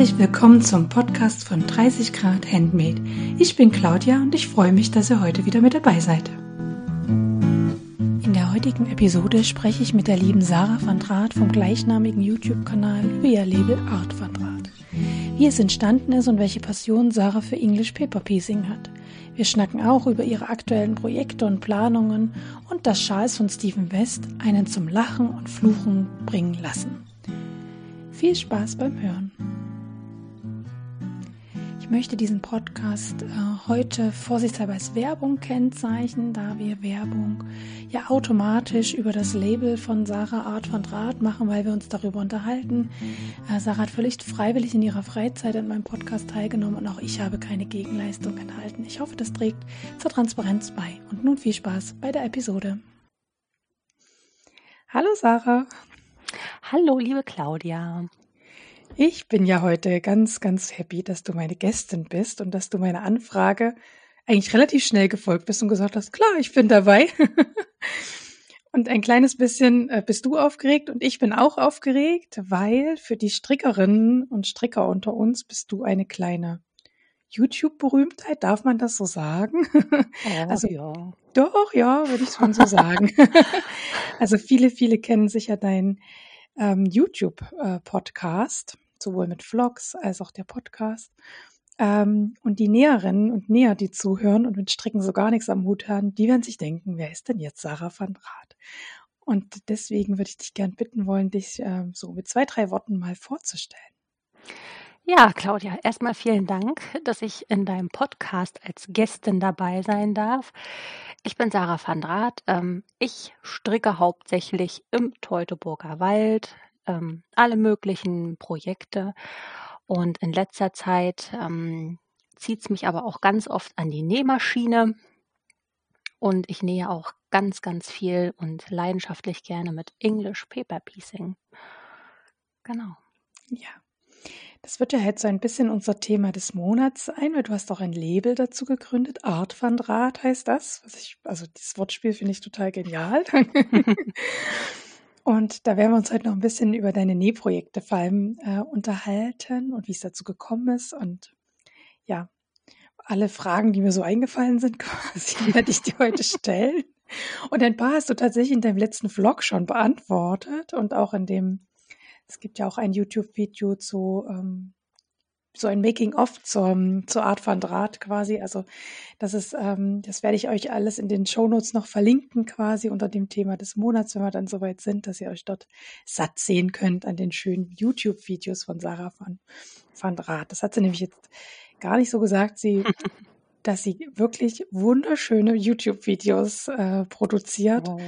Herzlich willkommen zum Podcast von 30 Grad Handmade. Ich bin Claudia und ich freue mich, dass ihr heute wieder mit dabei seid. In der heutigen Episode spreche ich mit der lieben Sarah van Draht vom gleichnamigen YouTube-Kanal über ihr Label Art van Draht. Wie es entstanden ist und welche Passion Sarah für English Paper Piecing hat. Wir schnacken auch über ihre aktuellen Projekte und Planungen und dass Schals von Stephen West einen zum Lachen und Fluchen bringen lassen. Viel Spaß beim Hören. Ich möchte diesen Podcast äh, heute vorsichtshalber als Werbung kennzeichnen, da wir Werbung ja automatisch über das Label von Sarah Art von Draht machen, weil wir uns darüber unterhalten. Äh, Sarah hat völlig freiwillig in ihrer Freizeit an meinem Podcast teilgenommen und auch ich habe keine Gegenleistung enthalten. Ich hoffe, das trägt zur Transparenz bei. Und nun viel Spaß bei der Episode. Hallo Sarah. Hallo, liebe Claudia. Ich bin ja heute ganz, ganz happy, dass du meine Gästin bist und dass du meine Anfrage eigentlich relativ schnell gefolgt bist und gesagt hast, klar, ich bin dabei. und ein kleines bisschen äh, bist du aufgeregt und ich bin auch aufgeregt, weil für die Strickerinnen und Stricker unter uns bist du eine kleine YouTube-Berühmtheit, darf man das so sagen? Oh, also ja. Doch, ja, würde ich schon so sagen. also viele, viele kennen sicher deinen ähm, YouTube-Podcast, sowohl mit Vlogs als auch der Podcast. Ähm, und die Näherinnen und Näher, die zuhören und mit Stricken so gar nichts am Hut haben, die werden sich denken, wer ist denn jetzt Sarah van Rath? Und deswegen würde ich dich gern bitten wollen, dich ähm, so mit zwei, drei Worten mal vorzustellen. Ja, Claudia, erstmal vielen Dank, dass ich in deinem Podcast als Gästin dabei sein darf. Ich bin Sarah van Draht. Ähm, ich stricke hauptsächlich im Teutoburger Wald, ähm, alle möglichen Projekte. Und in letzter Zeit ähm, zieht es mich aber auch ganz oft an die Nähmaschine. Und ich nähe auch ganz, ganz viel und leidenschaftlich gerne mit English Paper Piecing. Genau. Ja, das wird ja jetzt so ein bisschen unser Thema des Monats sein, weil du hast auch ein Label dazu gegründet. Art van Draht heißt das. Ich, also dieses Wortspiel finde ich total genial. und da werden wir uns heute noch ein bisschen über deine Nähprojekte vor allem äh, unterhalten und wie es dazu gekommen ist. Und ja, alle Fragen, die mir so eingefallen sind, quasi, werde ich dir heute stellen. Und ein paar hast du tatsächlich in deinem letzten Vlog schon beantwortet und auch in dem es gibt ja auch ein YouTube-Video zu ähm, so ein Making-of zur, zur Art von Draht quasi. Also das ist, ähm, das werde ich euch alles in den Shownotes noch verlinken quasi unter dem Thema des Monats, wenn wir dann soweit sind, dass ihr euch dort satt sehen könnt an den schönen YouTube-Videos von Sarah von, von Draht. Das hat sie nämlich jetzt gar nicht so gesagt, sie, dass sie wirklich wunderschöne YouTube-Videos äh, produziert. Oh.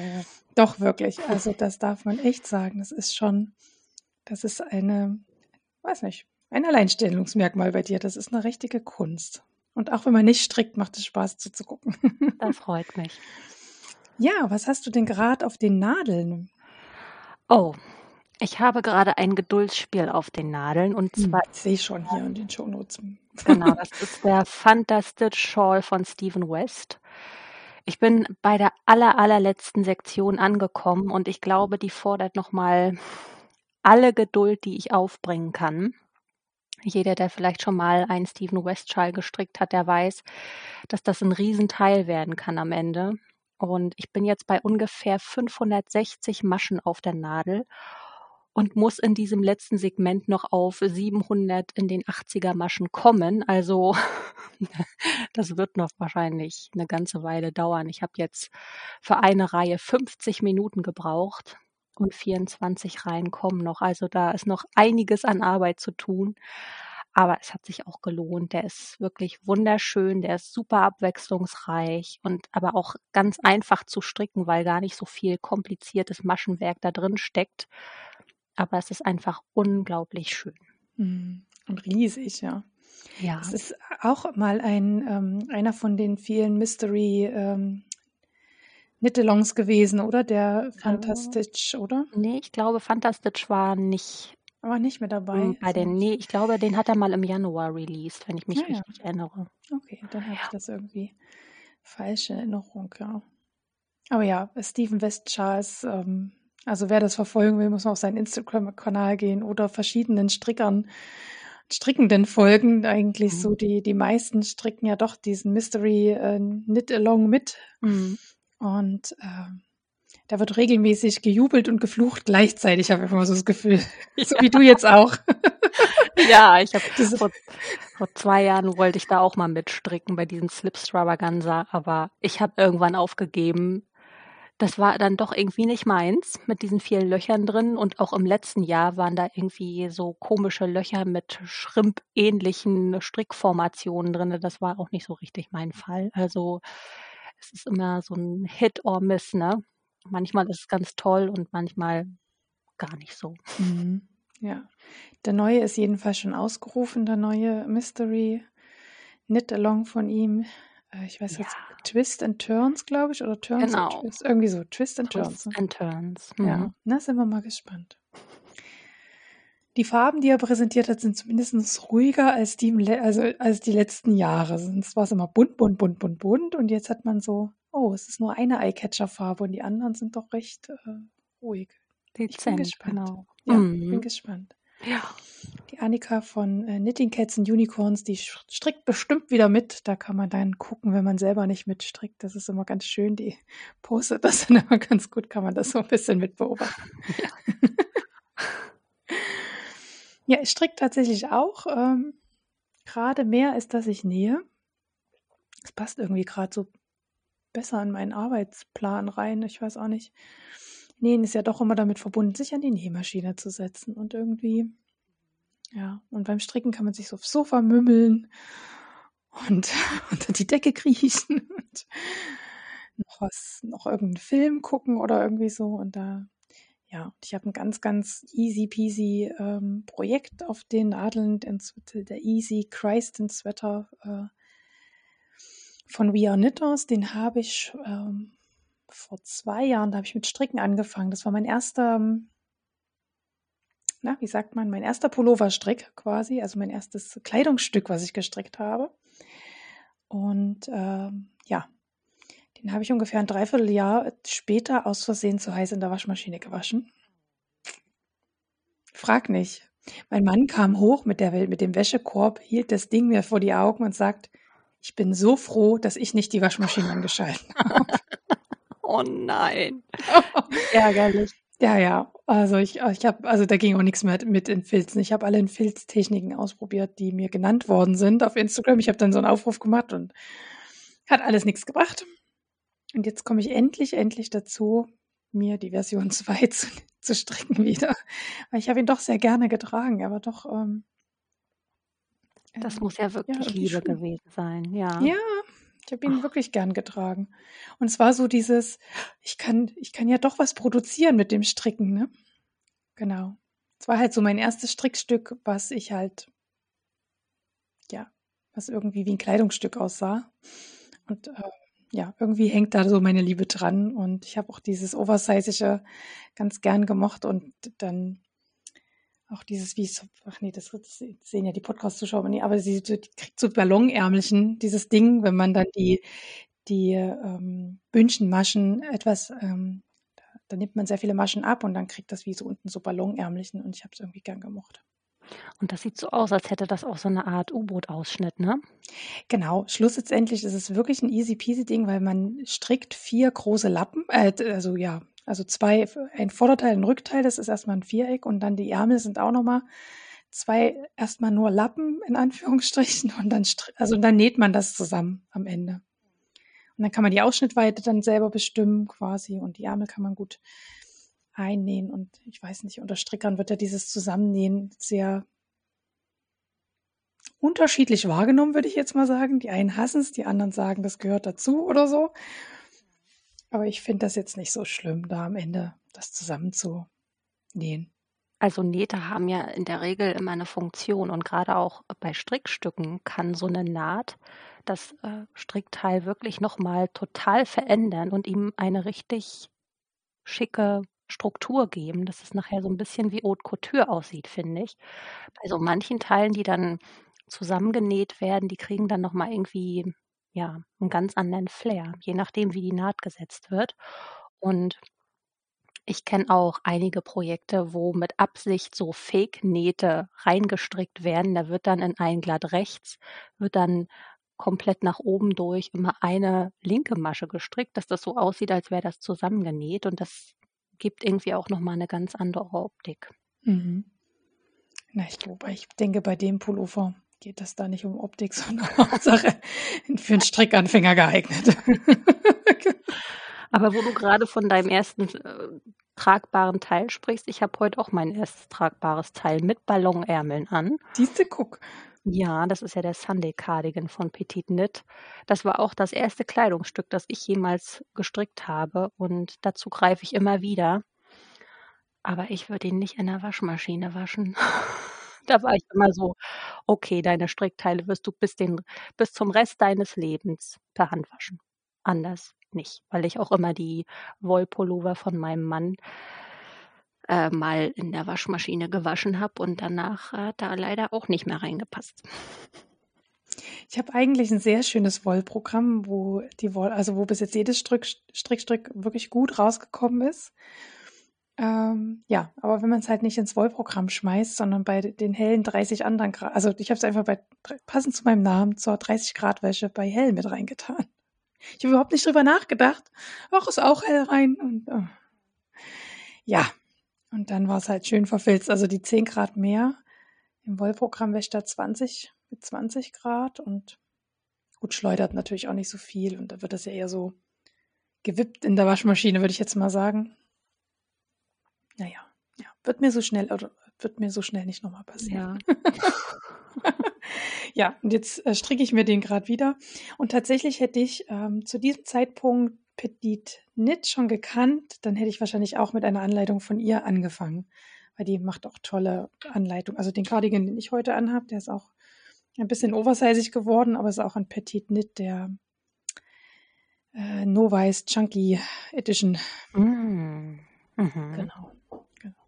Doch wirklich. Also das darf man echt sagen. Das ist schon, das ist eine, weiß nicht, ein Alleinstellungsmerkmal bei dir. Das ist eine richtige Kunst. Und auch wenn man nicht strickt, macht es Spaß zuzugucken. Das freut mich. Ja, was hast du denn gerade auf den Nadeln? Oh, ich habe gerade ein Geduldsspiel auf den Nadeln und hm, zwar. Ich sehe schon hier in den Shownotes. Genau, das ist der Fantastic Shawl von Stephen West. Ich bin bei der aller, allerletzten Sektion angekommen und ich glaube, die fordert nochmal alle Geduld, die ich aufbringen kann. Jeder, der vielleicht schon mal einen Stephen Westschall gestrickt hat, der weiß, dass das ein Riesenteil werden kann am Ende. Und ich bin jetzt bei ungefähr 560 Maschen auf der Nadel und muss in diesem letzten Segment noch auf 700 in den 80er Maschen kommen. Also das wird noch wahrscheinlich eine ganze Weile dauern. Ich habe jetzt für eine Reihe 50 Minuten gebraucht und 24 reinkommen noch. Also da ist noch einiges an Arbeit zu tun. Aber es hat sich auch gelohnt. Der ist wirklich wunderschön, der ist super abwechslungsreich und aber auch ganz einfach zu stricken, weil gar nicht so viel kompliziertes Maschenwerk da drin steckt. Aber es ist einfach unglaublich schön. Mhm. Und riesig, ja. Ja. Es ist auch mal ein, ähm, einer von den vielen Mystery ähm, Nittelongs gewesen, oder? Der Fantastitch, oder? Nee, ich glaube, Fantastitch war nicht. Aber nicht mit dabei. Hm, bei den, nee, ich glaube, den hat er mal im Januar released, wenn ich mich ja, richtig ja. erinnere. Okay, dann habe ich das irgendwie falsche Erinnerung, ja. Aber ja, Stephen West Charles, ähm, also wer das verfolgen will, muss auf seinen Instagram-Kanal gehen oder verschiedenen Strickern Strickenden folgen. Eigentlich Mhm. so die, die meisten stricken ja doch diesen Mystery äh, Knit Along mit. Mhm. Und ähm, da wird regelmäßig gejubelt und geflucht gleichzeitig, habe ich immer so das Gefühl. So wie du jetzt auch. Ja, ich habe vor, vor zwei Jahren wollte ich da auch mal mitstricken bei diesem Slipstravaganza, aber ich habe irgendwann aufgegeben. Das war dann doch irgendwie nicht meins mit diesen vielen Löchern drin und auch im letzten Jahr waren da irgendwie so komische Löcher mit Schrimp-ähnlichen Strickformationen drin. Das war auch nicht so richtig mein Fall. Also es ist immer so ein Hit or Miss, ne? Manchmal ist es ganz toll und manchmal gar nicht so. Mhm. Ja. Der neue ist jedenfalls schon ausgerufen, der neue Mystery Knit Along von ihm. Äh, Ich weiß jetzt, Ja. Twist and Turns, glaube ich, oder Turns Genau. and Twist. Irgendwie so, Twist and Turns. Twists ne? and Turns. Ja, Mhm. na, sind wir mal gespannt. Die Farben, die er präsentiert hat, sind zumindest ruhiger als die, also als die letzten Jahre. Sonst war es immer bunt, bunt, bunt, bunt, bunt. Und jetzt hat man so, oh, es ist nur eine Eyecatcher-Farbe und die anderen sind doch recht äh, ruhig. bin Dezent, gespannt. genau. Ja, bin Mhm. gespannt. Ja. Die Annika von äh, Knitting Cats and Unicorns, die strickt bestimmt wieder mit. Da kann man dann gucken, wenn man selber nicht mitstrickt. Das ist immer ganz schön. Die postet das dann immer ganz gut, kann man das so ein bisschen mitbeobachten. Ja, ich stricke tatsächlich auch. Ähm, gerade mehr ist, dass ich nähe. Es passt irgendwie gerade so besser in meinen Arbeitsplan rein. Ich weiß auch nicht. Nähen ist ja doch immer damit verbunden, sich an die Nähmaschine zu setzen und irgendwie, ja, und beim Stricken kann man sich so aufs Sofa mümmeln und unter die Decke kriechen und noch was, noch irgendeinen Film gucken oder irgendwie so. Und da, ja, ich habe ein ganz, ganz easy peasy ähm, Projekt auf den Nadeln, der Easy Christen Sweater äh, von We Are Knitters. Den habe ich ähm, vor zwei Jahren, da habe ich mit Stricken angefangen. Das war mein erster, ähm, na, wie sagt man, mein erster Pulloverstrick quasi, also mein erstes Kleidungsstück, was ich gestrickt habe. Und ähm, ja, den habe ich ungefähr ein Dreivierteljahr später aus Versehen zu heiß in der Waschmaschine gewaschen. Frag nicht. Mein Mann kam hoch mit, der, mit dem Wäschekorb, hielt das Ding mir vor die Augen und sagt, ich bin so froh, dass ich nicht die Waschmaschine angeschalten habe. Oh nein. Ärgerlich. Ja, ja. Also ich, ich habe, also da ging auch nichts mehr mit in Filzen. Ich habe alle in Filztechniken ausprobiert, die mir genannt worden sind auf Instagram. Ich habe dann so einen Aufruf gemacht und hat alles nichts gebracht. Und jetzt komme ich endlich, endlich dazu, mir die Version 2 zu, zu stricken wieder. Weil ich habe ihn doch sehr gerne getragen, aber doch. Ähm, Das äh, muss ja wirklich irgendwie Liebe gewesen sein, ja. Ja, ich habe ihn Ach. wirklich gern getragen. Und es war so dieses, ich kann, ich kann ja doch was produzieren mit dem Stricken, ne? Genau. Es war halt so mein erstes Strickstück, was ich halt, ja, was irgendwie wie ein Kleidungsstück aussah. Und äh, ja, irgendwie hängt da so meine Liebe dran. Und ich habe auch dieses Oversizige ganz gern gemocht und dann auch dieses, wie es, ach nee, das, das sehen ja die Podcast-Zuschauer nie, aber sie die kriegt so Ballonärmelchen, dieses Ding, wenn man dann die, die ähm, Bündchenmaschen etwas, ähm, da, da nimmt man sehr viele Maschen ab und dann kriegt das wie so unten so Ballonärmelchen und ich habe es irgendwie gern gemocht. Und das sieht so aus, als hätte das auch so eine Art U-Boot-Ausschnitt, ne? Genau, schlussendlich ist es wirklich ein easy peasy Ding, weil man strickt vier große Lappen, äh, also ja, also zwei, ein Vorderteil, ein Rückteil, das ist erstmal ein Viereck und dann die Ärmel sind auch nochmal zwei, erstmal nur Lappen in Anführungsstrichen und dann, also dann näht man das zusammen am Ende. Und dann kann man die Ausschnittweite dann selber bestimmen quasi und die Ärmel kann man gut einnähen und ich weiß nicht, unter Strickern wird ja dieses Zusammennähen sehr unterschiedlich wahrgenommen, würde ich jetzt mal sagen. Die einen hassen es, die anderen sagen, das gehört dazu oder so. Aber ich finde das jetzt nicht so schlimm, da am Ende das zusammenzunähen. Also Nähte haben ja in der Regel immer eine Funktion und gerade auch bei Strickstücken kann so eine Naht das äh, Strickteil wirklich nochmal total verändern und ihm eine richtig schicke Struktur geben, dass es nachher so ein bisschen wie Haute Couture aussieht, finde ich. Bei so manchen Teilen, die dann zusammengenäht werden, die kriegen dann nochmal irgendwie, ja, einen ganz anderen Flair, je nachdem, wie die Naht gesetzt wird. Und Ich kenne auch einige Projekte, wo mit Absicht so Fake-Nähte reingestrickt werden. Da wird dann in ein Glatt rechts wird dann komplett nach oben durch immer eine linke Masche gestrickt, dass das so aussieht, als wäre das zusammengenäht und das gibt irgendwie auch noch mal 'ne ganz andere Optik. Mhm. Na, ich glaube ich denke, bei dem Pullover geht es da nicht um Optik, sondern Hauptsache für 'n Strickanfänger geeignet. Aber wo du gerade von deinem ersten, äh, tragbaren Teil sprichst, ich habe heute auch mein erstes tragbares Teil mit Ballonärmeln an. Du, guck. Ja, das ist ja der Sunday Cardigan von Petite Knit. Das war auch das erste Kleidungsstück, das ich jemals gestrickt habe und dazu greife ich immer wieder. Aber ich würde ihn nicht in der Waschmaschine waschen. Da war ich immer so: „Okay, deine Strickteile wirst du bis den bis zum Rest deines Lebens per Hand waschen. Anders nicht.“ Weil ich auch immer die Wollpullover von meinem Mann äh, mal in der Waschmaschine gewaschen habe und danach hat da leider auch nicht mehr reingepasst. Ich habe eigentlich ein sehr schönes Wollprogramm, wo die Woll also, wo bis jetzt jedes Strick Strickstück wirklich gut rausgekommen ist. Ähm, ja, aber wenn man es halt nicht ins Wollprogramm schmeißt, sondern bei den hellen 30 anderen Grad also, ich habe es einfach bei passend zu meinem Namen zur 30 Grad Wäsche bei hell mit reingetan. Ich habe überhaupt nicht drüber nachgedacht. Ach, ist auch hell rein und, oh. Ja, und dann war es halt schön verfilzt. Also, die 10 Grad mehr. Im Wollprogramm wäscht er 20 mit 20 Grad und gut, schleudert natürlich auch nicht so viel und da wird das ja eher so gewippt in der Waschmaschine, würde ich jetzt mal sagen. Na ja, wird mir so schnell oder wird mir so schnell nicht noch mal passieren. Ja. Ja, und jetzt, äh, stricke ich mir den grad wieder. Und tatsächlich hätte ich, ähm, zu diesem Zeitpunkt Petite Knit schon gekannt, dann hätte ich wahrscheinlich auch mit einer Anleitung von ihr angefangen, weil die macht auch tolle Anleitungen. Also, den Cardigan, den ich heute anhabe, der ist auch ein bisschen oversizig geworden, aber ist auch ein Petite Knit der äh, Novice Chunky Edition. Mm. Mhm. Genau, genau.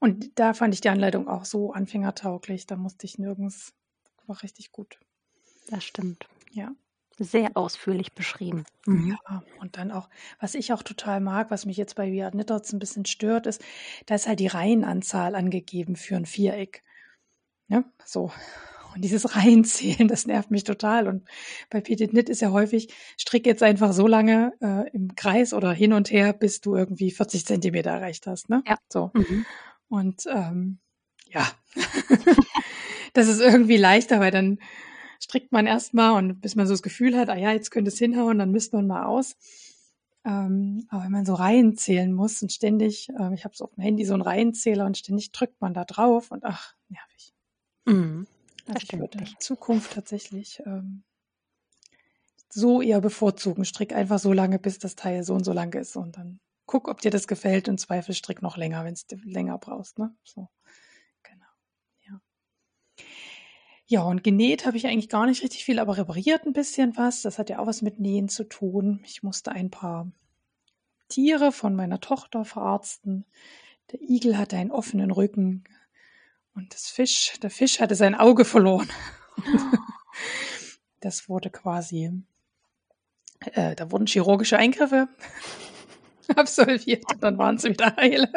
Und da fand ich die Anleitung auch so anfängertauglich, da musste ich nirgends war richtig gut. Das stimmt. Ja. Sehr ausführlich beschrieben. Mhm. Ja, und dann auch, was ich auch total mag, was mich jetzt bei We Are Knitters 'n bisschen stört, ist, da ist halt die Reihenanzahl angegeben für 'n Viereck. Ne, so. Und dieses Reihenzählen, das nervt mich total. Und bei Petite Knit ist ja häufig, strick jetzt einfach so lange, äh, im Kreis oder hin und her, bis du irgendwie 40 Zentimeter erreicht hast, ne? Ja. So. Mhm. Und, ähm, ja. Das ist irgendwie leichter, weil dann strickt man erst mal und bis man so das Gefühl hat: „Ah ja, jetzt könnte es hinhauen“, dann misst man mal aus. Ähm, aber wenn man so Reihen zählen muss und ständig ähm, ich habe so auf'm Handy so 'n Reihenzähler und ständig drückt man da drauf und ach, nervig. Mhm. Also, ich würde in Zukunft tatsächlich, ähm so eher bevorzugen. Strick einfach so lange, bis das Teil so und so lang ist und dann guck, ob dir das gefällt. Im Zweifel strick noch länger, wenn's du länger brauchst, ne? So. Genau, ja. Ja, und genäht habe ich eigentlich gar nicht richtig viel, aber repariert 'n bisschen was. Das hat ja auch was mit Nähen zu tun. Ich musste ein paar Tiere von meiner Tochter verarzten. Der Igel hatte einen offenen Rücken und das Fisch der Fisch hatte sein Auge verloren. Das wurde quasi äh, da wurden chirurgische Eingriffe absolviert und dann waren sie wieder heile.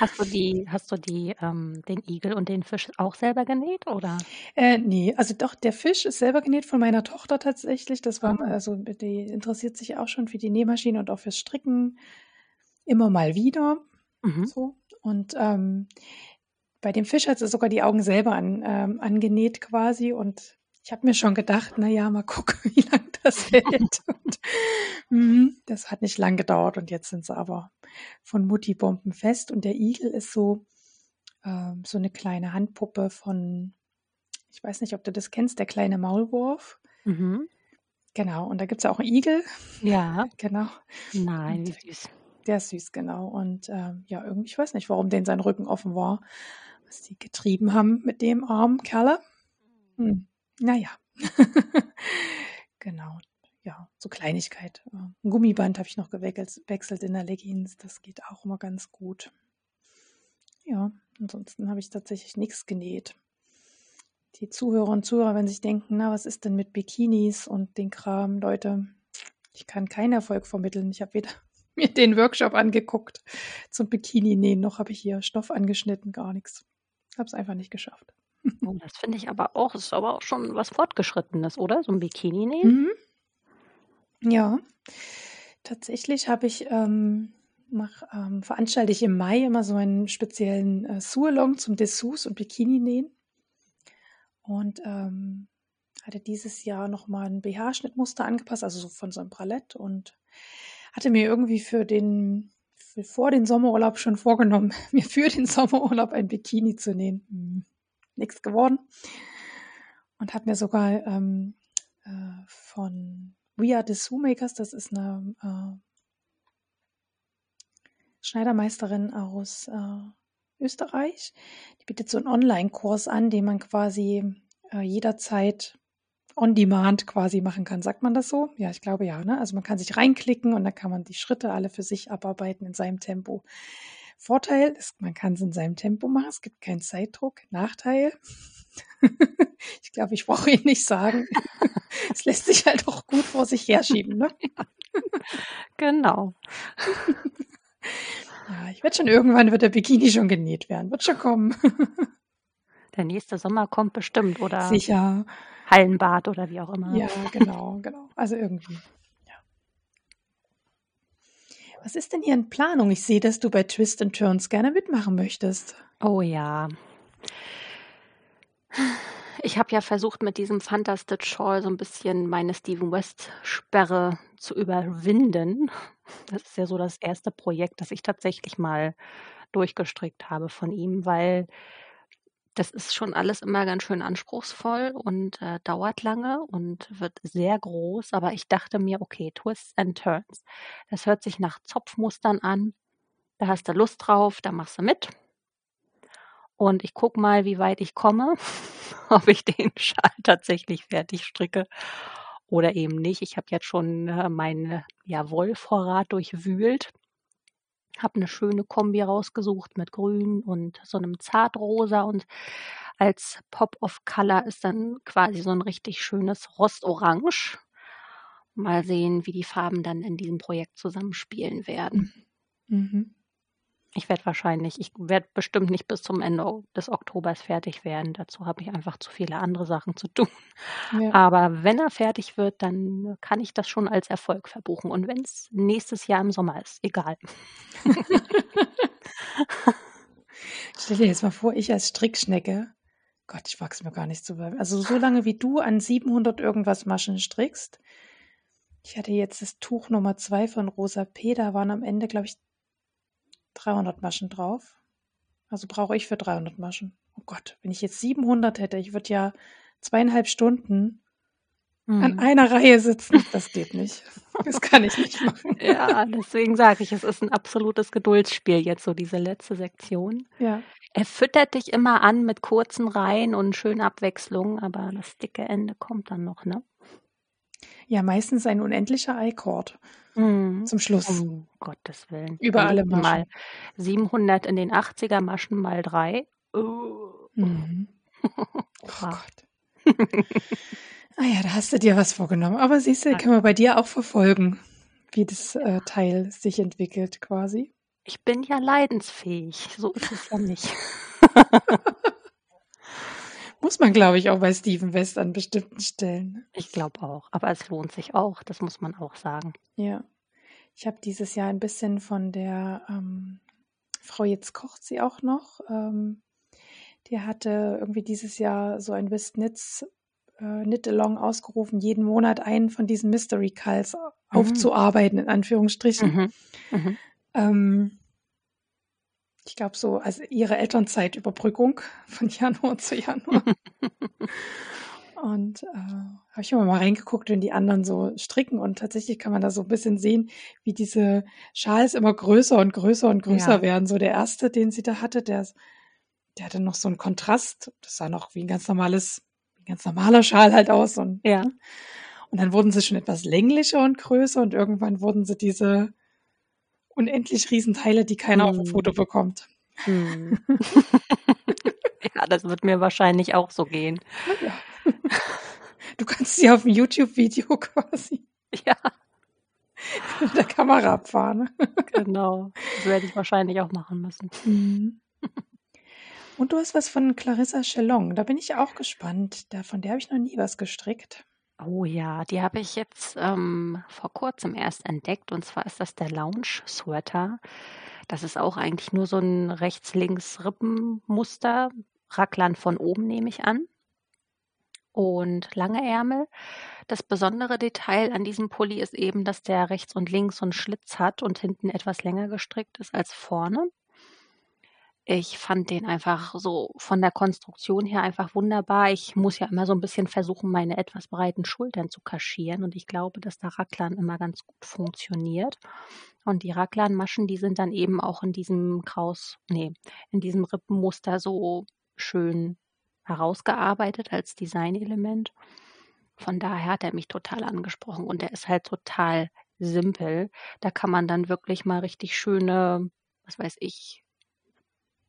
Hast du die hast du die ähm, den Igel und den Fisch auch selber genäht, oder? Äh, ne, also doch, der Fisch ist selber genäht von meiner Tochter tatsächlich. Das war Ah. also die interessiert sich auch schon für die Nähmaschine und auch fürs Stricken immer mal wieder Mhm. so. Und, ähm, bei dem Fisch hat sie sogar die Augen selber an ähm, angenäht quasi und ich habe mir schon gedacht: „Na ja, mal gucken, wie lang das hält.“ Und mhm, das hat nicht lang gedauert und jetzt sind sie aber von Mutti bombenfest und der Igel ist so ähm, so 'ne kleine Handpuppe von ich weiß nicht, ob du das kennst, der kleine Maulwurf. Mhm. Genau, und da gibt's ja auch 'n Igel. Ja. Genau. Nein, Und süß. der ist süß, genau. Und, ähm, ja, irgendwie ich weiß nicht, warum denen sein Rücken offen war, was die getrieben haben mit dem armen Kerle. Hm, na ja. Genau, ja, so Kleinigkeit. Äh, 'n Gummiband habe ich noch geweckelt wechselt in der Leggings, das geht auch immer ganz gut. Ja, ansonsten habe ich tatsächlich nix genäht. Die Zuhörer und Zuhörer werden sich denken: „Na, was ist denn mit Bikinis und den Kram?“ Leute, ich kann keinen Erfolg vermitteln. Ich habe weder mir den Workshop angeguckt zum Bikini-Nähen. Noch habe ich hier Stoff angeschnitten, gar nichts. Habe es einfach nicht geschafft. Oh, das finde ich aber auch, ist aber auch schon was Fortgeschrittenes, oder? So ein Bikini nähen? Mhm. Ja, tatsächlich habe ich, ähm, mach, ähm, veranstalte ich im Mai immer so einen speziellen äh, Sualong zum Dessous und Bikini nähen. Und ähm, hatte dieses Jahr nochmal ein BH-Schnittmuster angepasst, also so von so einem Bralett und hatte mir irgendwie für den für vor den Sommerurlaub schon vorgenommen, mir für den Sommerurlaub ein Bikini zu nähen. Hm, nichts geworden. Und habe mir sogar ähm, äh, von We Are the Makers, das ist eine äh, Schneidermeisterin aus äh, Österreich, die bietet so einen Online-Kurs an, den man quasi äh, jederzeit on demand quasi machen kann. Sagt man das so? Ja, ich glaube ja. Ne? Also man kann sich reinklicken und dann kann man die Schritte alle für sich abarbeiten in seinem Tempo. Vorteil ist, man kann es in seinem Tempo machen. Es gibt keinen Zeitdruck. Nachteil, ich glaube, ich brauche ihn nicht sagen. es lässt sich halt auch gut vor sich herschieben. Ne? genau. ja, ich werde schon irgendwann wird der Bikini schon genäht werden. Wird schon kommen. der nächste Sommer kommt bestimmt, oder? Sicher. Hallenbad oder wie auch immer. Ja, genau, genau. Also irgendwie. Was ist denn hier in Planung? Ich sehe, dass du bei Twist and Turns gerne mitmachen möchtest. Oh ja. Ich habe ja versucht, mit diesem Fantastic Shawl so ein bisschen meine Steven West-Sperre zu überwinden. Das ist ja so das erste Projekt, das ich tatsächlich mal durchgestrickt habe von ihm, weil das ist schon alles immer ganz schön anspruchsvoll und äh, dauert lange und wird sehr groß. Aber ich dachte mir, okay, Twists and Turns. Das hört sich nach Zopfmustern an. Da hast du Lust drauf, da machst du mit. Und ich gucke mal, wie weit ich komme, ob ich den Schal tatsächlich fertig stricke oder eben nicht. Ich habe jetzt schon äh, meinen ja, Wollvorrat durchwühlt habe eine schöne Kombi rausgesucht mit Grün und so einem Zartrosa und als Pop of Color ist dann quasi so ein richtig schönes Rostorange. Mal sehen, wie die Farben dann in diesem Projekt zusammenspielen werden. Mhm. Ich werde wahrscheinlich, ich werde bestimmt nicht bis zum Ende des Oktobers fertig werden. Dazu habe ich einfach zu viele andere Sachen zu tun. Ja. Aber wenn er fertig wird, dann kann ich das schon als Erfolg verbuchen. Und wenn es nächstes Jahr im Sommer ist, egal. Stell dir jetzt mal vor, ich als Strickschnecke, Gott, ich wachse mir gar nicht zu. Also so lange wie du an 700 irgendwas Maschen strickst. Ich hatte jetzt das Tuch Nummer zwei von Rosa P. Da waren am Ende, glaube ich, 300 Maschen drauf. Also brauche ich für 300 Maschen. Oh Gott, wenn ich jetzt 700 hätte, ich würde ja zweieinhalb Stunden mhm. an einer Reihe sitzen. Das geht nicht. Das kann ich nicht machen. Ja, deswegen sage ich, es ist ein absolutes Geduldsspiel jetzt so diese letzte Sektion. Ja. Er füttert dich immer an mit kurzen Reihen und schönen Abwechslungen, aber das dicke Ende kommt dann noch, ne? Ja, meistens ein unendlicher I-Chord mhm. zum Schluss. Um Gottes Willen. Über alle Maschen. Mal 700 in den 80er Maschen mal drei. Oh. Mhm. oh Gott. ah ja, da hast du dir was vorgenommen. Aber siehst du, können wir bei dir auch verfolgen, wie das äh, Teil sich entwickelt quasi. Ich bin ja leidensfähig. So ist es ja nicht. Muss man, glaube ich, auch bei Steven West an bestimmten Stellen. Ich glaube auch. Aber es lohnt sich auch, das muss man auch sagen. Ja. Ich habe dieses Jahr ein bisschen von der ähm, Frau Jetzt kocht sie auch noch. Ähm, die hatte irgendwie dieses Jahr so ein West Knits äh, Knit-Along ausgerufen, jeden Monat einen von diesen Mystery Calls mhm. aufzuarbeiten, in Anführungsstrichen. Mhm. Mhm. Ähm, ich glaube, so als ihre Elternzeitüberbrückung von Januar zu Januar. und äh, habe ich immer mal reingeguckt, wenn die anderen so stricken und tatsächlich kann man da so ein bisschen sehen, wie diese Schals immer größer und größer und größer ja. werden. So der erste, den sie da hatte, der, der hatte noch so einen Kontrast. Das sah noch wie ein ganz normales, ein ganz normaler Schal halt aus. Und, ja. und dann wurden sie schon etwas länglicher und größer und irgendwann wurden sie diese unendlich Riesenteile, die keiner hm. auf dem Foto bekommt. Hm. ja, das wird mir wahrscheinlich auch so gehen. Ja. Du kannst sie auf dem YouTube-Video quasi. Ja. Mit der Kamera abfahren. Genau, das werde ich wahrscheinlich auch machen müssen. Mhm. Und du hast was von Clarissa Chelong. Da bin ich auch gespannt. Da, von der habe ich noch nie was gestrickt. Oh ja, die habe ich jetzt ähm, vor kurzem erst entdeckt. Und zwar ist das der Lounge Sweater. Das ist auch eigentlich nur so ein rechts-links-Rippenmuster. Racklern von oben nehme ich an. Und lange Ärmel. Das besondere Detail an diesem Pulli ist eben, dass der rechts und links so einen Schlitz hat und hinten etwas länger gestrickt ist als vorne. Ich fand den einfach so von der Konstruktion her einfach wunderbar. Ich muss ja immer so ein bisschen versuchen, meine etwas breiten Schultern zu kaschieren und ich glaube, dass der Racklern immer ganz gut funktioniert. Und die Racklernmaschen, die sind dann eben auch in diesem Kraus ne, in diesem Rippenmuster so schön herausgearbeitet als Designelement. Von daher hat er mich total angesprochen und er ist halt total simpel. Da kann man dann wirklich mal richtig schöne, was weiß ich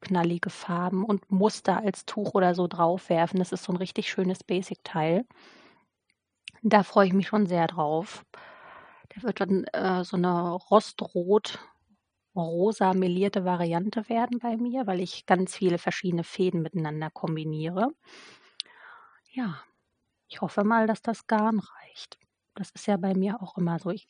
knallige Farben und Muster als Tuch oder so draufwerfen. Das ist so ein richtig schönes Basic-Teil. Da freue ich mich schon sehr drauf. Der wird dann äh, so eine rostrot rosa melierte Variante werden bei mir, weil ich ganz viele verschiedene Fäden miteinander kombiniere. Ja, ich hoffe mal, dass das Garn reicht. Das ist ja bei mir auch immer so. Ich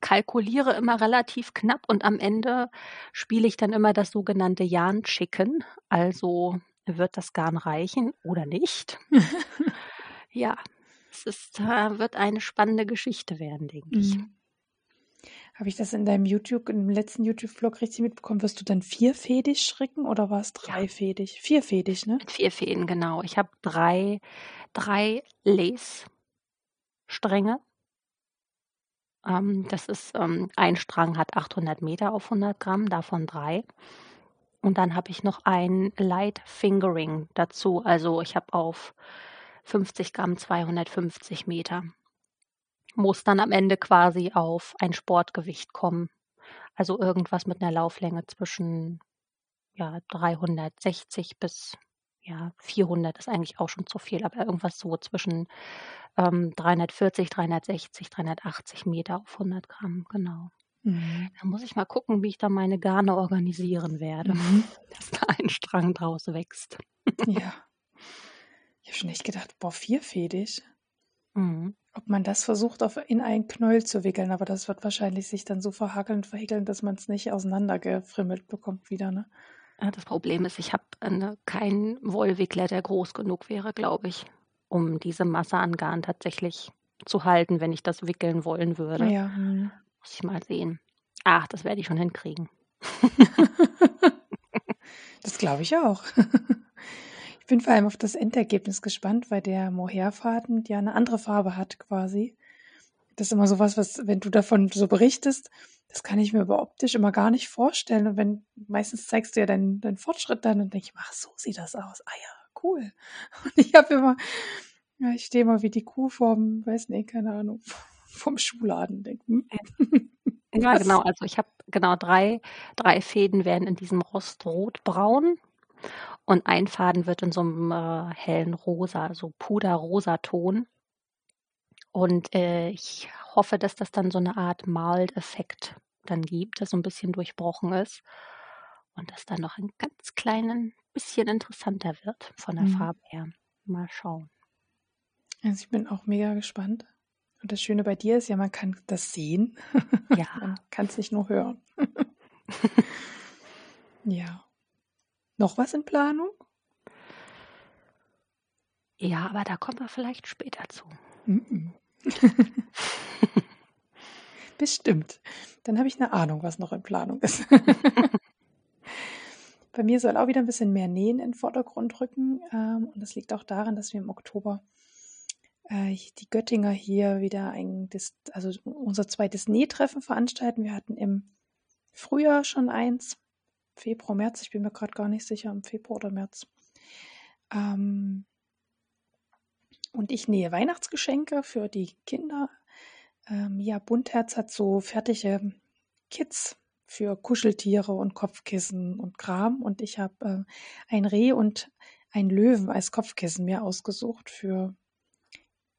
kalkuliere immer relativ knapp und am Ende spiele ich dann immer das sogenannte Yarn-Chicken. Also wird das Garn reichen oder nicht? ja, es ist, äh, wird eine spannende Geschichte werden, denke ich. Mhm. Habe ich das in deinem YouTube, im letzten YouTube-Vlog richtig mitbekommen? Wirst du dann vierfädig stricken oder war es dreifädig? Ja. Vierfädig, ne? Mit vier Fäden, genau. Ich habe drei, drei Lace-Stränge das ist, ähm, ein Strang hat 800 Meter auf 100 Gramm, davon drei. Und dann habe ich noch ein Light Fingering dazu. Also ich habe auf 50 Gramm 250 Meter. Muss dann am Ende quasi auf ein Sportgewicht kommen. Also irgendwas mit einer Lauflänge zwischen ja, 360 bis ja, 400 ist eigentlich auch schon zu viel, aber irgendwas so zwischen ähm, 340, 360, 380 Meter auf 100 Gramm, genau. Mhm. Da muss ich mal gucken, wie ich da meine Garne organisieren werde, mhm. dass da ein Strang draus wächst. Ja. Ich habe schon echt gedacht, boah, vierfädig. Mhm. Ob man das versucht, auf, in einen Knäuel zu wickeln, aber das wird wahrscheinlich sich dann so verhakeln und verhickeln, dass man es nicht auseinandergefrimmelt bekommt wieder, ne? Das Problem ist, ich habe äh, keinen Wollwickler, der groß genug wäre, glaube ich, um diese Masse an Garn tatsächlich zu halten, wenn ich das wickeln wollen würde. Ja. Hm. Muss ich mal sehen. Ach, das werde ich schon hinkriegen. das glaube ich auch. Ich bin vor allem auf das Endergebnis gespannt, weil der Mohairfaden ja eine andere Farbe hat quasi. Das ist immer so was, was, wenn du davon so berichtest, das kann ich mir aber optisch immer gar nicht vorstellen. Und wenn, meistens zeigst du ja deinen, deinen Fortschritt dann und denke ich, ach, so sieht das aus. Ah ja, cool. Und ich habe immer, ja, ich stehe immer wie die Kuh vorm, weiß nicht, keine Ahnung, vom Schuhladen. Denken. Hm? Ja, genau. Also ich habe genau drei, drei Fäden werden in diesem Rostrotbraun und ein Faden wird in so einem äh, hellen Rosa, so puderrosa Ton. Und äh, ich hoffe, dass das dann so eine Art Mild-Effekt dann gibt, das so ein bisschen durchbrochen ist und das dann noch ein ganz kleinen bisschen interessanter wird von der mhm. Farbe her. Mal schauen. Also ich bin auch mega gespannt. Und das Schöne bei dir ist ja, man kann das sehen. Ja. man kann es nicht nur hören. ja. Noch was in Planung? Ja, aber da kommen wir vielleicht später zu. Mm Bestimmt. Dann habe ich eine Ahnung, was noch in Planung ist. Bei mir soll auch wieder ein bisschen mehr Nähen in den Vordergrund rücken. Ähm, und das liegt auch daran, dass wir im Oktober äh, die Göttinger hier wieder ein, also unser zweites Nähtreffen veranstalten. Wir hatten im Frühjahr schon eins, Februar, März, ich bin mir gerade gar nicht sicher, im Februar oder März. Ähm, und ich nähe Weihnachtsgeschenke für die Kinder ähm, ja, Buntherz hat so fertige Kits für Kuscheltiere und Kopfkissen und Kram. Und ich habe äh, ein Reh und ein Löwen als Kopfkissen mir ausgesucht für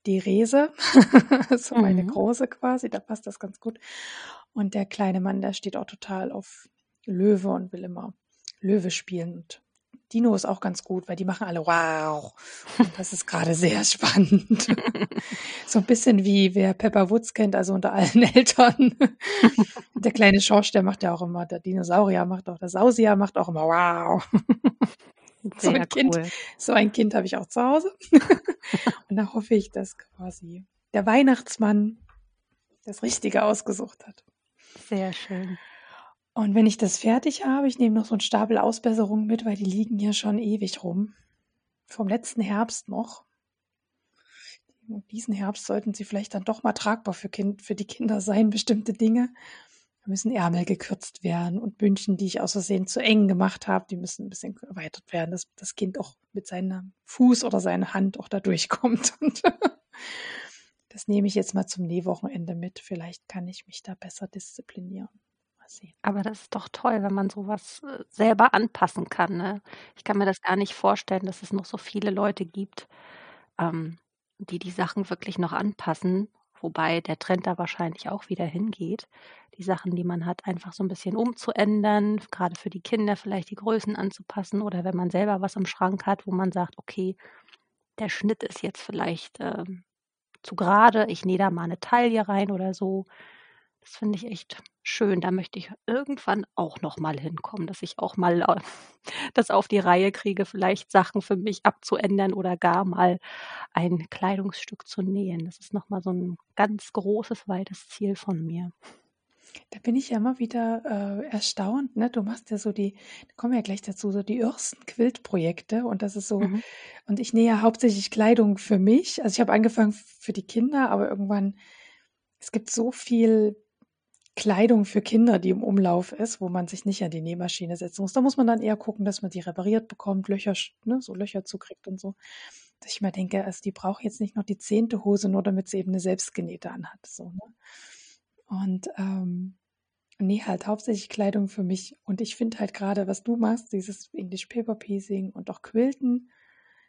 die Rese, so meine Mhm. Große quasi, da passt das ganz gut. Und der kleine Mann, der steht auch total auf Löwe und will immer Löwe spielen. Und Dino ist auch ganz gut, weil die machen alle wow. Und das ist gerade sehr spannend. so ein bisschen wie wer Pepper Woods kennt, also unter allen Eltern. der kleine Schorsch, der macht ja auch immer, der Dinosaurier macht auch, der Sausier macht auch immer wow. so ein Kind, cool. so ein Kind habe ich auch zu Hause. und da hoffe ich, dass quasi der Weihnachtsmann das Richtige ausgesucht hat. Sehr schön. Und wenn ich das fertig habe, ich nehme noch so einen Stapel Ausbesserungen mit, weil die liegen hier schon ewig rum. Vom letzten Herbst noch. Und diesen Herbst sollten sie vielleicht dann doch mal tragbar für, kind, für die Kinder sein, bestimmte Dinge. Da müssen Ärmel gekürzt werden und Bündchen, die ich aus Versehen zu eng gemacht habe, die müssen ein bisschen erweitert werden, dass das Kind auch mit seinem Fuß oder seiner Hand auch da durchkommt. Und das nehme ich jetzt mal zum Nähwochenende mit. Vielleicht kann ich mich da besser disziplinieren. Sehen. Aber das ist doch toll, wenn man sowas äh, selber anpassen kann. Ne? Ich kann mir das gar nicht vorstellen, dass es noch so viele Leute gibt, ähm, die die Sachen wirklich noch anpassen. Wobei der Trend da wahrscheinlich auch wieder hingeht, die Sachen, die man hat, einfach so ein bisschen umzuändern, gerade für die Kinder vielleicht die Größen anzupassen oder wenn man selber was im Schrank hat, wo man sagt, okay, der Schnitt ist jetzt vielleicht ähm, zu gerade, ich nähe da mal eine Taille rein oder so. Das finde ich echt schön. Da möchte ich irgendwann auch noch mal hinkommen, dass ich auch mal äh, das auf die Reihe kriege, vielleicht Sachen für mich abzuändern oder gar mal ein Kleidungsstück zu nähen. Das ist noch mal so ein ganz großes, weites Ziel von mir. Da bin ich ja immer wieder äh, erstaunt, ne? Du machst ja so die, da kommen wir ja gleich dazu, so die ersten Quiltprojekte und das ist so, Mhm. und ich nähe hauptsächlich Kleidung für mich. Also ich habe angefangen für die Kinder, aber irgendwann, es gibt so viel Kleidung für Kinder, die im Umlauf ist, wo man sich nicht an die Nähmaschine setzen muss. Da muss man dann eher gucken, dass man die repariert bekommt, Löcher, ne, so Löcher zukriegt und so. Dass ich mir denke, also die braucht jetzt nicht noch die zehnte Hose, nur damit sie eben eine selbstgenähte anhat. So, ne? Und ähm, nee, halt hauptsächlich Kleidung für mich. Und ich finde halt gerade, was du machst, dieses English Paper Piecing und auch Quilten,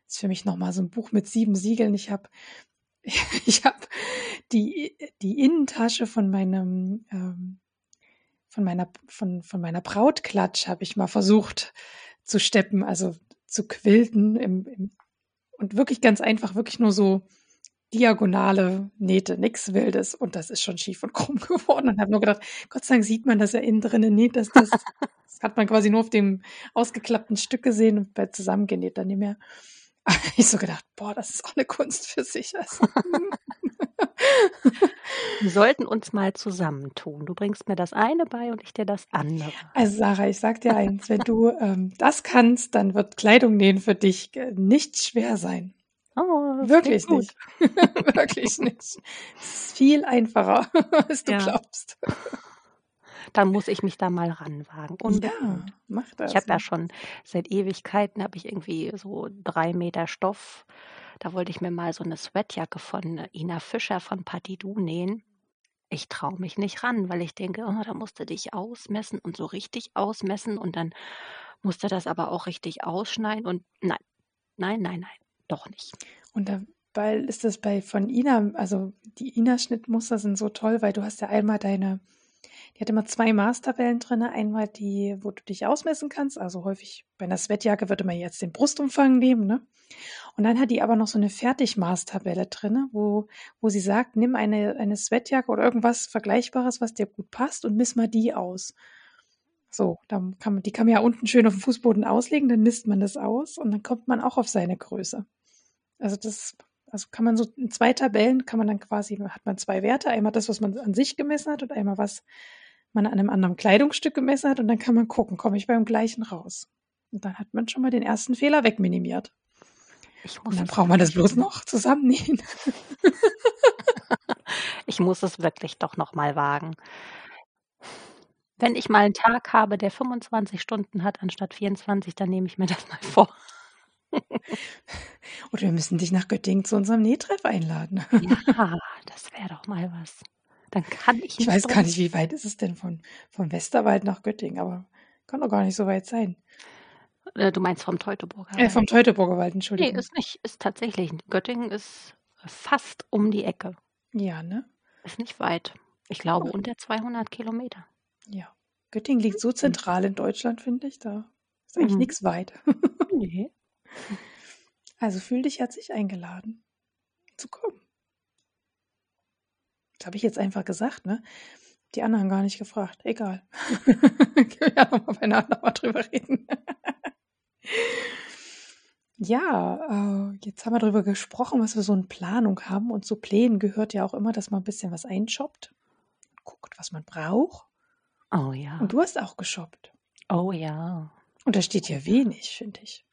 ist für mich nochmal so ein Buch mit sieben Siegeln. Ich habe ich habe die, die Innentasche von meinem ähm, von meiner von, von meiner Brautklatsch habe ich mal versucht zu steppen, also zu quilten im, im, und wirklich ganz einfach, wirklich nur so diagonale Nähte, nichts Wildes und das ist schon schief und krumm geworden und habe nur gedacht, Gott sei Dank sieht man, dass er innen drinnen näht, dass das, das hat man quasi nur auf dem ausgeklappten Stück gesehen und bei zusammengenäht dann nicht mehr. Ich so gedacht, boah, das ist auch eine Kunst für sich. Also, Wir sollten uns mal zusammentun. Du bringst mir das eine bei und ich dir das andere. also Sarah, ich sag dir eins, wenn du ähm, das kannst, dann wird Kleidung nähen für dich äh, nicht schwer sein. Oh, Wirklich nicht. Wirklich nicht. Es ist viel einfacher, als du Ja. glaubst. Dann muss ich mich da mal ranwagen. Ja, Unbedingt. mach das. Ich habe ja schon seit Ewigkeiten habe ich irgendwie so drei Meter Stoff. Da wollte ich mir mal so eine Sweatjacke von Ina Fischer von Patidou nähen. Ich traue mich nicht ran, weil ich denke, oh, da musst du dich ausmessen und so richtig ausmessen und dann musst du das aber auch richtig ausschneiden und nein, nein, nein, nein, doch nicht. Und dabei ist das bei von Ina, also die Ina-Schnittmuster sind so toll, weil du hast ja einmal deine, die hat immer zwei Maßtabellen drin. Einmal die, wo du dich ausmessen kannst. Also häufig bei einer Sweatjacke würde man jetzt den Brustumfang nehmen, ne? Und dann hat die aber noch so eine Fertigmaßtabelle drin, wo, wo sie sagt, nimm eine, eine Sweatjacke oder irgendwas Vergleichbares, was dir gut passt und miss mal die aus. So, dann kann man, die kann man ja unten schön auf dem Fußboden auslegen, dann misst man das aus und dann kommt man auch auf seine Größe. Also das, also kann man so in zwei Tabellen kann man dann quasi, hat man zwei Werte, einmal das, was man an sich gemessen hat und einmal was man an einem anderen Kleidungsstück gemessen hat und dann kann man gucken, komme ich beim gleichen raus. Und dann hat man schon mal den ersten Fehler wegminimiert. Ich muss Und dann braucht man das bloß noch zusammennähen. Ich muss es wirklich doch noch mal wagen. Wenn ich mal einen Tag habe, der 25 Stunden hat anstatt 24, dann nehme ich mir das mal vor. Oder wir müssen dich nach Göttingen zu unserem Nähtreff einladen. Ja, das wäre doch mal was. Dann kann ich Ich nicht weiß gar nicht, wie weit ist es denn von, von Westerwald nach Göttingen, aber kann doch gar nicht so weit sein. Äh, Du meinst vom Teutoburger Äh, Wald? vom Teutoburger Wald, Nee, Entschuldigung. ist nicht. Ist tatsächlich. Göttingen ist fast um die Ecke. Ja, ne? Ist nicht weit. Ich glaube, unter 200 Kilometer. Ja. Göttingen liegt so zentral in Deutschland, finde ich. Da ist eigentlich Mhm. nichts weit. Nee. Also fühl dich herzlich eingeladen zu kommen. Das habe ich jetzt einfach gesagt, ne? Die anderen gar nicht gefragt. Egal. Können wir ja nochmal bei Nacht nochmal drüber reden. ja, äh, jetzt haben wir darüber gesprochen, was wir so in Planung haben. Und zu Plänen gehört ja auch immer, dass man ein bisschen was einshoppt. Guckt, was man braucht. Oh ja. Und du hast auch geshoppt. Oh ja. Und da steht ja wenig, finde ich.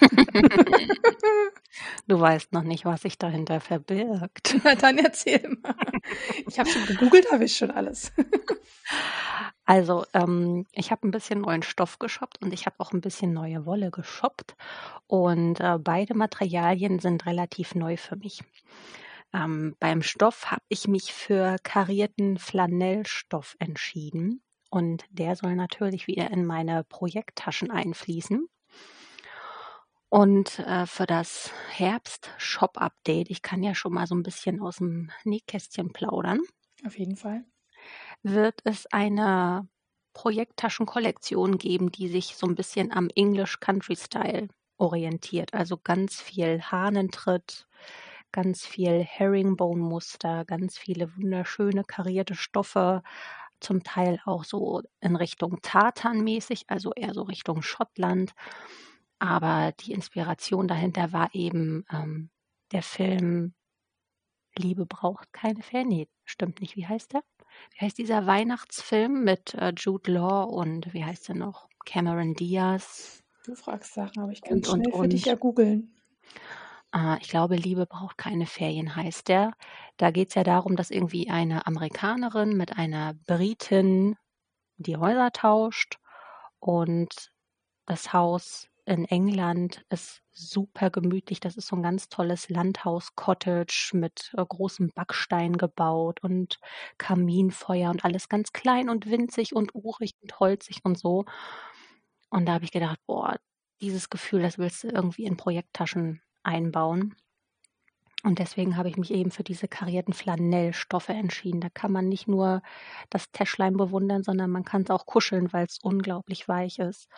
Du weißt noch nicht, was sich dahinter verbirgt. Na, dann erzähl mal. Ich habe schon gegoogelt, habe ich schon alles. Also, ähm, ich habe ein bisschen neuen Stoff geshoppt und ich habe auch ein bisschen neue Wolle geshoppt. Und äh, beide Materialien sind relativ neu für mich. Ähm, beim Stoff habe ich mich für karierten Flanellstoff entschieden. Und der soll natürlich wieder in meine Projekttaschen einfließen. Und äh, für das Herbst-Shop-Update, ich kann ja schon mal so ein bisschen aus dem Nähkästchen plaudern, Auf jeden Fall. wird es eine Projekttaschenkollektion geben, die sich so ein bisschen am English Country Style orientiert. Also ganz viel Hahnentritt, ganz viel Herringbone-Muster, ganz viele wunderschöne karierte Stoffe, zum Teil auch so in Richtung Tartan-mäßig, also eher so Richtung Schottland. Aber die Inspiration dahinter war eben ähm, der Film Liebe braucht keine Ferien. Nee, stimmt nicht. Wie heißt der? Wie heißt dieser Weihnachtsfilm mit äh, Jude Law und wie heißt der noch? Cameron Diaz. Du fragst Sachen, aber ich kann Und, und, schnell für dich und. ja googeln. Äh, ich glaube, Liebe braucht keine Ferien heißt der. Da geht es ja darum, dass irgendwie eine Amerikanerin mit einer Britin die Häuser tauscht und das Haus in England ist super gemütlich. Das ist so ein ganz tolles Landhaus-Cottage mit äh, großem Backstein gebaut und Kaminfeuer und alles ganz klein und winzig und urig und holzig und so. Und da habe ich gedacht, boah, dieses Gefühl, das willst du irgendwie in Projekttaschen einbauen. Und deswegen habe ich mich eben für diese karierten Flanellstoffe entschieden. Da kann man nicht nur das Täschlein bewundern, sondern man kann es auch kuscheln, weil es unglaublich weich ist.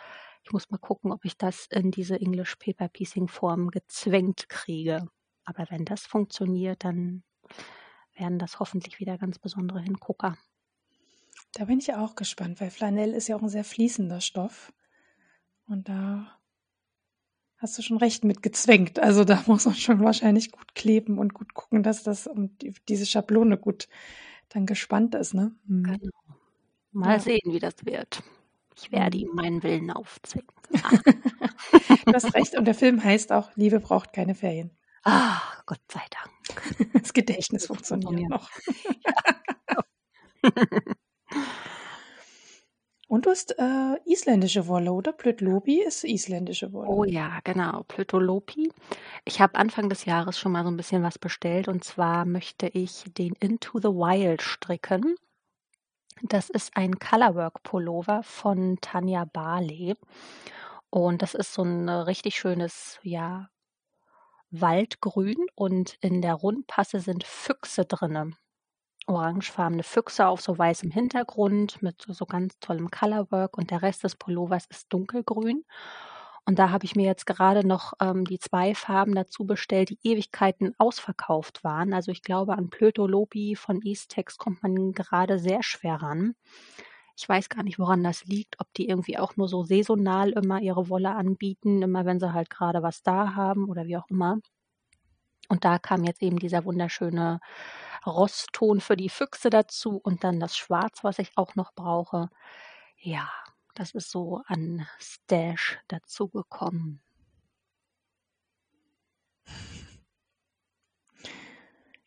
Ich muss mal gucken, ob ich das in diese English Paper Piecing Form gezwängt kriege. Aber wenn das funktioniert, dann werden das hoffentlich wieder ganz besondere Hingucker. Da bin ich auch gespannt, weil Flanell ist ja auch ein sehr fließender Stoff. Und da hast du schon recht mit gezwängt. Also da muss man schon wahrscheinlich gut kleben und gut gucken, dass das um die, diese Schablone gut dann gespannt ist. Ne? Hm. Genau. Mal Ja. sehen, wie das wird. Ich werde Mhm. ihm meinen Willen aufzwingen. Du hast recht. Und der Film heißt auch Liebe braucht keine Ferien. Ah, Gott sei Dank. Das Gedächtnis funktioniert noch. Und du hast äh, isländische Wolle, oder? Plötlobi ist isländische Wolle. Oh ja, genau, Plötolopi. Ich habe Anfang des Jahres schon mal so ein bisschen was bestellt und zwar möchte ich den Into the Wild stricken. Das ist ein Colorwork Pullover von Tanja Barley und das ist so ein richtig schönes, ja, Waldgrün und in der Rundpasse sind Füchse drinne. Orangefarbene Füchse auf so weißem Hintergrund mit so, so ganz tollem Colorwork und der Rest des Pullovers ist dunkelgrün. Und da habe ich mir jetzt gerade noch ähm, die zwei Farben dazu bestellt, die Ewigkeiten ausverkauft waren. Also ich glaube, an Plötolopi von Eastex kommt man gerade sehr schwer ran. Ich weiß gar nicht, woran das liegt, ob die irgendwie auch nur so saisonal immer ihre Wolle anbieten, immer wenn sie halt gerade was da haben oder wie auch immer. Und da kam jetzt eben dieser wunderschöne Rostton für die Füchse dazu und dann das Schwarz, was ich auch noch brauche. Ja, das ist so an Stash dazugekommen.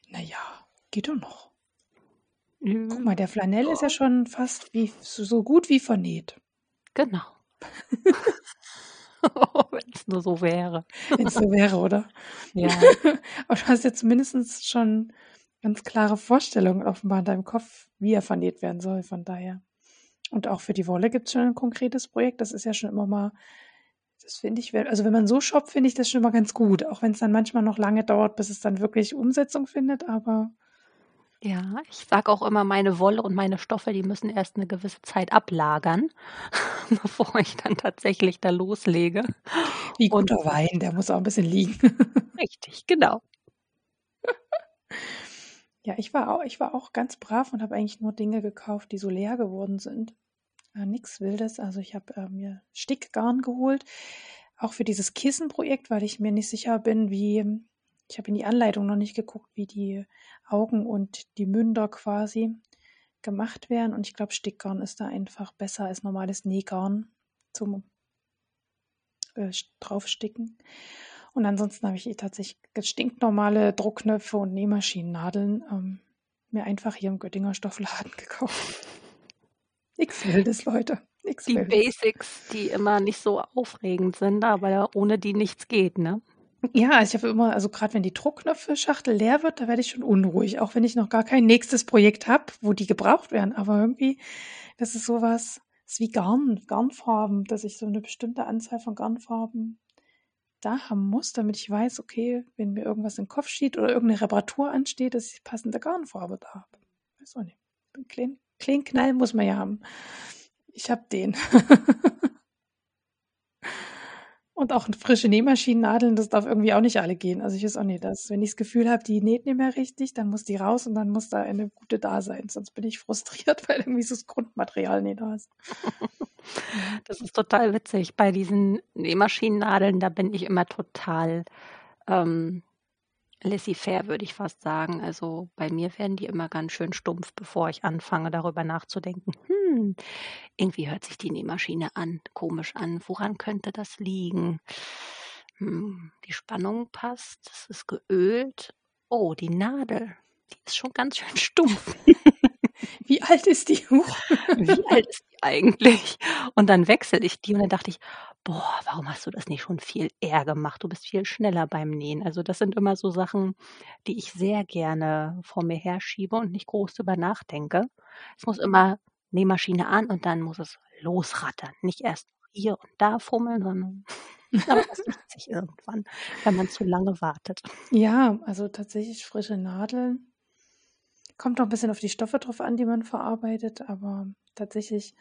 Naja, geht doch noch. Guck mal, der Flanell ist ja schon fast wie, so gut wie vernäht. Genau. Wenn es nur so wäre. Wenn es so wäre, oder? Ja. Aber du hast jetzt mindestens schon ganz klare Vorstellungen offenbar in deinem Kopf, wie er vernäht werden soll, von daher. Und auch für die Wolle gibt es schon ein konkretes Projekt. Das ist ja schon immer mal, Das finde ich, also wenn man so shoppt, finde ich das schon mal ganz gut, auch wenn es dann manchmal noch lange dauert, bis es dann wirklich Umsetzung findet, aber Ja, ich sage auch immer, meine Wolle und meine Stoffe, die müssen erst eine gewisse Zeit ablagern, bevor ich dann tatsächlich da loslege. Wie guter Wein, der muss auch ein bisschen liegen. Richtig, genau. Ja, ich war auch ich war auch ganz brav und habe eigentlich nur Dinge gekauft, die so leer geworden sind. Äh, nix Wildes. Also, ich habe, äh, mir Stickgarn geholt, auch für dieses Kissenprojekt, weil ich mir nicht sicher bin, wie ich habe in die Anleitung noch nicht geguckt, wie die Augen und die Münder quasi gemacht werden und ich glaube, Stickgarn ist da einfach besser als normales Nähgarn zum, äh, draufsticken. Und ansonsten habe ich tatsächlich stinknormale Druckknöpfe und Nähmaschinennadeln ähm, mir einfach hier im Göttinger Stoffladen gekauft. Nix Wildes, Leute. Nix Die Wildes. Basics, die immer nicht so aufregend sind, aber ohne die nichts geht, ne? Ja, ich habe immer, also gerade wenn die Druckknöpfe-Schachtel leer wird, da werde ich schon unruhig, auch wenn ich noch gar kein nächstes Projekt habe, wo die gebraucht werden. Aber irgendwie, das ist sowas, das ist wie Garn, Garnfarben, dass ich so eine bestimmte Anzahl von Garnfarben da haben muss, damit ich weiß, okay, wenn mir irgendwas in den Kopf steht oder irgendeine Reparatur ansteht, dass ich passende Garnfarbe da habe. Weiß auch nicht. Einen kleinen, kleinen Knall muss man ja haben. Ich habe den. Und auch frische Nähmaschinennadeln, das darf irgendwie auch nicht alle gehen. Also ich weiß auch nicht, dass, wenn ich das Gefühl habe, die näht nicht mehr richtig, dann muss die raus und dann muss da eine gute da sein. Sonst bin ich frustriert, weil irgendwie so das Grundmaterial nicht da ist. Das ist total witzig. Bei diesen Nähmaschinennadeln, da bin ich immer total ähm, laissez-faire, würde ich fast sagen. Also bei mir werden die immer ganz schön stumpf, bevor ich anfange, darüber nachzudenken. Hm, irgendwie hört sich die Nähmaschine an, komisch an. Woran könnte das liegen? Hm, die Spannung passt, es ist geölt. Oh, die Nadel, die ist schon ganz schön stumpf. Wie alt ist die? Wie alt ist die eigentlich? Und dann wechsle ich die und dann dachte ich, boah, warum hast du das nicht schon viel eher gemacht? Du bist viel schneller beim Nähen. Also das sind immer so Sachen, die ich sehr gerne vor mir herschiebe und nicht groß drüber nachdenke. Es muss immer Nähmaschine an und dann muss es losrattern. Nicht erst hier und da fummeln, sondern aber das macht sich irgendwann, wenn man zu lange wartet. Ja, also tatsächlich frische Nadeln. Kommt auch ein bisschen auf die Stoffe drauf an, die man verarbeitet, aber tatsächlich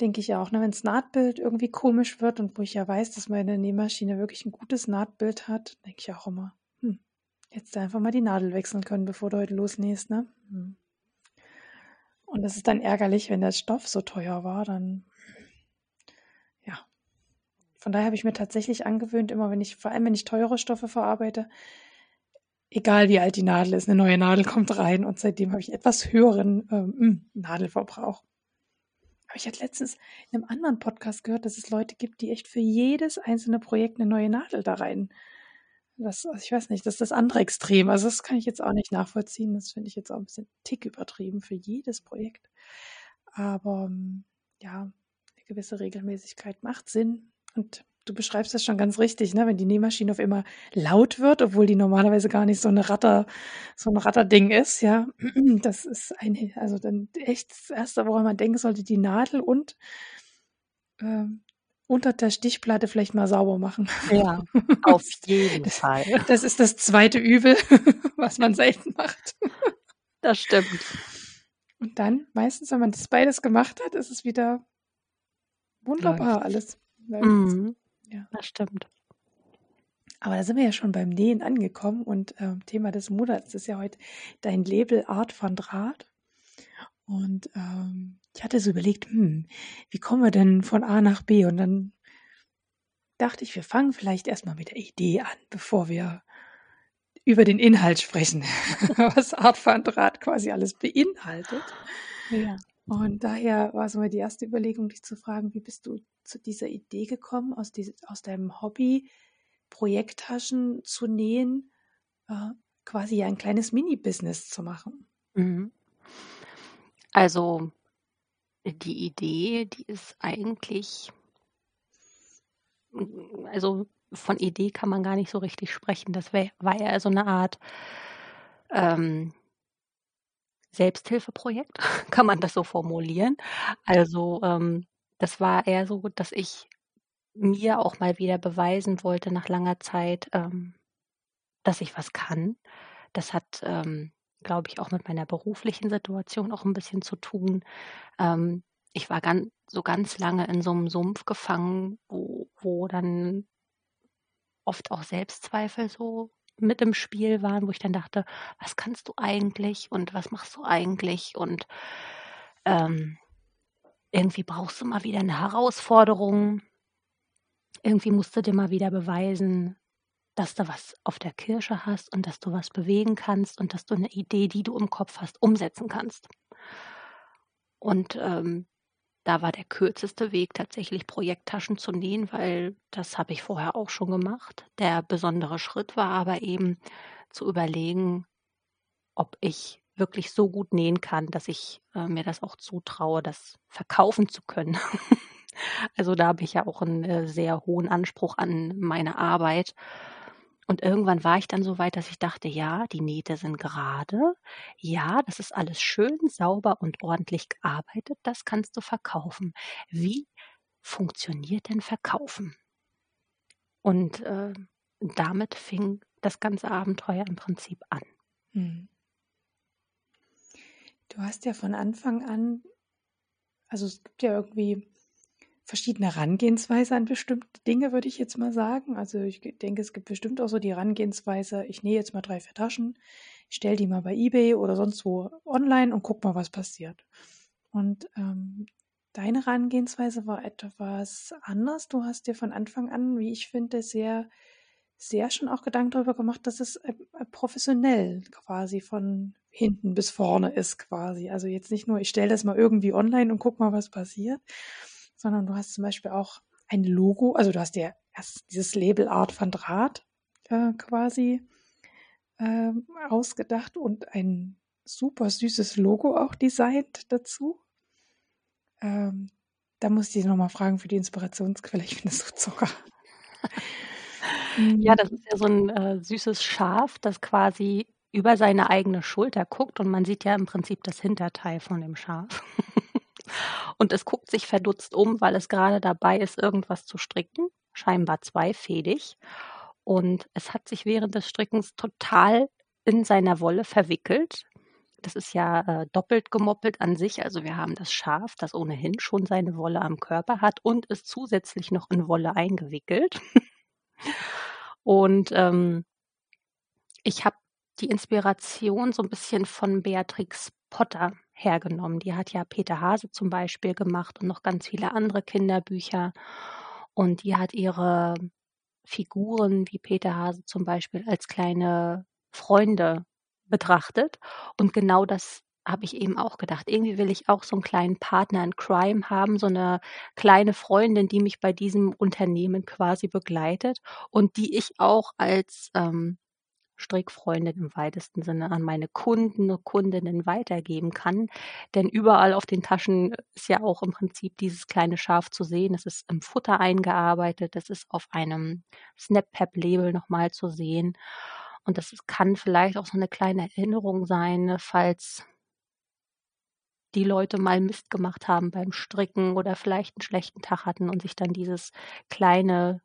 denke ich auch, ne, wenn das Nahtbild irgendwie komisch wird und wo ich ja weiß, dass meine Nähmaschine wirklich ein gutes Nahtbild hat, denke ich auch immer, hm, du einfach mal die Nadel wechseln können, bevor du heute losnähst, ne? Hm. Und das ist dann ärgerlich, wenn der Stoff so teuer war, dann ja. Von daher habe ich mir tatsächlich angewöhnt, immer wenn ich, vor allem wenn ich teure Stoffe verarbeite, egal wie alt die Nadel ist, eine neue Nadel kommt rein und seitdem habe ich etwas höheren ähm, Nadelverbrauch. Aber ich hatte letztens in einem anderen Podcast gehört, dass es Leute gibt, die echt für jedes einzelne Projekt eine neue Nadel da rein. Das, also ich weiß nicht, das ist das andere Extrem. Also das kann ich jetzt auch nicht nachvollziehen. Das finde ich jetzt auch ein bisschen tick übertrieben für jedes Projekt. Aber ähm, ja, eine gewisse Regelmäßigkeit macht Sinn. Und du beschreibst das schon ganz richtig, ne? Wenn die Nähmaschine auf immer laut wird, obwohl die normalerweise gar nicht so eine Ratter, so ein Ratterding ist, ja. Das ist ein, also dann echt das Erste, woran man denken sollte, die Nadel und ähm, unter der Stichplatte vielleicht mal sauber machen. Ja, auf jeden das, Fall. Das ist das zweite Übel, was man selten macht. Das stimmt. Und dann, meistens, wenn man das beides gemacht hat, ist es wieder wunderbar Läuft. alles. Mhm. Ja. Das stimmt. Aber da sind wir ja schon beim Nähen angekommen und ähm, Thema des Monats ist ja heute dein Label Art von Draht. Und ähm, ich hatte so überlegt, hm, wie kommen wir denn von A nach B? Und dann dachte ich, wir fangen vielleicht erstmal mit der Idee an, bevor wir über den Inhalt sprechen, was Art von Draht quasi alles beinhaltet. Ja. Und daher war so mal die erste Überlegung, dich zu fragen, wie bist du zu dieser Idee gekommen, aus, diese, aus deinem Hobby Projekttaschen zu nähen, äh, quasi ein kleines Mini-Business zu machen? Mhm. Also die Idee, die ist eigentlich, also von Idee kann man gar nicht so richtig sprechen. Das wär, war ja so eine Art ähm, Selbsthilfeprojekt, kann man das so formulieren. Also ähm, das war eher so, dass ich mir auch mal wieder beweisen wollte nach langer Zeit, ähm, dass ich was kann. Das hat, ähm, glaube ich, auch mit meiner beruflichen Situation auch ein bisschen zu tun. Ähm, ich war gan so ganz lange in so einem Sumpf gefangen, wo wo dann oft auch Selbstzweifel so mit im Spiel waren, wo ich dann dachte: „Was kannst du eigentlich und was machst du eigentlich?“ Und, ähm, irgendwie brauchst du mal wieder eine Herausforderung. Irgendwie musst du dir mal wieder beweisen, dass du was auf der Kirsche hast und dass du was bewegen kannst und dass du eine Idee, die du im Kopf hast, umsetzen kannst. Und, ähm, da war der kürzeste Weg tatsächlich Projekttaschen zu nähen, weil das habe ich vorher auch schon gemacht. Der besondere Schritt war aber eben zu überlegen, ob ich wirklich so gut nähen kann, dass ich, äh, mir das auch zutraue, das verkaufen zu können. Also, da habe ich ja auch einen äh, sehr hohen Anspruch an meine Arbeit. Und irgendwann war ich dann so weit, dass ich dachte: „Ja, die Nähte sind gerade. Ja, das ist alles schön sauber und ordentlich gearbeitet. Das kannst du verkaufen. Wie funktioniert denn Verkaufen?“ Und, äh, damit fing das ganze Abenteuer im Prinzip an. Mhm. Du hast ja von Anfang an also, es gibt ja irgendwie verschiedene Herangehensweise an bestimmte Dinge, würde ich jetzt mal sagen. Also, ich denke, es gibt bestimmt auch so die Herangehensweise: „Ich nähe jetzt mal 3, 4 Taschen, stelle die mal bei eBay oder sonst wo online und gucke mal, was passiert.“ Und, ähm, deine Herangehensweise war etwas anders. Du hast dir von Anfang an, wie ich finde, sehr sehr schon auch Gedanken darüber gemacht, dass es, äh, äh, professionell quasi von hinten bis vorne ist quasi. Also, jetzt nicht nur: „Ich stelle das mal irgendwie online und gucke mal, was passiert“, sondern du hast zum Beispiel auch ein Logo also, du hast dir erst dieses Label Art van Draht, äh, quasi, ähm, ausgedacht und ein super süßes Logo auch designt dazu. Ähm, da muss ich dich noch mal fragen für die Inspirationsquelle. Ich finde das so Zucker. Ja, das ist ja so 'n, äh, süßes Schaf, das quasi über seine eigene Schulter guckt und man sieht ja im Prinzip das Hinterteil von dem Schaf. Und es guckt sich verdutzt um, weil es grade dabei ist, irgendwas zu stricken, scheinbar zweifädig. Und es hat sich während des Strickens total in seiner Wolle verwickelt. Das ist ja, äh, doppelt gemoppelt an sich. Also, wir haben das Schaf, das ohnehin schon seine Wolle am Körper hat und ist zusätzlich noch in Wolle eingewickelt. Und, ähm, ich habe die Inspiration so 'n bisschen von Beatrix Potter hergenommen. Die hat ja Peter Hase zum Beispiel gemacht und noch ganz viele andere Kinderbücher. Und die hat ihre Figuren wie Peter Hase zum Beispiel als kleine Freunde betrachtet. Und genau das habe ich eben auch gedacht. Irgendwie will ich auch so 'n kleinen Partner in Crime haben, so 'ne kleine Freundin, die mich bei diesem Unternehmen quasi begleitet und die ich auch als, ähm, Strickfreundin im weitesten Sinne an meine Kunden und Kundinnen weitergeben kann. Denn überall auf den Taschen ist ja auch im Prinzip dieses kleine Schaf zu sehen. Es ist im Futter eingearbeitet, es ist auf einem Snap-Pep-Label noch mal zu sehen. Und das kann vielleicht auch so 'ne kleine Erinnerung sein, falls die Leute mal Mist gemacht haben beim Stricken oder vielleicht 'n schlechten Tag hatten und sich dann dieses kleine,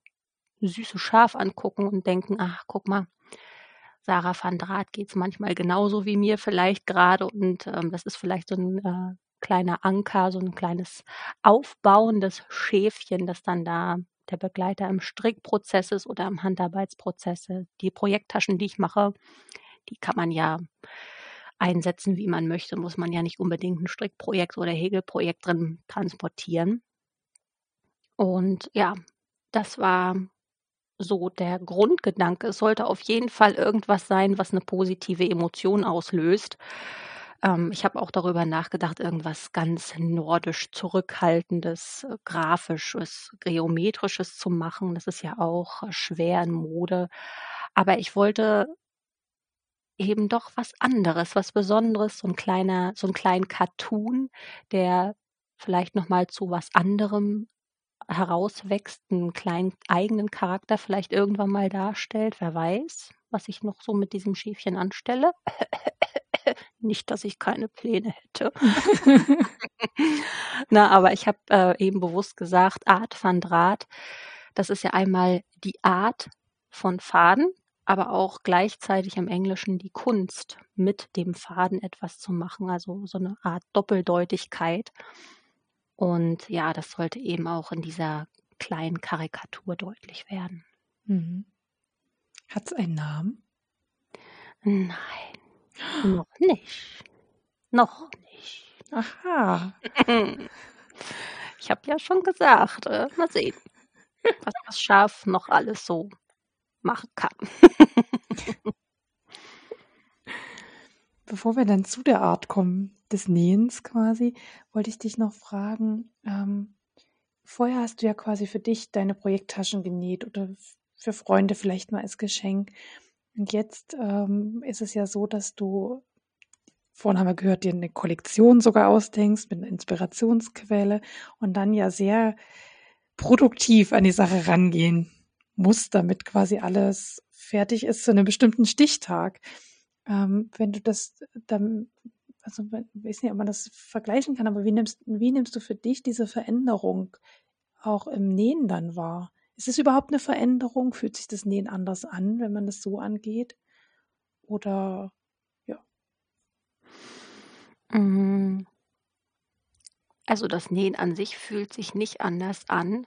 süße Schaf angucken und denken: „Ach, guck mal, Sarah van Draht geht's manchmal genauso wie mir vielleicht grade.“ Und, ähm, das ist vielleicht so 'n, äh, kleiner Anker, so 'n kleines aufbauendes Schäfchen, das dann da der Begleiter im Strickprozess ist oder im Handarbeitsprozesse. Die Projekttaschen, die ich mache, die kann man ja einsetzen, wie man möchte. Muss man ja nicht unbedingt 'n Strickprojekt oder Häkelprojekt drin transportieren. Und ja, das war so der Grundgedanke. Es sollte auf jeden Fall irgendwas sein, was 'ne positive Emotion auslöst. Ähm, ich habe auch darüber nachgedacht, irgendwas ganz nordisch Zurückhaltendes, äh, Grafisches, Geometrisches zu machen. Das ist ja auch schwer in Mode. Aber ich wollte eben doch was anderes, was Besonderes, so 'n kleiner so 'n kleinen Cartoon, der vielleicht noch mal zu was anderem herauswächst, 'n kleinen eigenen Charakter vielleicht irgendwann mal darstellt. Wer weiß, was ich noch so mit diesem Schäfchen anstelle. Nicht, dass ich keine Pläne hätte. Na, aber ich habe, äh, eben bewusst gesagt, Art van Draht, Das ist ja einmal die Art von Faden, aber auch gleichzeitig im Englischen die Kunst, mit dem Faden etwas zu machen, also so eine Art Doppeldeutigkeit. Und ja, das sollte eben auch in dieser kleinen Karikatur deutlich werden. Mhm. Hat es einen Namen? Nein, noch nicht. Noch nicht. Aha. Ich habe ja schon gesagt, äh, mal sehen, was das Schaf noch alles so machen kann. Bevor wir dann zu der Art kommen, des Nähens quasi, wollte ich dich noch fragen, ähm, vorher hast du ja quasi für dich deine Projekttaschen genäht oder für Freunde vielleicht mal als Geschenk. Und jetzt ähm, ist es ja so, dass du, vorhin haben wir gehört, dir eine Kollektion sogar ausdenkst mit einer Inspirationsquelle und dann ja sehr produktiv an die Sache rangehen muss, damit quasi alles fertig ist zu einem bestimmten Stichtag. Ähm, wenn du das dann, also ich weiß nicht, ob man das vergleichen kann, aber wie nimmst, wie nimmst du für dich diese Veränderung auch im Nähen dann wahr? Ist es überhaupt eine Veränderung? Fühlt sich das Nähen anders an, wenn man das so angeht? Oder ja? Mm. Also das Nähen an sich fühlt sich nicht anders an,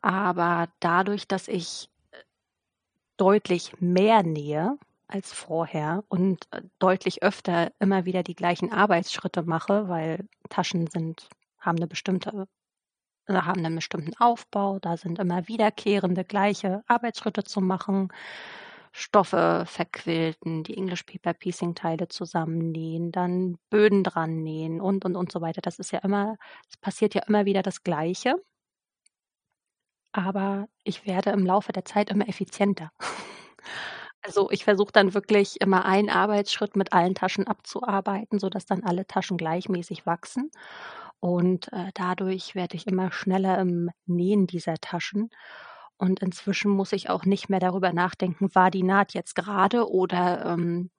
aber dadurch, dass ich äh, deutlich mehr nähe als vorher und äh, deutlich öfter immer wieder die gleichen Arbeitsschritte mache, weil Taschen sind haben eine bestimmte haben einen bestimmten Aufbau, da sind immer wiederkehrende gleiche Arbeitsschritte zu machen, Stoffe verquilten, die English Paper Piecing Teile zusammennähen, dann Böden dran nähen und und und so weiter. Das ist ja immer, es passiert ja immer wieder das Gleiche. Aber ich werde im Laufe der Zeit immer effizienter. Also ich versuche dann wirklich immer einen Arbeitsschritt mit allen Taschen abzuarbeiten, sodass dann alle Taschen gleichmäßig wachsen. Und äh, dadurch werde ich immer schneller im Nähen dieser Taschen. Und inzwischen muss ich auch nicht mehr darüber nachdenken, war die Naht jetzt gerade oder ähm,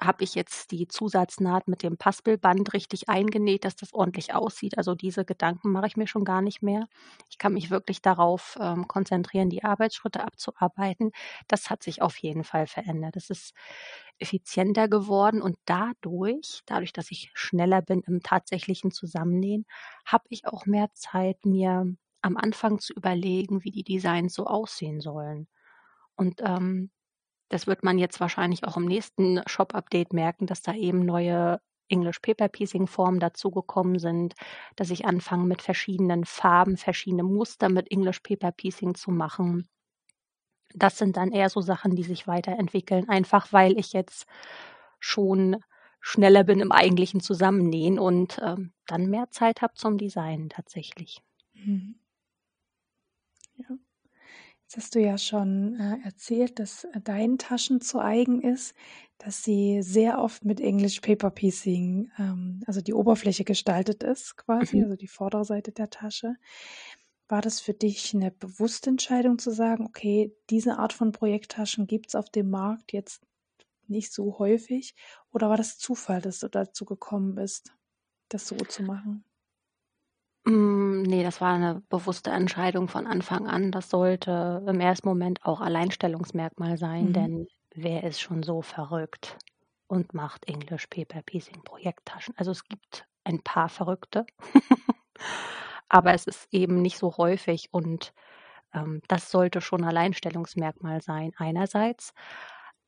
habe ich jetzt die Zusatznaht mit dem Paspelband richtig eingenäht, dass das ordentlich aussieht. Also diese Gedanken mache ich mir schon gar nicht mehr. Ich kann mich wirklich darauf ähm, konzentrieren, die Arbeitsschritte abzuarbeiten. Das hat sich auf jeden Fall verändert. Es ist effizienter geworden und dadurch, dadurch, dass ich schneller bin im tatsächlichen Zusammennähen, habe ich auch mehr Zeit, mir am Anfang zu überlegen, wie die Designs so aussehen sollen. Und ähm, das wird man jetzt wahrscheinlich auch im nächsten Shop-Update merken, dass da eben neue English Paper Piecing Formen dazugekommen sind, dass ich anfange mit verschiedenen Farben, verschiedene Muster mit English Paper Piecing zu machen. Das sind dann eher so Sachen, die sich weiterentwickeln, einfach weil ich jetzt schon schneller bin im eigentlichen Zusammennähen und ähm, dann mehr Zeit habe zum Designen tatsächlich. Mhm. Ja. Jetzt hast du ja schon äh, erzählt, dass äh, deinen Taschen zu eigen ist, dass sie sehr oft mit English Paper Piecing, ähm, also die Oberfläche gestaltet ist, quasi, mhm. also die Vorderseite der Tasche. War das für dich eine bewusste Entscheidung zu sagen, okay, diese Art von Projekttaschen gibt es auf dem Markt jetzt nicht so häufig? Oder war das Zufall, dass du dazu gekommen bist, das so zu machen? Hm, ne, das war eine bewusste Entscheidung von Anfang an. Das sollte im ersten Moment auch Alleinstellungsmerkmal sein, Mhm. denn wer ist schon so verrückt und macht English Paper Piecing Projekttaschen? Also, es gibt ein paar Verrückte, aber es ist eben nicht so häufig und, ähm, das sollte schon Alleinstellungsmerkmal sein einerseits.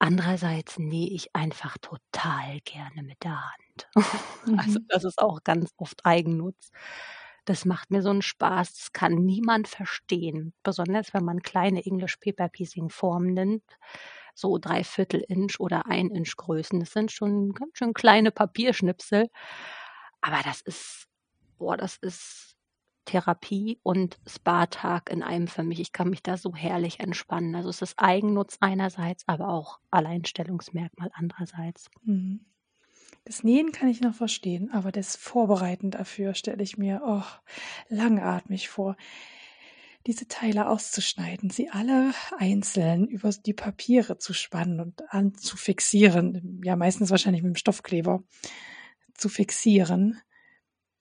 Andererseits nähe ich einfach total gerne mit der Hand. Also, mhm. das ist auch ganz oft Eigennutz. Das macht mir so einen Spaß. Das kann niemand verstehen. Besonders wenn man kleine English Paper Piecing Formen nimmt. So dreiviertel Inch oder ein Inch Größen. Das sind schon ganz schön kleine Papierschnipsel. Aber das ist, boah, das ist Therapie und Spa-Tag in einem für mich. Ich kann mich da so herrlich entspannen. Also es ist Eigennutz einerseits, aber auch Alleinstellungsmerkmal andererseits. Mhm. Das Nähen kann ich noch verstehen, aber das Vorbereiten dafür stelle ich mir oh, langatmig vor. Diese Teile auszuschneiden, sie alle einzeln über die Papiere zu spannen und anzufixieren, ja meistens wahrscheinlich mit dem Stoffkleber zu fixieren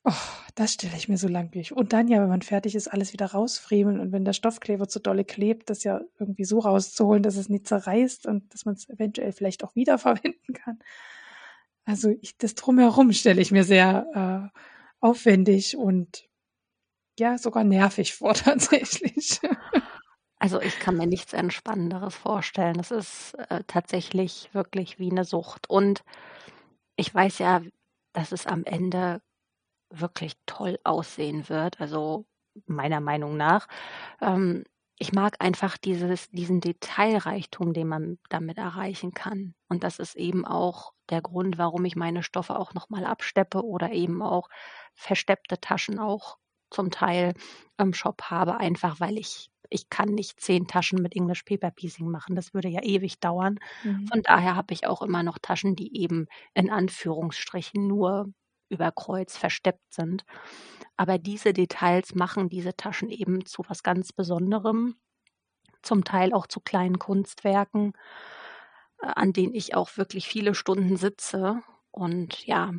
Oh, das stelle ich mir so langwierig. Und dann ja, wenn man fertig ist, alles wieder rausfriemeln und wenn der Stoffkleber zu dolle klebt, das ja irgendwie so rauszuholen, dass es nicht zerreißt und dass man es eventuell vielleicht auch wiederverwenden kann. Also ich, das drumherum stelle ich mir sehr äh, aufwendig und ja, sogar nervig vor tatsächlich. Also ich kann mir nichts Entspannenderes vorstellen. Das ist äh, tatsächlich wirklich wie eine Sucht. Und ich weiß ja, dass es am Ende wirklich toll aussehen wird. Also meiner Meinung nach. Ähm, ich mag einfach dieses, diesen Detailreichtum, den man damit erreichen kann. Und das ist eben auch der Grund, warum ich meine Stoffe auch nochmal absteppe oder eben auch versteppte Taschen auch zum Teil im Shop habe, einfach weil ich ich kann nicht zehn Taschen mit English Paper Piecing machen. Das würde ja ewig dauern. Mhm. Von daher habe ich auch immer noch Taschen, die eben in Anführungsstrichen nur über Kreuz versteppt sind. Aber diese Details machen diese Taschen eben zu was ganz Besonderem, zum Teil auch zu kleinen Kunstwerken, an denen ich auch wirklich viele Stunden sitze. Und ja,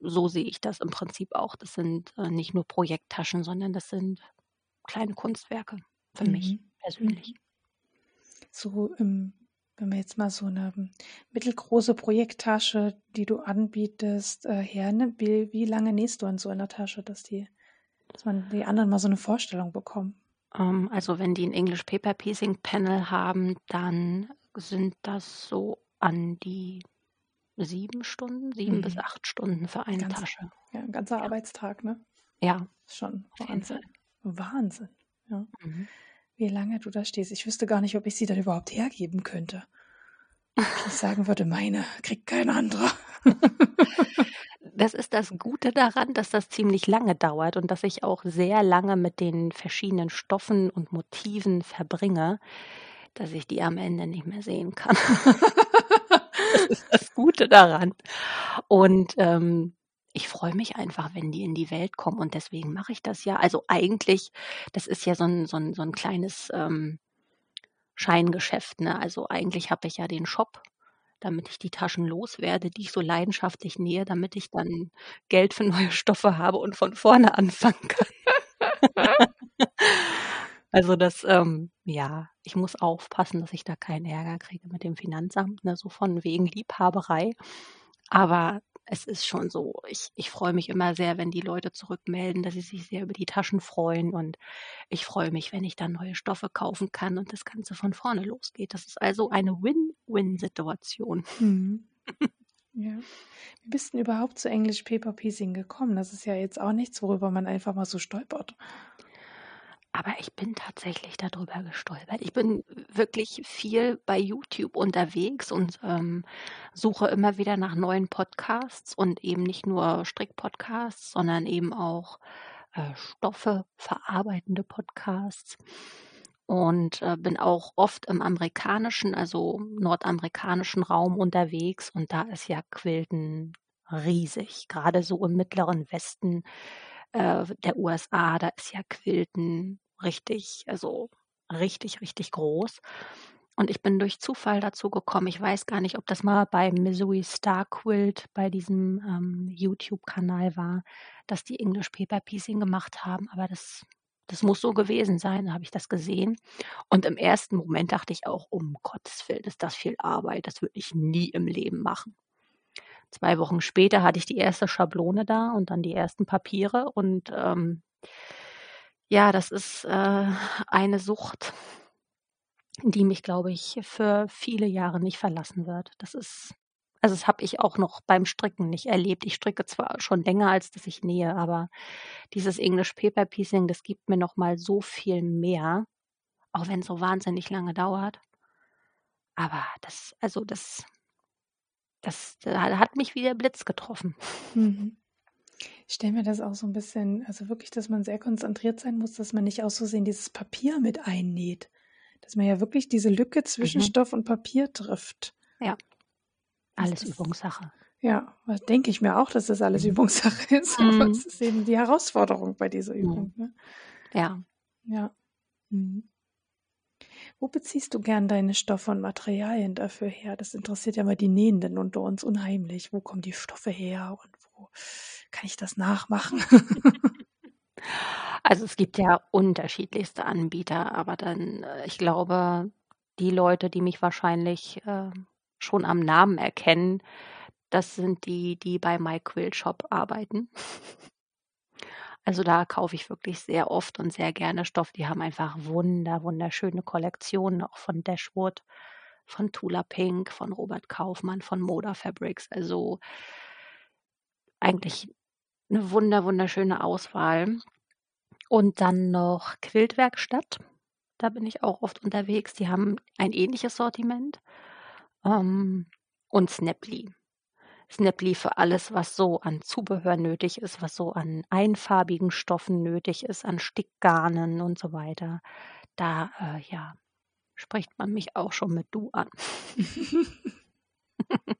so sehe ich das im Prinzip auch. Das sind äh, nicht nur Projekttaschen, sondern das sind kleine Kunstwerke für mhm. mich persönlich. So im wenn wir jetzt mal so eine mittelgroße Projekttasche, die du anbietest, äh, hernimmt, wie, wie lange nähst du an so einer Tasche, dass die, dass man die anderen mal so eine Vorstellung bekommt? Ähm, also wenn die ein English Paper Piecing Panel haben, dann sind das so an die sieben Stunden, sieben mhm. bis acht Stunden für eine Ganz, Tasche. Ja, ein ganzer ja. Arbeitstag, ne? Ja. Schon Wahnsinn. Wahnsinn. Ja. Mhm wie lange du da stehst. Ich wüsste gar nicht, ob ich sie dann überhaupt hergeben könnte. Ich sagen würde, meine kriegt kein anderer. Das ist das Gute daran, dass das ziemlich lange dauert und dass ich auch sehr lange mit den verschiedenen Stoffen und Motiven verbringe, dass ich die am Ende nicht mehr sehen kann. das ist das Gute daran. Und ähm, ich freue mich einfach, wenn die in die Welt kommen und deswegen mache ich das ja. Also eigentlich, das ist ja so ein, so ein, so ein kleines ähm, Scheingeschäft. Ne? Also eigentlich habe ich ja den Shop, damit ich die Taschen loswerde, die ich so leidenschaftlich nähe, damit ich dann Geld für neue Stoffe habe und von vorne anfangen kann. also das, ähm, ja, ich muss aufpassen, dass ich da keinen Ärger kriege mit dem Finanzamt, ne? so von wegen Liebhaberei. Aber es ist schon so, ich, ich freue mich immer sehr, wenn die Leute zurückmelden, dass sie sich sehr über die Taschen freuen und ich freue mich, wenn ich dann neue Stoffe kaufen kann und das Ganze von vorne losgeht. Das ist also eine Win-Win-Situation. Mhm. Ja. Wie bist du denn überhaupt zu Englisch Paper Piecing gekommen? Das ist ja jetzt auch nichts, worüber man einfach mal so stolpert. Aber ich bin tatsächlich darüber gestolpert. Ich bin wirklich viel bei YouTube unterwegs und ähm, suche immer wieder nach neuen Podcasts und eben nicht nur Strickpodcasts, sondern eben auch äh, Stoffe verarbeitende Podcasts. Und äh, bin auch oft im amerikanischen, also nordamerikanischen Raum unterwegs und da ist ja Quilten riesig, gerade so im mittleren Westen äh, der USA, da ist ja Quilten richtig, also richtig, richtig groß. Und ich bin durch Zufall dazu gekommen. Ich weiß gar nicht, ob das mal bei Missouri Star Quilt bei diesem ähm, YouTube-Kanal war, dass die English Paper Piecing gemacht haben. Aber das, das muss so gewesen sein. Da habe ich das gesehen. Und im ersten Moment dachte ich auch, um Gottes Willen, ist das viel Arbeit. Das würde ich nie im Leben machen. Zwei Wochen später hatte ich die erste Schablone da und dann die ersten Papiere und ähm, ja, das ist äh, eine Sucht, die mich, glaube ich, für viele Jahre nicht verlassen wird. Das ist, also das habe ich auch noch beim Stricken nicht erlebt. Ich stricke zwar schon länger, als dass ich nähe, aber dieses English Paper Piecing, das gibt mir noch mal so viel mehr, auch wenn es so wahnsinnig lange dauert. Aber das, also das das hat mich wie der Blitz getroffen. Mhm. Ich stelle mir das auch so ein bisschen, also wirklich, dass man sehr konzentriert sein muss, dass man nicht aus Versehen dieses Papier mit einnäht. Dass man ja wirklich diese Lücke zwischen mhm. Stoff und Papier trifft. Ja. Alles Übungssache. Ja, denke ich mir auch, dass das alles mhm. Übungssache ist. Mhm. Aber es ist eben die Herausforderung bei dieser mhm. Übung. Ne? Ja. Ja. Mhm. Wo beziehst du gern deine Stoffe und Materialien dafür her? Das interessiert ja mal die Nähenden unter uns unheimlich. Wo kommen die Stoffe her und wo kann ich das nachmachen? Also, es gibt ja unterschiedlichste Anbieter, aber dann äh, ich glaube, die Leute, die mich wahrscheinlich, äh, schon am Namen erkennen, das sind die, die bei MyQuilShop arbeiten. Also, da kaufe ich wirklich sehr oft und sehr gerne Stoff. Die haben einfach wunder wunderschöne Kollektionen, auch von Dashwood, von Tula Pink, von Robert Kaufmann, von Moda Fabrics. Also eigentlich eine wunder wunderschöne Auswahl. Und dann noch Quiltwerkstatt. Da bin ich auch oft unterwegs. Die haben ein ähnliches Sortiment. Ähm, und Snaply. Snaply für alles, was so an Zubehör nötig ist, was so an einfarbigen Stoffen nötig ist, an Stickgarnen und so weiter. Da, äh, ja, spricht man mich auch schon mit du an.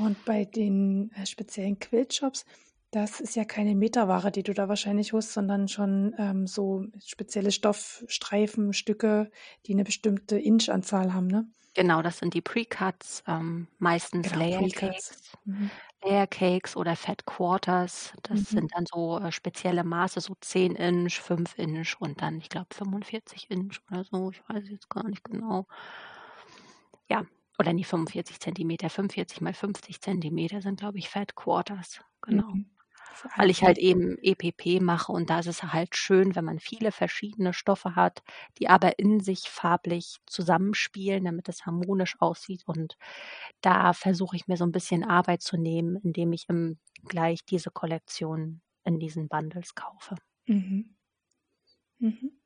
Und bei den äh, speziellen Quiltshops, das ist ja keine Meterware, die du da wahrscheinlich holst, sondern schon ähm, so spezielle Stoffstreifenstücke, die eine bestimmte Inch-Anzahl haben, ne? Genau, das sind die Pre-Cuts, ähm, meistens genau, Layer Cakes. Mhm. Layer Cakes oder Fat Quarters. Das mhm. sind dann so äh, spezielle Maße, so 10 Inch, 5 Inch und dann, ich glaube, 45 Inch oder so. Ich weiß jetzt gar nicht genau. Ja, oder nicht 45 Zentimeter, 45 mal 50 Zentimeter sind, glaube ich, Fat Quarters. Genau. Mhm weil ich halt eben EPP mache und da ist es halt schön, wenn man viele verschiedene Stoffe hat, die aber in sich farblich zusammenspielen, damit es harmonisch aussieht und da versuche ich mir so ein bisschen Arbeit zu nehmen, indem ich im gleich diese Kollektion in diesen Bundles kaufe. Mhm. Mhm.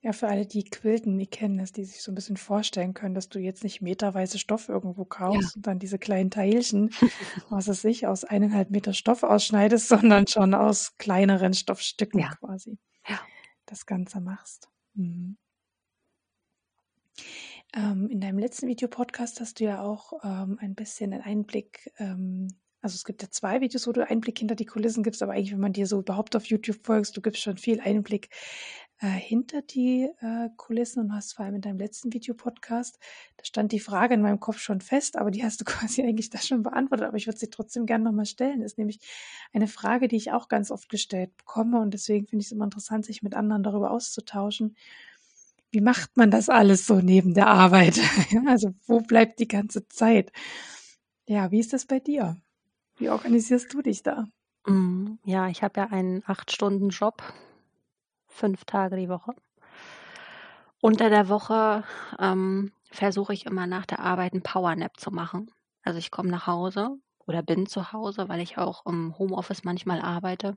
Ja, für alle, die Quilten nie kennen, dass die sich so ein bisschen vorstellen können, dass du jetzt nicht meterweise Stoff irgendwo kaufst und dann diese kleinen Teilchen, was weiß ich, aus eineinhalb Meter Stoff ausschneidest, sondern schon aus kleineren Stoffstücken Ja. quasi Ja. das Ganze machst. Mhm. Ähm, in deinem letzten Videopodcast hast du ja auch ähm, ein bisschen einen Einblick, ähm, also es gibt ja zwei Videos, wo du Einblick hinter die Kulissen gibst, aber eigentlich, wenn man dir so überhaupt auf YouTube folgst, du gibst schon viel Einblick äh, hinter die äh, Kulissen und hast vor allem in deinem letzten Videopodcast, da stand die Frage in meinem Kopf schon fest, aber die hast du quasi eigentlich da schon beantwortet, aber ich würde sie trotzdem gerne nochmal stellen. Ist nämlich eine Frage, die ich auch ganz oft gestellt bekomme und deswegen finde ich es immer interessant, sich mit anderen darüber auszutauschen. Wie macht man das alles so neben der Arbeit? also wo bleibt die ganze Zeit? Ja, wie ist das bei dir? Wie organisierst du dich da? Mm, ja, ich habe ja einen acht Stunden Job fünf Tage die Woche. Unter der Woche ähm, versuche ich immer nach der Arbeit ein Powernap zu machen. Also ich komme nach Hause oder bin zu Hause, weil ich auch im Homeoffice manchmal arbeite.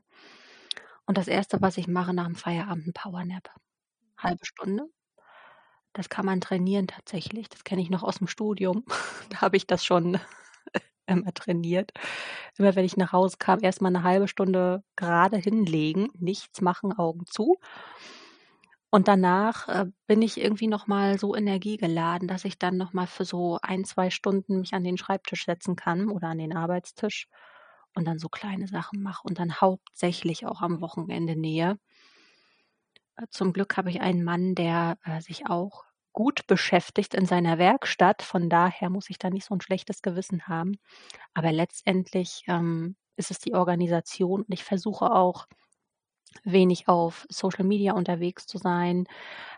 Und das Erste, was ich mache nach dem Feierabend, ein Powernap. Halbe Stunde. Das kann man trainieren tatsächlich. Das kenne ich noch aus dem Studium. da habe ich das schon immer trainiert. Immer wenn ich nach Hause kam, erstmal eine halbe Stunde gerade hinlegen, nichts machen, Augen zu. Und danach äh, bin ich irgendwie nochmal so energiegeladen, dass ich dann nochmal für so ein, zwei Stunden mich an den Schreibtisch setzen kann oder an den Arbeitstisch und dann so kleine Sachen mache und dann hauptsächlich auch am Wochenende nähe. Äh, zum Glück habe ich einen Mann, der äh, sich auch gut beschäftigt in seiner Werkstatt. Von daher muss ich da nicht so ein schlechtes Gewissen haben. Aber letztendlich ähm, ist es die Organisation und ich versuche auch wenig auf Social Media unterwegs zu sein.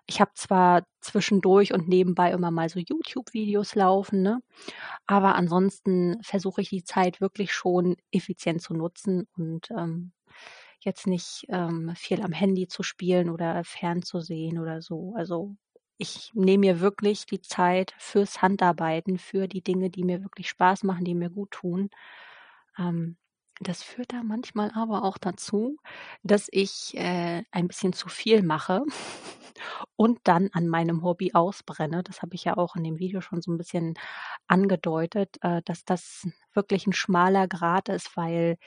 Ich habe zwar zwischendurch und nebenbei immer mal so YouTube-Videos laufen, ne? aber ansonsten versuche ich die Zeit wirklich schon effizient zu nutzen und ähm, jetzt nicht ähm, viel am Handy zu spielen oder fernzusehen oder so. Also ich nehme mir wirklich die Zeit fürs Handarbeiten, für die Dinge, die mir wirklich Spaß machen, die mir gut tun. Ähm, das führt da manchmal aber auch dazu, dass ich äh, ein bisschen zu viel mache und dann an meinem Hobby ausbrenne. Das habe ich ja auch in dem Video schon so ein bisschen angedeutet, äh, dass das wirklich ein schmaler Grat ist, weil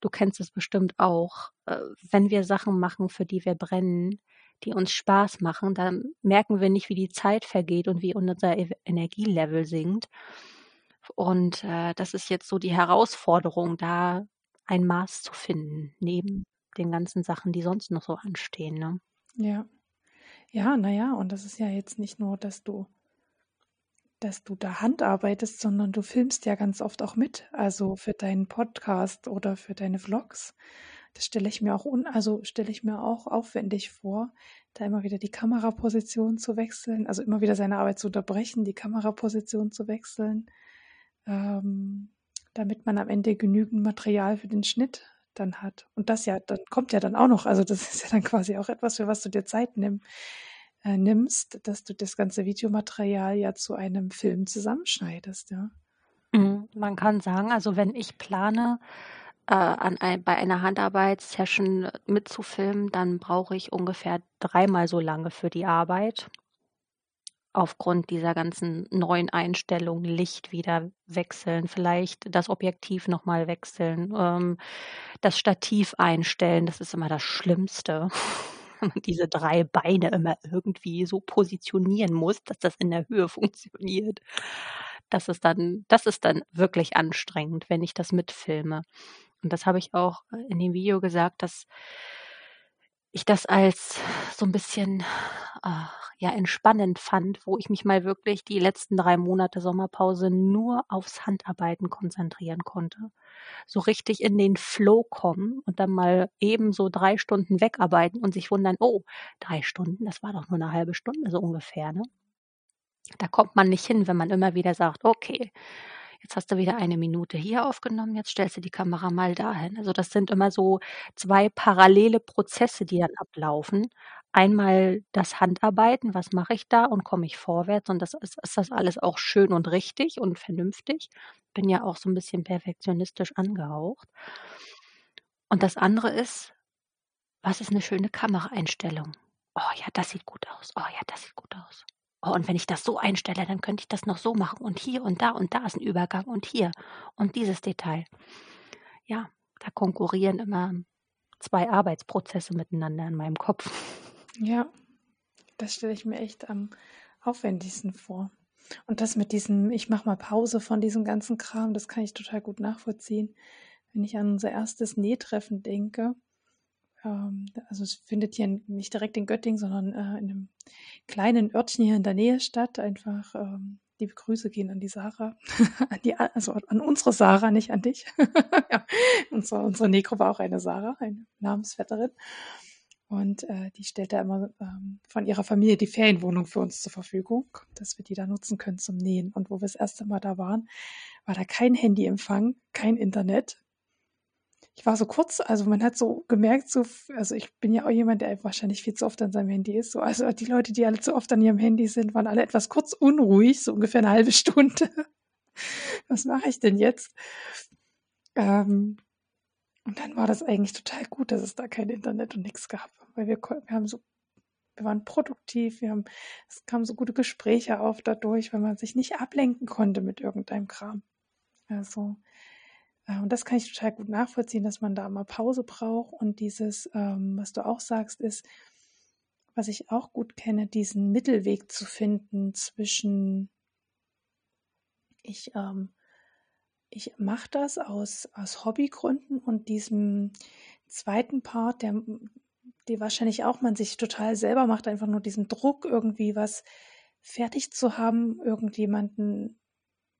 du kennst es bestimmt auch, äh, wenn wir Sachen machen, für die wir brennen, die uns Spaß machen, dann merken wir nicht, wie die Zeit vergeht und wie unser e-, Energielevel sinkt. Und äh, das ist jetzt so die Herausforderung, da ein Maß zu finden, neben den ganzen Sachen, die sonst noch so anstehen. Ne? Ja. Ja, naja, und das ist ja jetzt nicht nur, dass du dass du da handarbeitest, sondern du filmst ja ganz oft auch mit, also für deinen Podcast oder für deine Vlogs. Das stelle ich mir auch un also stelle ich mir auch aufwendig vor, da immer wieder die Kameraposition zu wechseln, also immer wieder seine Arbeit zu unterbrechen, die Kameraposition zu wechseln, ähm, damit man am Ende genügend Material für den Schnitt dann hat. Und das ja, dann kommt ja dann auch noch, also das ist ja dann quasi auch etwas, für was du dir Zeit nimm, äh, nimmst, dass du das ganze Videomaterial ja zu einem Film zusammenschneidest, ja. Mhm. Man kann sagen, also wenn ich plane, äh, an ein, bei einer Handarbeitssession mitzufilmen, dann brauche ich ungefähr dreimal so lange für die Arbeit. Aufgrund dieser ganzen neuen Einstellungen, Licht wieder wechseln, vielleicht das Objektiv nochmal wechseln, ähm, das Stativ einstellen, das ist immer das Schlimmste. Diese drei Beine immer irgendwie so positionieren muss, dass das in der Höhe funktioniert. Das ist dann, das ist dann wirklich anstrengend, wenn ich das mitfilme. Und das habe ich auch in dem Video gesagt, dass ich das als so ein bisschen äh, ja entspannend fand, wo ich mich mal wirklich die letzten drei Monate Sommerpause nur aufs Handarbeiten konzentrieren konnte. So richtig in den Flow kommen und dann mal eben so drei Stunden wegarbeiten und sich wundern, oh, drei Stunden, das war doch nur eine halbe Stunde so ungefähr, ne? Da kommt man nicht hin, wenn man immer wieder sagt, okay, Jetzt hast du wieder eine Minute hier aufgenommen, jetzt stellst du die Kamera mal dahin. Also das sind immer so zwei parallele Prozesse, die dann ablaufen. Einmal das Handarbeiten, was mache ich da und komme ich vorwärts und das ist, ist das alles auch schön und richtig und vernünftig. Bin ja auch so ein bisschen perfektionistisch angehaucht. Und das andere ist, was ist eine schöne Kameraeinstellung? Oh ja, das sieht gut aus. Oh ja, das sieht gut aus. Oh, und wenn ich das so einstelle, dann könnte ich das noch so machen und hier und da und da ist ein Übergang und hier und dieses Detail. Ja, da konkurrieren immer zwei Arbeitsprozesse miteinander in meinem Kopf. Ja, das stelle ich mir echt am aufwendigsten vor. Und das mit diesem, ich mache mal Pause von diesem ganzen Kram, das kann ich total gut nachvollziehen. Wenn ich an unser erstes Nähtreffen denke, also es findet hier nicht direkt in Göttingen, sondern äh, in einem kleinen Örtchen hier in der Nähe statt. Einfach ähm, liebe Grüße gehen an die Sarah, an die, also an unsere Sarah, nicht an dich. ja, unsere, unsere Negro war auch eine Sarah, eine Namensvetterin. Und äh, die stellt da immer ähm, von ihrer Familie die Ferienwohnung für uns zur Verfügung, dass wir die da nutzen können zum Nähen. Und wo wir das erste Mal da waren, war da kein Handyempfang, kein Internet, ich war so kurz, also man hat so gemerkt, so, also ich bin ja auch jemand, der wahrscheinlich viel zu oft an seinem Handy ist. So, also die Leute, die alle zu oft an ihrem Handy sind, waren alle etwas kurz unruhig, so ungefähr eine halbe Stunde. Was mache ich denn jetzt? Ähm, und dann war das eigentlich total gut, dass es da kein Internet und nichts gab, weil wir, wir haben so, wir waren produktiv, wir haben, es kamen so gute Gespräche auf dadurch, weil man sich nicht ablenken konnte mit irgendeinem Kram. Also, und das kann ich total gut nachvollziehen, dass man da mal Pause braucht. Und dieses, ähm, was du auch sagst, ist, was ich auch gut kenne, diesen Mittelweg zu finden zwischen ich, ähm, ich mache das aus, aus Hobbygründen und diesem zweiten Part, der, der wahrscheinlich auch man sich total selber macht, einfach nur diesen Druck, irgendwie was fertig zu haben, irgendjemanden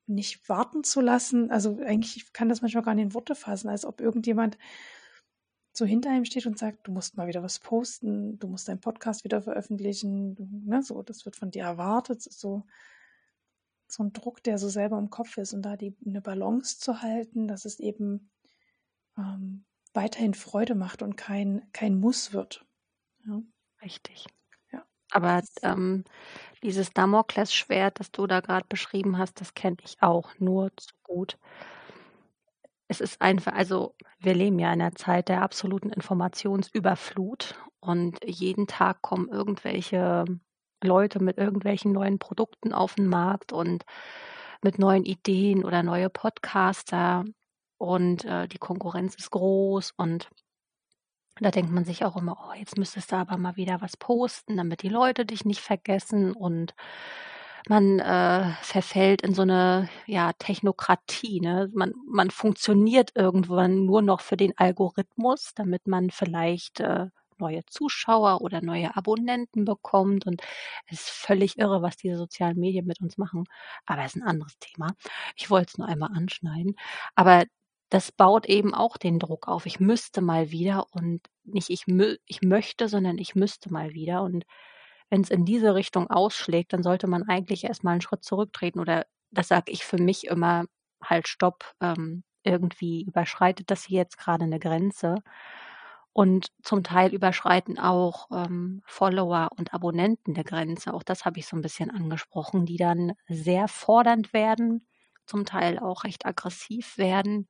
nicht warten zu lassen. Also eigentlich kann das manchmal gar nicht in Worte fassen, als ob irgendjemand so hinter ihm steht und sagt, du musst mal wieder was posten, du musst deinen Podcast wieder veröffentlichen, du, ne, so, das wird von dir erwartet, so, so ein Druck, der so selber im Kopf ist und da die, eine Balance zu halten, dass es eben ähm, weiterhin Freude macht und kein, kein Muss wird. Ja. Richtig. Aber ähm, dieses Damoklesschwert, das du da gerade beschrieben hast, das kenne ich auch nur zu gut. Es ist einfach, also wir leben ja in einer Zeit der absoluten Informationsüberflut und jeden Tag kommen irgendwelche Leute mit irgendwelchen neuen Produkten auf den Markt und mit neuen Ideen oder neue Podcaster und äh, die Konkurrenz ist groß und da denkt man sich auch immer, oh, jetzt müsstest du aber mal wieder was posten, damit die Leute dich nicht vergessen und man äh, verfällt in so eine ja, Technokratie. Ne? Man, man funktioniert irgendwann nur noch für den Algorithmus, damit man vielleicht äh, neue Zuschauer oder neue Abonnenten bekommt. Und es ist völlig irre, was diese sozialen Medien mit uns machen. Aber es ist ein anderes Thema. Ich wollte es nur einmal anschneiden. Aber das baut eben auch den Druck auf. Ich müsste mal wieder und nicht ich, ich möchte, sondern ich müsste mal wieder. Und wenn es in diese Richtung ausschlägt, dann sollte man eigentlich erstmal einen Schritt zurücktreten. Oder das sage ich für mich immer, halt stopp, ähm, irgendwie überschreitet das hier jetzt gerade eine Grenze. Und zum Teil überschreiten auch ähm, Follower und Abonnenten der Grenze. Auch das habe ich so ein bisschen angesprochen, die dann sehr fordernd werden, zum Teil auch recht aggressiv werden.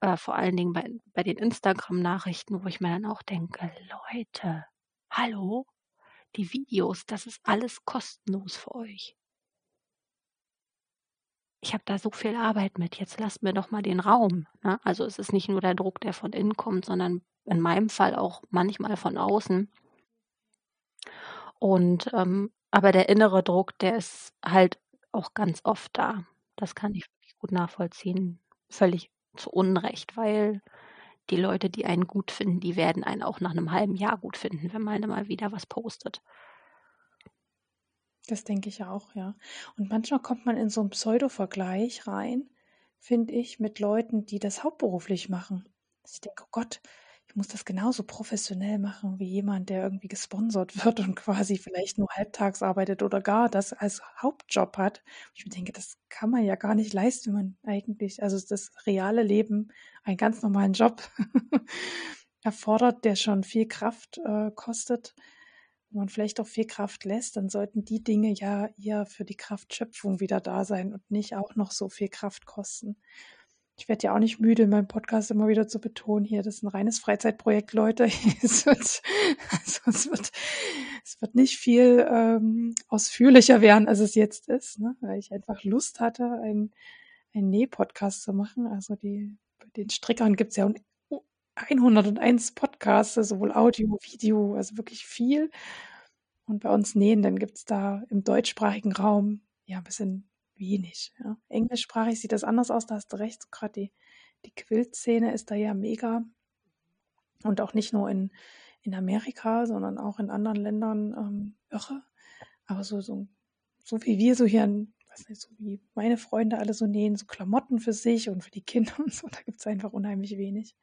Äh, vor allen Dingen bei, bei den Instagram-Nachrichten, wo ich mir dann auch denke, Leute, hallo, die Videos, das ist alles kostenlos für euch ich habe da so viel Arbeit mit, jetzt lasst mir doch mal den Raum. Ne? Also es ist nicht nur der Druck, der von innen kommt, sondern in meinem Fall auch manchmal von außen. Und ähm, aber der innere Druck, der ist halt auch ganz oft da. Das kann ich wirklich gut nachvollziehen. Völlig zu Unrecht, weil die Leute, die einen gut finden, die werden einen auch nach einem halben Jahr gut finden, wenn man mal wieder was postet. Das denke ich auch, ja. Und manchmal kommt man in so einen Pseudo-Vergleich rein, finde ich, mit Leuten, die das hauptberuflich machen. ich denke, oh Gott, ich muss das genauso professionell machen wie jemand, der irgendwie gesponsert wird und quasi vielleicht nur halbtags arbeitet oder gar das als Hauptjob hat. Ich denke, das kann man ja gar nicht leisten, wenn man eigentlich, also das reale Leben, einen ganz normalen Job erfordert, der schon viel Kraft äh, kostet wo man vielleicht auch viel Kraft lässt, dann sollten die Dinge ja eher für die Kraftschöpfung wieder da sein und nicht auch noch so viel Kraft kosten. Ich werde ja auch nicht müde, in meinem Podcast immer wieder zu betonen, hier, das ist ein reines Freizeitprojekt, Leute. es, wird, also es, wird, es wird nicht viel ähm, ausführlicher werden, als es jetzt ist, ne? weil ich einfach Lust hatte, einen, einen Näh-Podcast zu machen. Also die, bei den Strickern gibt es ja 101 Podcasts, sowohl Audio, Video, also wirklich viel. Und bei uns Nähenden gibt es da im deutschsprachigen Raum ja ein bisschen wenig. Ja. Englischsprachig sieht das anders aus, da hast du recht. So gerade die, die Quilt-Szene ist da ja mega. Und auch nicht nur in, in Amerika, sondern auch in anderen Ländern ähm, irre. Aber so, so, so wie wir so hier in, weiß nicht, so wie meine Freunde alle so nähen, so Klamotten für sich und für die Kinder und so, da gibt es einfach unheimlich wenig.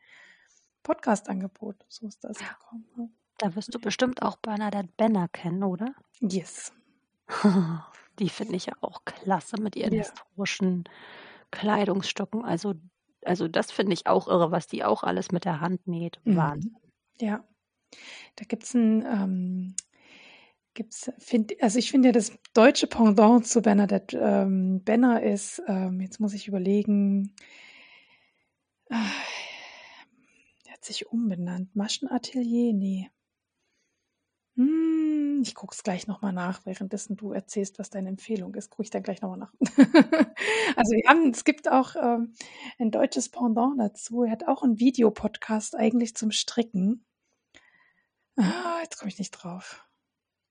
Podcast-Angebot. So ist das ja. gekommen. Da wirst du bestimmt auch Bernadette Benner kennen, oder? Yes. Die finde ich ja auch klasse mit ihren ja. historischen Kleidungsstücken. Also, also das finde ich auch irre, was die auch alles mit der Hand näht. Mhm. Wahnsinn. Ja. Da gibt es ein, ähm, gibt's, find, also ich finde ja das deutsche Pendant zu Bernadette ähm, Benner ist, ähm, jetzt muss ich überlegen, äh, hat sich umbenannt. Maschenatelier? Nee. Ich gucke es gleich nochmal nach, währenddessen du erzählst, was deine Empfehlung ist. Gucke ich dann gleich nochmal nach. also wir haben, es gibt auch ähm, ein deutsches Pendant dazu. Er hat auch einen Videopodcast eigentlich zum Stricken. Ah, jetzt komme ich nicht drauf.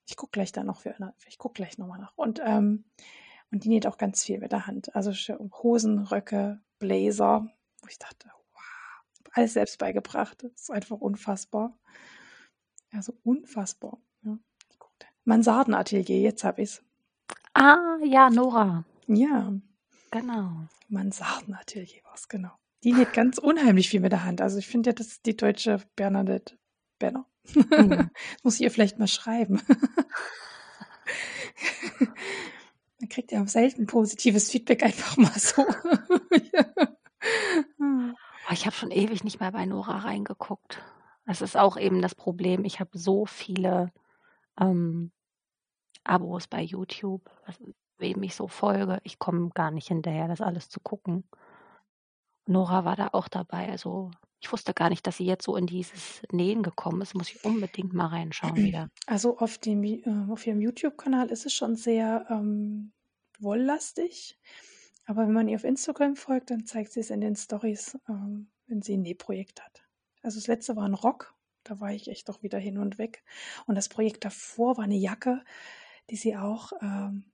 Ich gucke gleich da noch für, ich gucke gleich nochmal nach. Und, ähm, und die näht auch ganz viel mit der Hand. Also Hosen, Röcke, Blazer, wo ich dachte, alles selbst beigebracht. Das ist einfach unfassbar. Also unfassbar. Mansardenatelier, jetzt habe ich es. Ah, ja, Nora. Ja. Genau. Mansardenatelier war es, genau. Die geht ganz unheimlich viel mit der Hand. Also ich finde ja, das ist die deutsche Bernadette Benner. Mhm. muss ich ihr vielleicht mal schreiben. Man kriegt ja selten positives Feedback einfach mal so. ja. Ich habe schon ewig nicht mehr bei Nora reingeguckt. Das ist auch eben das Problem. Ich habe so viele ähm, Abos bei YouTube, wem ich so folge. Ich komme gar nicht hinterher, das alles zu gucken. Nora war da auch dabei. Also ich wusste gar nicht, dass sie jetzt so in dieses Nähen gekommen ist. Muss ich unbedingt mal reinschauen wieder. Also auf, dem, äh, auf ihrem YouTube-Kanal ist es schon sehr ähm, wolllastig. Aber wenn man ihr auf Instagram folgt, dann zeigt sie es in den Stories, ähm, wenn sie ein Nähprojekt hat. Also das letzte war ein Rock, da war ich echt doch wieder hin und weg. Und das Projekt davor war eine Jacke, die sie auch, ähm,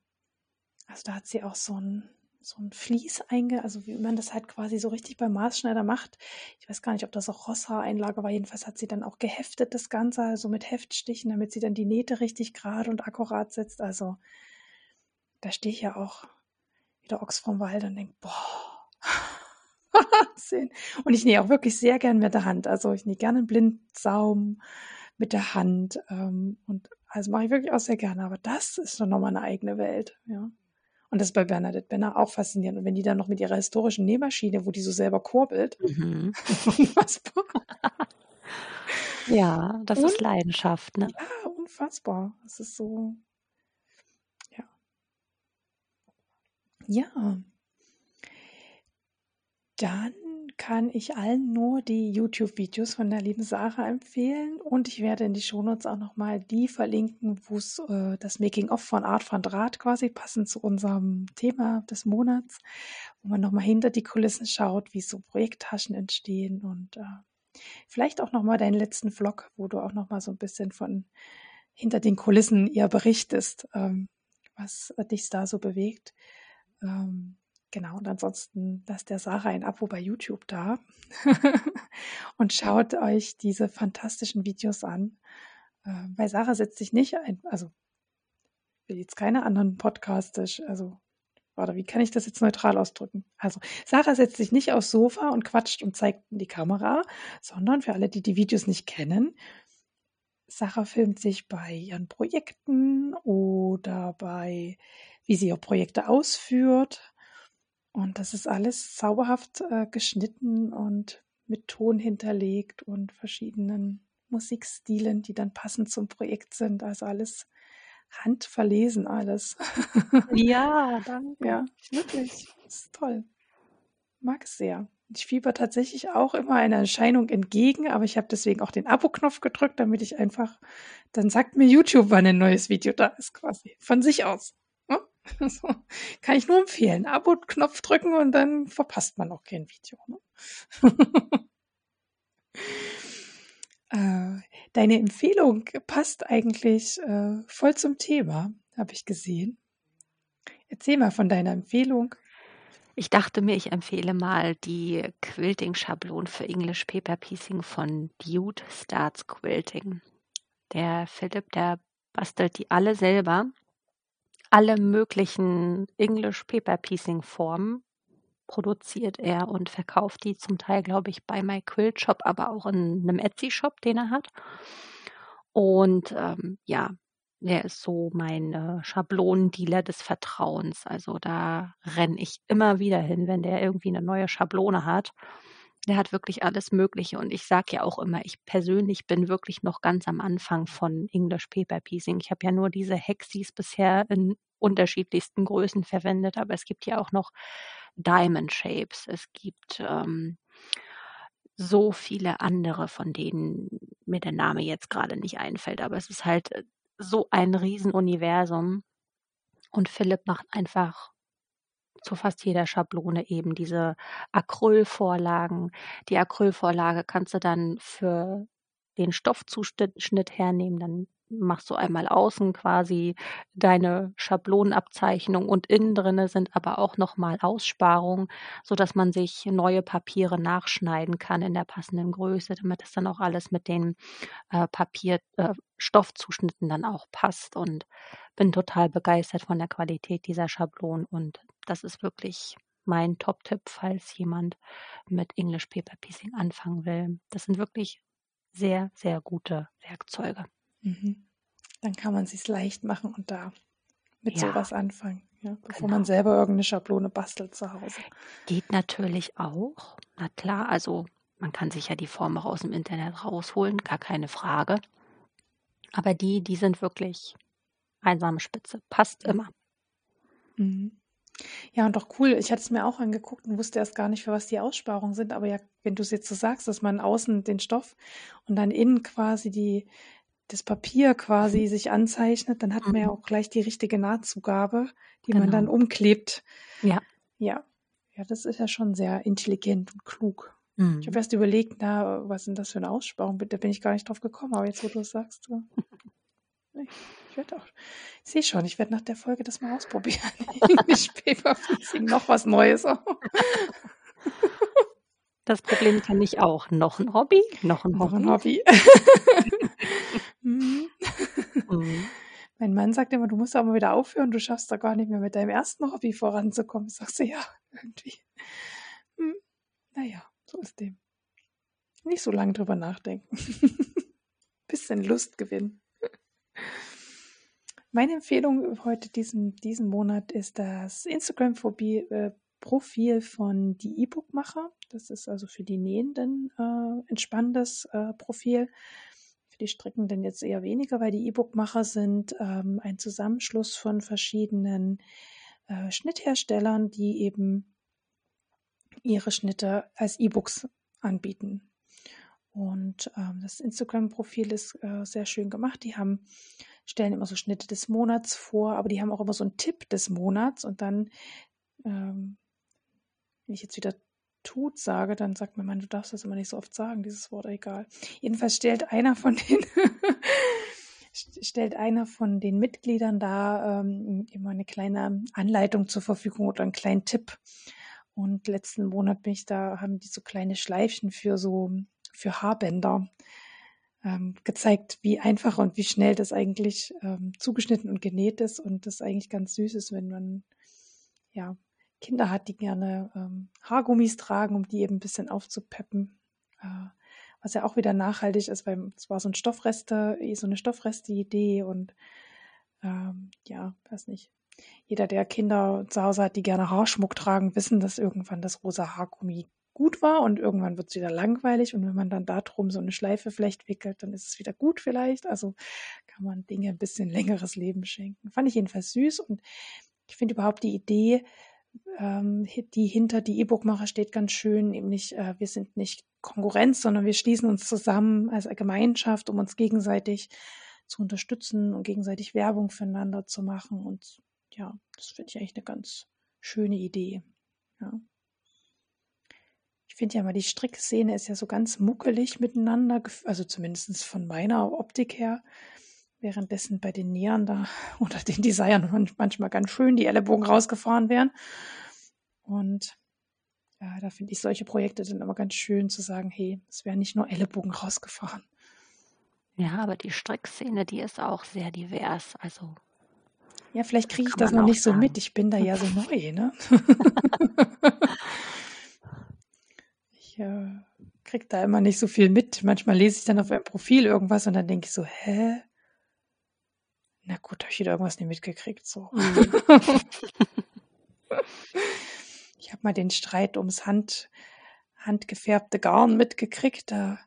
also da hat sie auch so ein, so ein Vlies einge, also wie man das halt quasi so richtig beim Maßschneider macht. Ich weiß gar nicht, ob das auch Rosshaareinlage war. Jedenfalls hat sie dann auch geheftet das Ganze, also mit Heftstichen, damit sie dann die Nähte richtig gerade und akkurat setzt. Also da stehe ich ja auch wieder Ochs vom Wald und denke, boah, Wahnsinn. Und ich nähe auch wirklich sehr gern mit der Hand. Also ich nähe gerne einen Blindsaum mit der Hand. Ähm, und also mache ich wirklich auch sehr gerne. Aber das ist doch nochmal eine eigene Welt, ja. Und das ist bei Bernadette Benner auch faszinierend. Und wenn die dann noch mit ihrer historischen Nähmaschine, wo die so selber kurbelt, mhm. unfassbar. ja, das Und, ist Leidenschaft, ne? Ja, unfassbar. Das ist so, ja. Ja. Dann kann ich allen nur die YouTube-Videos von der lieben Sarah empfehlen und ich werde in die Shownotes auch nochmal die verlinken, wo es äh, das Making-of von Art von Draht quasi passend zu unserem Thema des Monats, wo man nochmal hinter die Kulissen schaut, wie so Projekttaschen entstehen und äh, vielleicht auch nochmal deinen letzten Vlog, wo du auch nochmal so ein bisschen von hinter den Kulissen eher berichtest, ähm, was dich da so bewegt. Ähm, Genau, und ansonsten lasst der Sarah ein Abo bei YouTube da und schaut euch diese fantastischen Videos an. Äh, bei Sarah setzt sich nicht ein, also will jetzt keine anderen Podcasts, also warte, wie kann ich das jetzt neutral ausdrücken? Also Sarah setzt sich nicht aufs Sofa und quatscht und zeigt in die Kamera, sondern für alle, die die Videos nicht kennen, Sarah filmt sich bei ihren Projekten oder bei, wie sie ihre Projekte ausführt und das ist alles zauberhaft äh, geschnitten und mit Ton hinterlegt und verschiedenen Musikstilen, die dann passend zum Projekt sind. Also alles handverlesen, alles. Ja, danke. Ja, wirklich. Das ist toll. Mag es sehr. Ich fieber tatsächlich auch immer einer Erscheinung entgegen, aber ich habe deswegen auch den Abo-Knopf gedrückt, damit ich einfach, dann sagt mir YouTube, wann ein neues Video da ist, quasi. Von sich aus. So, kann ich nur empfehlen. Abo-Knopf drücken und dann verpasst man auch kein Video. Ne? äh, deine Empfehlung passt eigentlich äh, voll zum Thema, habe ich gesehen. Erzähl mal von deiner Empfehlung. Ich dachte mir, ich empfehle mal die Quilting-Schablon für English Paper Piecing von Dude Starts Quilting. Der Philipp, der bastelt die alle selber alle möglichen English Paper Piecing Formen produziert er und verkauft die zum Teil, glaube ich, bei My Quilt Shop, aber auch in einem Etsy Shop, den er hat. Und ähm, ja, er ist so mein äh, Schablonendealer des Vertrauens. Also da renne ich immer wieder hin, wenn der irgendwie eine neue Schablone hat der hat wirklich alles Mögliche und ich sage ja auch immer, ich persönlich bin wirklich noch ganz am Anfang von English Paper Piecing. Ich habe ja nur diese Hexis bisher in unterschiedlichsten Größen verwendet, aber es gibt ja auch noch Diamond Shapes. Es gibt ähm, so viele andere, von denen mir der Name jetzt gerade nicht einfällt, aber es ist halt äh, so ein Riesenuniversum. Und Philipp macht einfach zu fast jeder Schablone eben diese Acrylvorlagen. Die Acrylvorlage kannst du dann für den Stoffzuschnitt hernehmen, dann machst du einmal außen quasi deine Schablonenabzeichnung und innen drinne sind aber auch nochmal Aussparungen, so dass man sich neue Papiere nachschneiden kann in der passenden Größe, damit es dann auch alles mit den äh, Papier, äh, Stoffzuschnitten dann auch passt und bin total begeistert von der Qualität dieser Schablonen und das ist wirklich mein Top-Tipp, falls jemand mit English Paper Piecing anfangen will. Das sind wirklich sehr, sehr gute Werkzeuge. Mhm. Dann kann man es sich leicht machen und da mit ja. sowas anfangen, ja, bevor genau. man selber irgendeine Schablone bastelt zu Hause. Geht natürlich auch. Na klar, also man kann sich ja die Form auch aus dem Internet rausholen, gar keine Frage. Aber die, die sind wirklich einsame Spitze. Passt immer. Mhm. Ja, und doch cool. Ich hatte es mir auch angeguckt und wusste erst gar nicht, für was die Aussparungen sind. Aber ja, wenn du es jetzt so sagst, dass man außen den Stoff und dann innen quasi die, das Papier quasi sich anzeichnet, dann hat man ja mhm. auch gleich die richtige Nahtzugabe, die man dann genau. umklebt. Ja. Ja. Ja, das ist ja schon sehr intelligent und klug. Mhm. Ich habe erst überlegt, na, was sind das für eine Aussparung? Da bin ich gar nicht drauf gekommen, aber jetzt, wo du es sagst. So. Ich werde auch, ich sehe schon, ich werde nach der Folge das mal ausprobieren. English Paper Freezing, noch was Neues. Das Problem kenne ich auch. Noch ein Hobby, noch ein noch Hobby. ein Hobby. Mhm. Mhm. Mein Mann sagt immer, du musst auch mal wieder aufhören, du schaffst da gar nicht mehr mit deinem ersten Hobby voranzukommen. Sagst du, ja, irgendwie. Hm. Naja, so ist dem. Nicht so lange drüber nachdenken. Bisschen Lust gewinnen. Meine Empfehlung heute diesen, diesen Monat ist das Instagram-Profil von die E-Book-Macher. Das ist also für die Nähenden äh, ein spannendes äh, Profil. Für die Strickenden jetzt eher weniger, weil die E-Book-Macher sind ähm, ein Zusammenschluss von verschiedenen äh, Schnittherstellern, die eben ihre Schnitte als E-Books anbieten. Und ähm, das Instagram-Profil ist äh, sehr schön gemacht. Die haben stellen immer so Schnitte des Monats vor, aber die haben auch immer so einen Tipp des Monats und dann, ähm, wenn ich jetzt wieder tut sage, dann sagt mein Mann, du darfst das immer nicht so oft sagen, dieses Wort, egal. Jedenfalls stellt einer von den stellt einer von den Mitgliedern da ähm, immer eine kleine Anleitung zur Verfügung oder einen kleinen Tipp. Und letzten Monat bin ich da, haben die so kleine Schleifchen für so für Haarbänder ähm, gezeigt, wie einfach und wie schnell das eigentlich ähm, zugeschnitten und genäht ist und das eigentlich ganz süß ist, wenn man ja Kinder hat, die gerne ähm, Haargummis tragen, um die eben ein bisschen aufzupeppen. Äh, was ja auch wieder nachhaltig ist, weil es war so ein Stoffreste, so eine Stoffreste-Idee und ähm, ja, weiß nicht. Jeder, der Kinder zu Hause hat, die gerne Haarschmuck tragen, wissen, dass irgendwann das rosa Haargummi gut war und irgendwann wird es wieder langweilig und wenn man dann darum so eine Schleife vielleicht wickelt, dann ist es wieder gut vielleicht. Also kann man Dinge ein bisschen längeres Leben schenken. Fand ich jedenfalls süß und ich finde überhaupt die Idee, ähm, die hinter die E-Book-Macher steht ganz schön, nämlich äh, wir sind nicht Konkurrenz, sondern wir schließen uns zusammen als Gemeinschaft, um uns gegenseitig zu unterstützen und gegenseitig Werbung füreinander zu machen und ja, das finde ich eigentlich eine ganz schöne Idee. Ja. Ich finde ja mal, die Strickszene ist ja so ganz muckelig miteinander, also zumindest von meiner Optik her. Währenddessen bei den Nähern da oder den Designern manchmal ganz schön die Ellenbogen rausgefahren werden. Und ja, da finde ich solche Projekte dann immer ganz schön zu sagen, hey, es wären nicht nur Ellenbogen rausgefahren. Ja, aber die Strickszene, die ist auch sehr divers. Also ja, vielleicht kriege ich das noch nicht sagen. so mit. Ich bin da ja so neu, ne? ich äh, kriege da immer nicht so viel mit. Manchmal lese ich dann auf einem Profil irgendwas und dann denke ich so, hä? Na gut, habe ich wieder irgendwas nicht mitgekriegt. So. Mhm. ich habe mal den Streit ums Hand, handgefärbte Garn mitgekriegt. Da,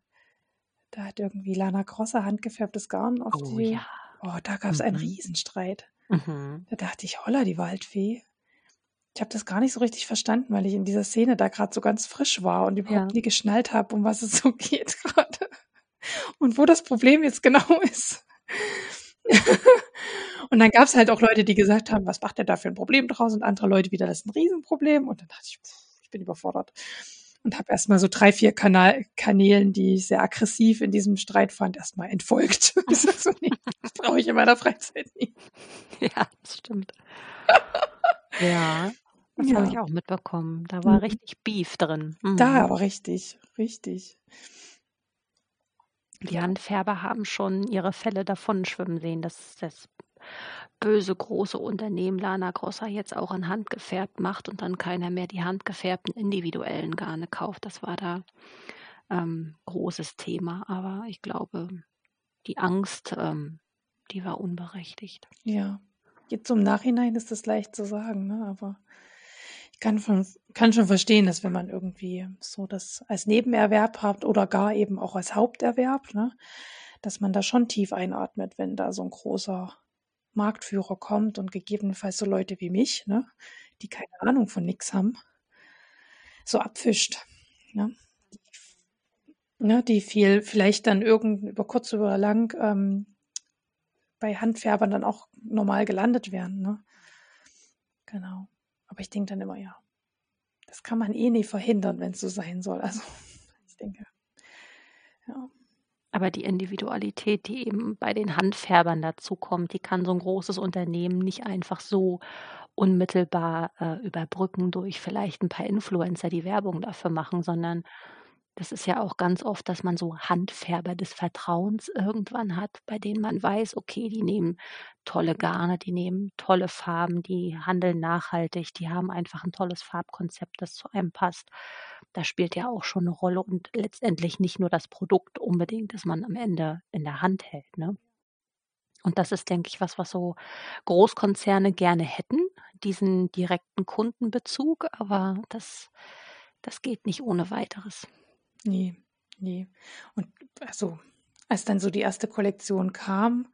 da hat irgendwie Lana Grosser handgefärbtes Garn auf oh, die. Ja. Oh, da gab es mhm. einen Riesenstreit. Mhm. Da dachte ich, holla, die Waldfee. Ich habe das gar nicht so richtig verstanden, weil ich in dieser Szene da gerade so ganz frisch war und überhaupt ja. nie geschnallt habe, um was es so geht gerade. Und wo das Problem jetzt genau ist. und dann gab es halt auch Leute, die gesagt haben, was macht der da für ein Problem draus? Und andere Leute wieder, das ist ein Riesenproblem. Und dann dachte ich, pff, ich bin überfordert. Und habe erstmal so drei, vier Kanal Kanälen, die ich sehr aggressiv in diesem Streit fand, erstmal entfolgt. das, so, nee, das brauche ich in meiner Freizeit nie. Ja, das stimmt. ja. Das ja. habe ich auch mitbekommen. Da war mhm. richtig Beef drin. Mhm. Da aber richtig, richtig. Die Handfärber haben schon ihre Fälle davon schwimmen sehen, dass das böse große Unternehmen Lana Grossa jetzt auch in Hand gefärbt macht und dann keiner mehr die handgefärbten individuellen Garne kauft. Das war da ähm, großes Thema. Aber ich glaube, die Angst, ähm, die war unberechtigt. Ja, jetzt im Nachhinein ist das leicht zu sagen, ne? aber kann, von, kann schon verstehen, dass wenn man irgendwie so das als Nebenerwerb hat oder gar eben auch als Haupterwerb, ne, dass man da schon tief einatmet, wenn da so ein großer Marktführer kommt und gegebenenfalls so Leute wie mich, ne, die keine Ahnung von nix haben, so abfischt. Ne, die, ne, die viel vielleicht dann irgend über kurz oder lang ähm, bei Handfärbern dann auch normal gelandet werden. Ne? Genau. Aber ich denke dann immer, ja, das kann man eh nie verhindern, wenn es so sein soll. Also ich denke, ja. Aber die Individualität, die eben bei den Handfärbern dazukommt, die kann so 'n großes Unternehmen nicht einfach so unmittelbar, äh, überbrücken durch vielleicht 'n paar Influencer, die Werbung dafür machen, sondern das ist ja auch ganz oft, dass man so Handfärber des Vertrauens irgendwann hat, bei denen man weiß, okay, die nehmen tolle Garne, die nehmen tolle Farben, die handeln nachhaltig, die haben einfach 'n tolles Farbkonzept, das zu einem passt. Das spielt ja auch schon 'ne Rolle und letztendlich nicht nur das Produkt unbedingt, das man am Ende in der Hand hält, ne? Und das ist, denke ich, was, was so Großkonzerne gerne hätten, diesen direkten Kundenbezug, aber das das geht nicht ohne Weiteres. Ne, ne. Und also, als dann so die erste Kollektion kam,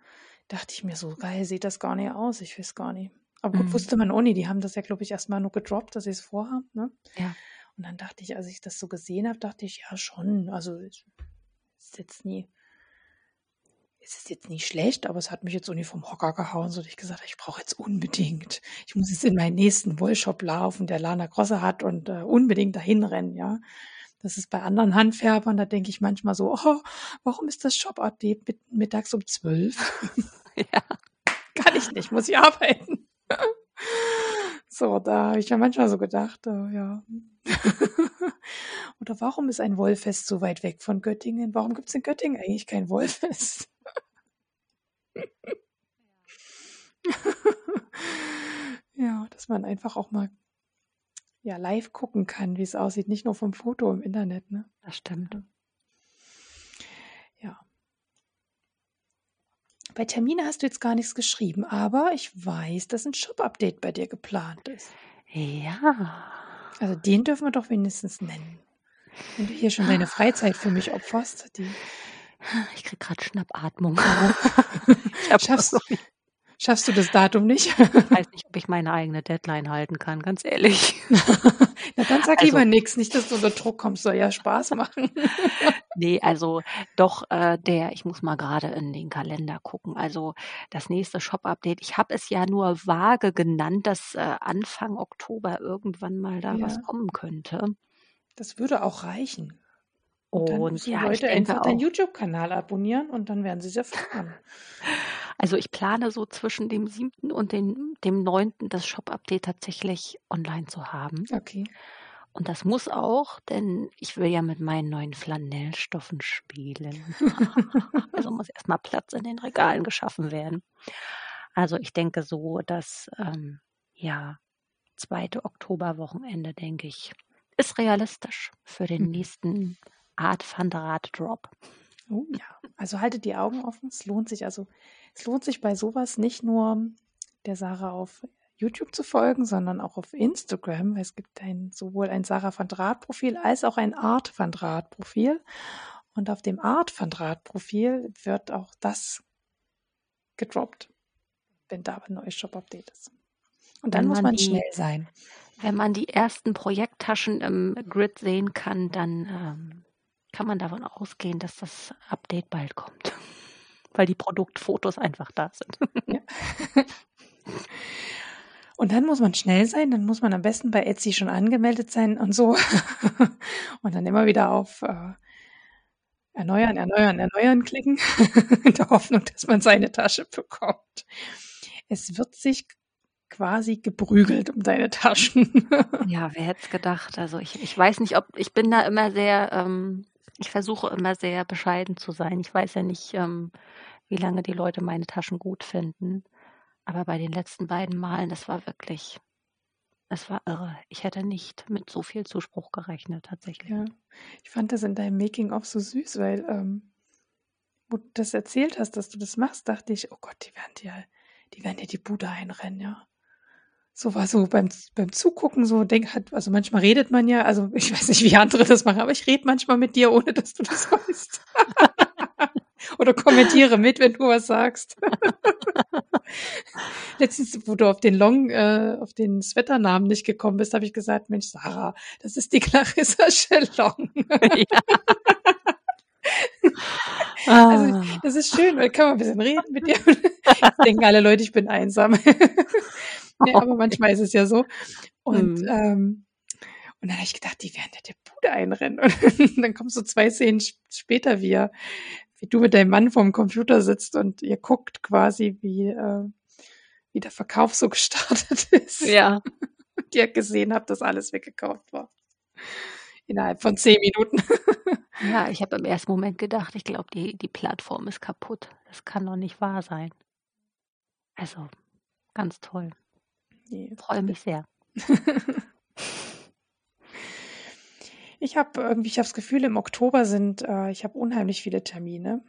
dachte ich mir so: „Geil sieht das gar nicht aus, ich weiß gar nicht.“ Aber gut, Mhm. wusste man nicht. Die haben das ja, glaube ich, erst mal nur gedroppt, dass sie's vorhaben, ne? Ja. Und dann dachte ich, als ich das so gesehen habe, dachte ich: „Ja schon, also ist ist jetzt nie es ist jetzt nicht schlecht, aber es hat mich jetzt nicht vom Hocker gehauen, so dass ich gesagt habe: „Ich brauche jetzt unbedingt ich muss jetzt in meinen nächsten Wollshop laufen, der Lana Grosse hat und, äh, unbedingt dahin rennen“, ja? Das ist bei anderen Handfärbern, da denke ich manchmal so: „Oh, warum ist das Shop-Update mit mittags um 12?“ Ja. Kann ich nicht, muss ich arbeiten. So, da habe ich mir manchmal so gedacht, äh, ja. Oder warum ist ein Wollfest so weit weg von Göttingen? Warum gibt's in Göttingen eigentlich kein Wollfest? Ja, dass man einfach auch mal ja, live gucken kann, wie's aussieht, nicht nur vom Foto im Internet, ne? Das stimmt. Ja. Bei Termine hast du jetzt gar nix geschrieben, aber ich weiß, dass 'n Shop-Update bei dir geplant ist. Ja. Also, den dürfen wir doch wenigstens nennen. Wenn du hier schon deine Freizeit für mich opferst, die Ich kriege grad Schnappatmung. Ich habe Schaffst schaffst du das Datum nicht? Ich weiß nicht, ob ich meine eigene Deadline halten kann, ganz ehrlich. Na, dann sag Also lieber nix, nicht, dass du unter Druck kommst, soll ja Spaß machen. Ne, also doch, äh, der ich muss mal grade in den Kalender gucken. Also, das nächste Shop-Update ich habe es ja nur vage genannt, dass, äh, Anfang Oktober irgendwann mal da was Ja. kommen könnte. Das würde auch reichen. Und dann Und müssen die ja, ich Leute einfach deinen auch YouTube-Kanal abonnieren und dann werden sie's erfahren. Also, ich plane so zwischen dem 7. und den dem 9. das Shop-Update tatsächlich online zu haben. Okay. Und das muss auch, denn ich will ja mit meinen neuen Flanellstoffen spielen. Also, muss erst mal Platz in den Regalen geschaffen werden. Also, ich denke so, dass, ähm, ja, 2. Oktoberwochenende, denke ich, ist realistisch für den Mhm. nächsten Art van der Rad Drop. Oh ja. Also, haltet die Augen offen. Es lohnt sich also es lohnt sich bei so was nicht nur der Sarah auf YouTube zu folgen, sondern auch auf Instagram, es gibt ein sowohl ein Sarah van Draht Profil als auch ein Art van Draht Profil. Und auf dem Art van Draht Profil wird auch das gedroppt, wenn da 'n neues Shop-Update ist. Und dann Wenn muss man man die schnell sein. wenn man die ersten Projekttaschen im Grid sehen kann, dann, ähm, kann man davon ausgehen, dass das Update bald kommt, weil die Produktfotos einfach da sind. Ja. Und dann muss man schnell sein, dann muss man am besten bei Etsy schon angemeldet sein und so. Und dann immer wieder auf, äh, erneuern, erneuern, erneuern klicken in der Hoffnung, dass man seine Tasche bekommt. Es wird sich quasi geprügelt um deine Taschen. Ja, wer hätte es gedacht? Also, ich ich weiß nicht, ob ich bin da immer sehr, ähm ich versuche immer sehr bescheiden zu sein. Ich weiß ja nicht, ähm, wie lange die Leute meine Taschen gut finden. Aber bei den letzten beiden Malen, das war wirklich es war irre. Ich hätte nicht mit so viel Zuspruch gerechnet tatsächlich. Ja. Ich fand das in deinem Making of so süß, weil, ähm, wo du das erzählt hast, dass du das machst, dachte ich: „Oh Gott, die werden dir die werden dir die Bude einrennen“, ja. So war so beim beim Zugucken so denk hat also, manchmal redet man ja also, ich weiß nicht, wie andere das machen, aber ich rede manchmal mit dir, ohne dass du das weißt. Oder kommentiere mit, wenn du was sagst. Letztens, wo du auf den Long äh, auf den Sweaternamen nicht gekommen bist, habe ich gesagt: „Mensch, Sarah, das ist die Clarissa Chelong.“ Ja. Also, das ist schön, weil kann man 'n bisschen reden mit dir. Denken alle Leute, ich bin einsam. Ne, aber manchmal ist es ja so. Und, Mhm. ähm und dann habe ich gedacht, die werden dir die Bude einrennen. Und dann kommen so 2 Szenen später, wie er wie du mit deinem Mann vorm Computer sitzt und ihr guckt quasi, wie, äh, wie der Verkauf so gestartet ist. Ja. und ihr gesehen habt, dass alles weggekauft war. Innerhalb von zehn Minuten. ja, ich habe im ersten Moment gedacht, ich glaube, die, die Plattform ist kaputt. Das kann doch nicht wahr sein. Also, ganz toll. Nee, Freue mich sehr. ich habe irgendwie, ich habe das Gefühl, im Oktober sind, äh, ich habe unheimlich viele Termine.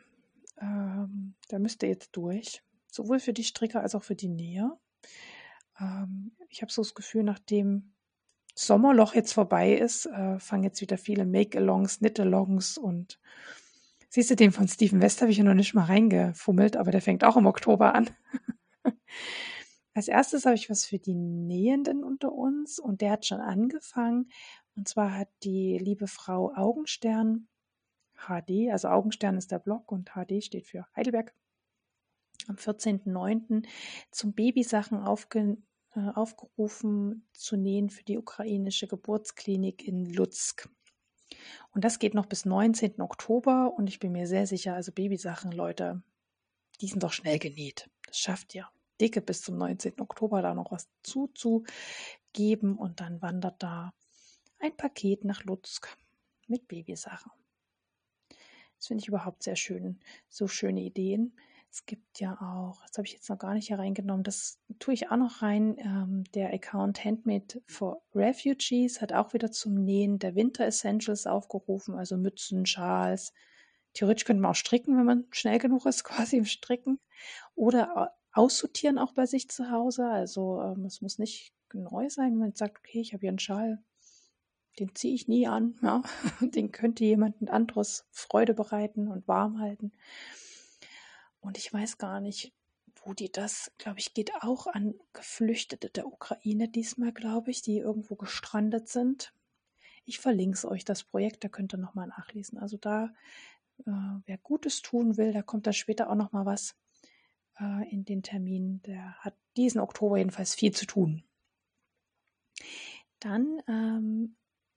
Ähm, da müsste jetzt durch. Sowohl für die Stricker als auch für die Näher. Ähm, ich habe so das Gefühl, nachdem Sommerloch jetzt vorbei ist, äh, fangen jetzt wieder viele Make-Alongs, Knit-Alongs und siehst du, den von Steven West habe ich ja noch nicht mal reingefummelt, aber der fängt auch im Oktober an. Als erstes habe ich was für die Nähenden unter uns und der hat schon angefangen. Und zwar hat die liebe Frau Augenstern HD, also Augenstern ist der Blog und HD steht für Heidelberg, am 14.09. zum Babysachen aufge, äh, aufgerufen zu nähen für die ukrainische Geburtsklinik in Lutsk. Und das geht noch bis 19. Oktober und ich bin mir sehr sicher, also Babysachen, Leute, die sind doch schnell genäht. Das schafft ihr dicke bis zum 19. Oktober da noch was zuzugeben und dann wandert da ein Paket nach Lutzk mit Babysachen. Das finde ich überhaupt sehr schön, so schöne Ideen. Es gibt ja auch, das habe ich jetzt noch gar nicht hier reingenommen, das tue ich auch noch rein. Ähm, der Account Handmade for Refugees hat auch wieder zum Nähen der Winter Essentials aufgerufen, also Mützen, Schals. Theoretisch könnte man auch stricken, wenn man schnell genug ist, quasi im Stricken. Oder aussortieren auch bei sich zu Hause. Also ähm, es muss nicht neu sein, wenn man sagt, okay, ich habe hier einen Schal, den ziehe ich nie an. Ja? Den könnte jemand anderes Freude bereiten und warm halten. Und ich weiß gar nicht, wo die das, glaube ich, geht auch an Geflüchtete der Ukraine diesmal, glaube ich, die irgendwo gestrandet sind. Ich verlinke euch, das Projekt, da könnt ihr nochmal nachlesen. Also da, äh, wer Gutes tun will, da kommt da später auch nochmal was äh, in den Termin. Der hat diesen Oktober jedenfalls viel zu tun. Dann ähm,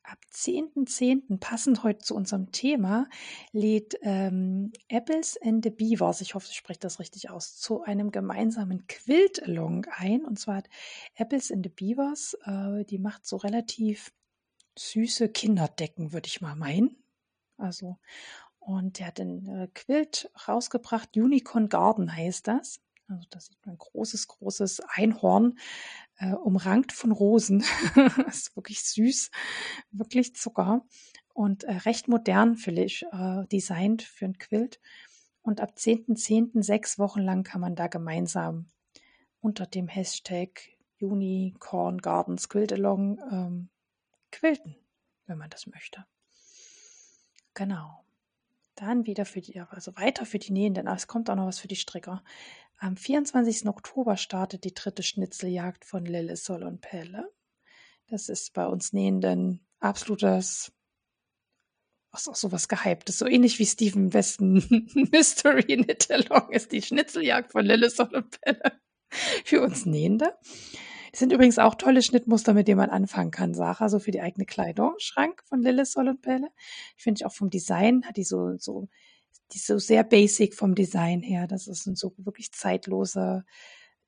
ab 10.10., .10., passend heute zu unserem Thema, lädt ähm, Apples and the Beavers, ich hoffe, ich spreche das richtig aus, zu einem gemeinsamen Quilt-Along ein. Und zwar hat Apples and the Beavers, äh, die macht so relativ süße Kinderdecken, würde ich mal meinen. Also, und der hat ein äh, Quilt rausgebracht, Unicorn Garden heißt das. Also da sieht man ein großes, großes Einhorn, äh, umrankt von Rosen. ist wirklich süß, wirklich Zucker und äh, recht modern, finde ich, äh, designt für ein Quilt. Und ab 10.10. .10. sechs Wochen lang kann man da gemeinsam unter dem Hashtag Unicorn Gardens Quilt Along ähm, quilten, wenn man das möchte. Genau. Dann wieder für die, also weiter für die Nähenden. Aber es kommt auch noch was für die Stricker. Am 24. Oktober startet die dritte Schnitzeljagd von Lille, Sol und Pelle. Das ist bei uns Nähenden absolutes, was auch sowas gehyptes, so ähnlich wie Stephen Westen Mystery Knit Along ist die Schnitzeljagd von Lille, Sol und Pelle für uns Nähende. Das sind übrigens auch tolle Schnittmuster, mit denen man anfangen kann, Sarah, so für die eigene Kleidung. Schrank von Lilith Sol und Pelle. Ich finde auch vom Design hat die so, so, die so sehr basic vom Design her. Das sind so wirklich zeitlose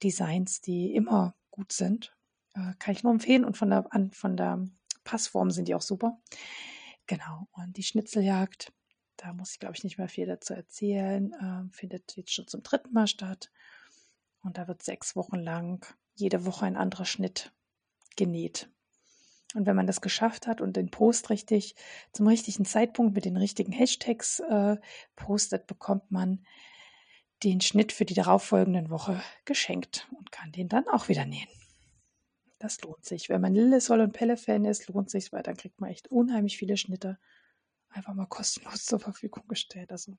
Designs, die immer gut sind. Äh, kann ich nur empfehlen. Und von der, an, von der Passform sind die auch super. Genau. Und die Schnitzeljagd, da muss ich, glaube ich, nicht mehr viel dazu erzählen, äh, findet jetzt schon zum dritten Mal statt. Und da wird sechs Wochen lang jede Woche ein anderer Schnitt genäht. Und wenn man das geschafft hat und den Post richtig zum richtigen Zeitpunkt mit den richtigen Hashtags äh, postet, bekommt man den Schnitt für die darauffolgenden Woche geschenkt und kann den dann auch wieder nähen. Das lohnt sich. Wenn man Lille, Sol und Pelle Fan ist, lohnt sich, weil dann kriegt man echt unheimlich viele Schnitte einfach mal kostenlos zur Verfügung gestellt. Also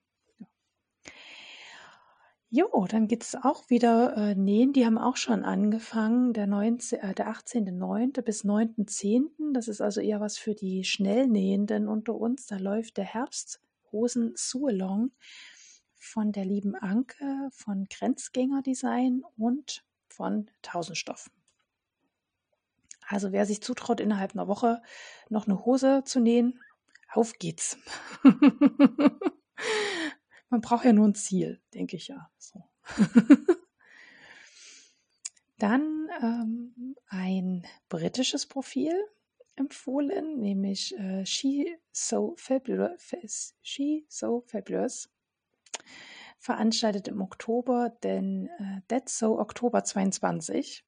Jo, dann geht's auch wieder äh, nähen. Die haben auch schon angefangen, der, 19, äh, der 18.09. bis 9.10. Das ist also eher was für die Schnellnähenden unter uns. Da läuft der Herbsthosen Sualong von der lieben Anke von Grenzgänger Design und von Tausendstoff. Also wer sich zutraut, innerhalb einer Woche noch eine Hose zu nähen, auf geht's. man braucht ja nur ein Ziel, denke ich ja. Dann ähm, ein britisches Profil empfohlen, nämlich äh, She So Fabulous, She So Fabulous, veranstaltet im Oktober den äh, That's So Oktober 22.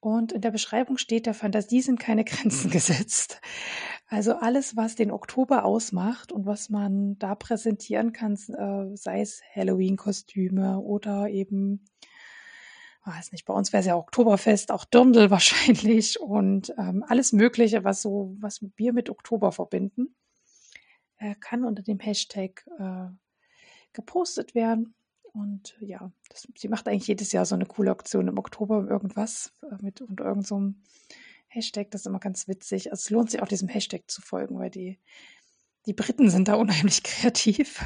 Und in der Beschreibung steht, der Fantasie sind keine Grenzen gesetzt. Also alles, was den Oktober ausmacht und was man da präsentieren kann, äh, sei es Halloween-Kostüme oder eben weiß nicht, bei uns wäre es ja Oktoberfest, auch Dirndl wahrscheinlich und ähm, alles Mögliche, was so, was wir mit Oktober verbinden, äh, kann unter dem Hashtag äh, gepostet werden. Und ja, das, sie macht eigentlich jedes Jahr so eine coole Aktion im Oktober irgendwas äh, mit unter irgendeinem so Hashtag. Das ist immer ganz witzig. Also es lohnt sich auch diesem Hashtag zu folgen, weil die, die Briten sind da unheimlich kreativ.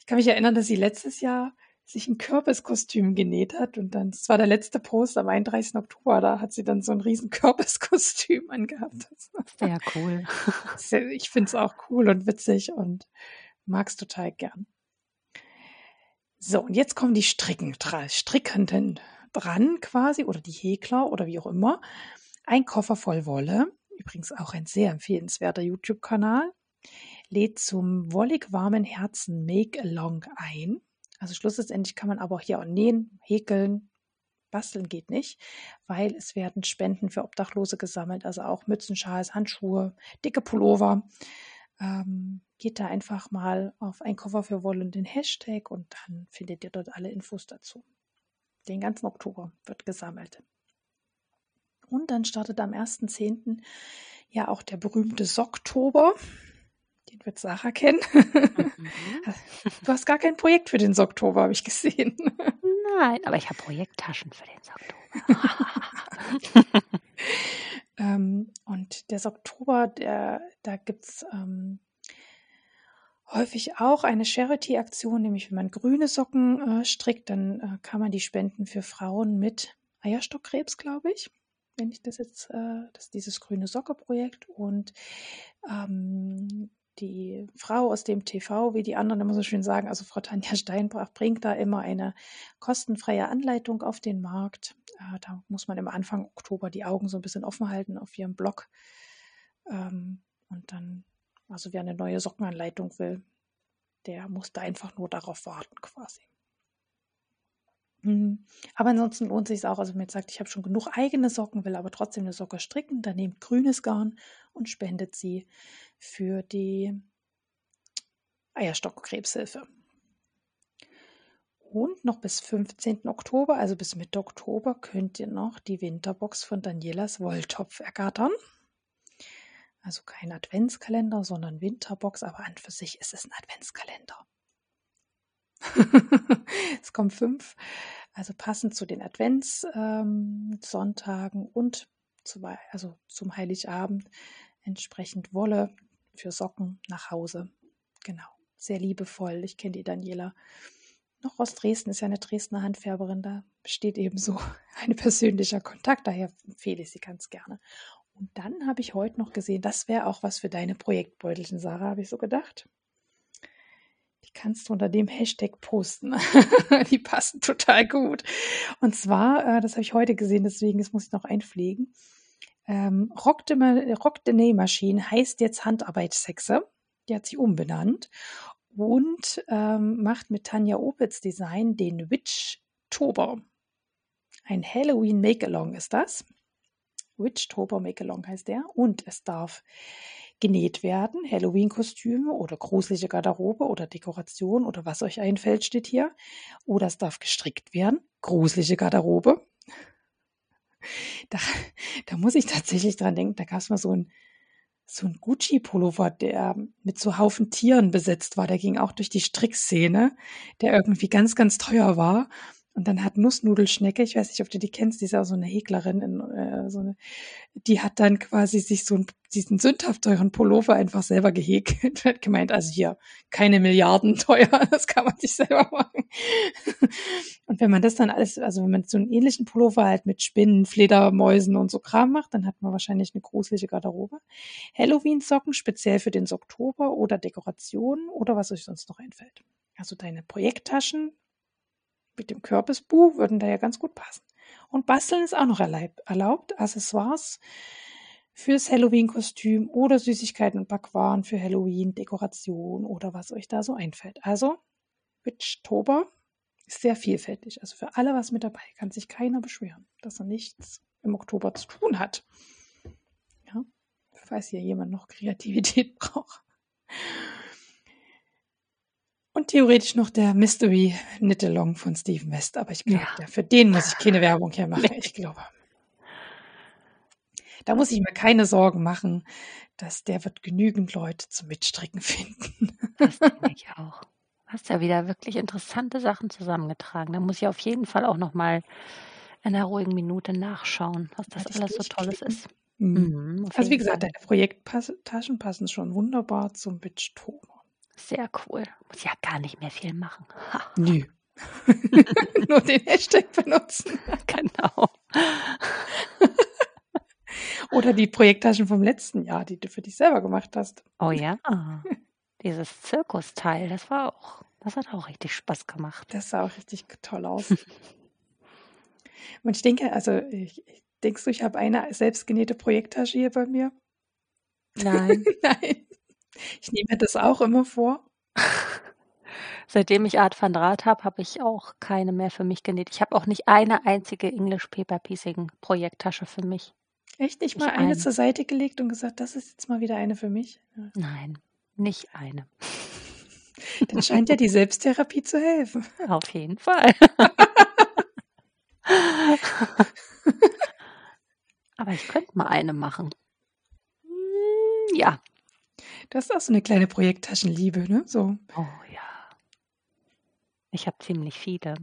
ich kann mich erinnern, dass sie letztes Jahr sich ein Kürbiskostüm genäht hat und dann, das war der letzte Post am 31. Oktober, da hat sie dann so ein riesen Kürbiskostüm angehabt. Sehr cool. Ich finde es auch cool und witzig und mag es total gern. So, und jetzt kommen die Stricken, Strickenden dran quasi oder die Häkler oder wie auch immer. Ein Koffer voll Wolle, übrigens auch ein sehr empfehlenswerter YouTube-Kanal, lädt zum wollig warmen Herzen Make Along ein. Also schlussendlich kann man aber auch hier auch nähen, häkeln, basteln geht nicht, weil es werden Spenden für Obdachlose gesammelt, also auch Mützen, Schals, Handschuhe, dicke Pullover. Ähm, geht da einfach mal auf ein Cover für Wolle und den Hashtag und dann findet ihr dort alle Infos dazu. Den ganzen Oktober wird gesammelt. Und dann startet am 1.10. ja auch der berühmte Socktober. Den wird Sarah kennen. Mhm. Du hast gar kein Projekt für den Socktober, habe ich gesehen. Nein, aber ich habe Projekttaschen für den Socktober. ähm, und der Socktober, der, da gibt es ähm, häufig auch eine Charity-Aktion, nämlich wenn man grüne Socken äh, strickt, dann äh, kann man die spenden für Frauen mit Eierstockkrebs, glaube ich wenn ich das jetzt, äh, das ist dieses grüne Socke-Projekt und ähm, die Frau aus dem TV, wie die anderen immer so schön sagen, also Frau Tanja Steinbrach bringt da immer eine kostenfreie Anleitung auf den Markt. Äh, da muss man im Anfang Oktober die Augen so ein bisschen offen halten auf ihrem Blog. Ähm, und dann, also wer eine neue Sockenanleitung will, der muss da einfach nur darauf warten quasi. Mhm. Aber ansonsten lohnt sich auch, also wenn man jetzt sagt, ich habe schon genug eigene Socken, will aber trotzdem eine Socke stricken, dann nehmt grünes Garn und spendet sie für die Eierstockkrebshilfe. Und noch bis 15. Oktober, also bis Mitte Oktober, könnt ihr noch die Winterbox von Danielas Wolltopf ergattern. Also kein Adventskalender, sondern Winterbox, aber an für sich ist es ein Adventskalender. es kommen fünf, also passend zu den Adventssonntagen ähm, und zu, also zum Heiligabend entsprechend Wolle für Socken nach Hause. Genau, sehr liebevoll. Ich kenne die Daniela noch aus Dresden, ist ja eine Dresdner Handfärberin, da besteht eben so ein persönlicher Kontakt, daher empfehle ich sie ganz gerne. Und dann habe ich heute noch gesehen, das wäre auch was für deine Projektbeutelchen, Sarah, habe ich so gedacht. Die kannst du unter dem Hashtag posten. die passen total gut. Und zwar, äh, das habe ich heute gesehen, deswegen das muss ich noch einpflegen. Ähm, Rock, de, Rock de Nähmaschine heißt jetzt Handarbeitshexe. Die hat sich umbenannt und ähm, macht mit Tanja Opitz Design den Witch Tober. Ein Halloween Make-Along ist das. Witch Tober Make-Along heißt der. Und es darf genäht werden, Halloween-Kostüme oder gruselige Garderobe oder Dekoration oder was euch einfällt, steht hier. Oder es darf gestrickt werden, gruselige Garderobe. Da, da muss ich tatsächlich dran denken, da gab es mal so ein, so ein Gucci-Pullover, der mit so Haufen Tieren besetzt war. Der ging auch durch die Strickszene, der irgendwie ganz, ganz teuer war. Und dann hat Nussnudelschnecke, ich weiß nicht, ob du die kennst, die ist auch so eine Häklerin, in, äh, so eine, die hat dann quasi sich so einen, diesen sündhaft teuren Pullover einfach selber gehäkelt. hat gemeint, also hier, keine Milliarden teuer, das kann man sich selber machen. und wenn man das dann alles, also wenn man so einen ähnlichen Pullover halt mit Spinnen, Fledermäusen und so Kram macht, dann hat man wahrscheinlich eine gruselige Garderobe. Halloween-Socken speziell für den Oktober oder Dekorationen oder was euch sonst noch einfällt. Also deine Projekttaschen, mit dem Kürbisbuch würden da ja ganz gut passen. Und basteln ist auch noch erlaubt. Accessoires fürs Halloween-Kostüm oder Süßigkeiten und Backwaren für Halloween, Dekoration oder was euch da so einfällt. Also, Witchtober ist sehr vielfältig. Also für alle was mit dabei. Kann sich keiner beschweren, dass er nichts im Oktober zu tun hat. Ja, falls hier jemand noch Kreativität braucht. Und theoretisch noch der Mystery Knit-Along von Stephen West. Aber ich glaube, ja. für den muss ich keine Werbung hier machen. Ich glaube. Da muss ich mir keine Sorgen machen, dass der wird genügend Leute zum Mitstricken finden. Das denke ich auch. Du hast ja wieder wirklich interessante Sachen zusammengetragen. Da muss ich auf jeden Fall auch noch mal in einer ruhigen Minute nachschauen, was das alles so Tolles ist. Mhm. Mhm, also wie gesagt, deine Projekttaschen passen schon wunderbar zum Bitchtober. Sehr cool. Muss ja gar nicht mehr viel machen. Nö. Nur den Hashtag benutzen. Genau. Oder die Projekttaschen vom letzten Jahr, die du für dich selber gemacht hast. Oh ja. Dieses Zirkusteil, das war auch, das hat auch richtig Spaß gemacht. Das sah auch richtig toll aus. Und ich denke, also ich, denkst du, ich habe eine selbstgenähte Projekttasche hier bei mir? Nein. Nein. Ich nehme das auch immer vor. Seitdem ich Art van Draht habe, habe ich auch keine mehr für mich genäht. Ich habe auch nicht eine einzige English Paper Piecing Projekttasche für mich. Echt nicht, nicht mal eine, eine zur Seite gelegt und gesagt, das ist jetzt mal wieder eine für mich? Nein, nicht eine. Dann scheint ja die Selbsttherapie zu helfen. Auf jeden Fall. Aber ich könnte mal eine machen. Hm, ja, das ist auch so eine kleine Projekttaschenliebe, ne? So. Oh ja. Ich habe ziemlich viele.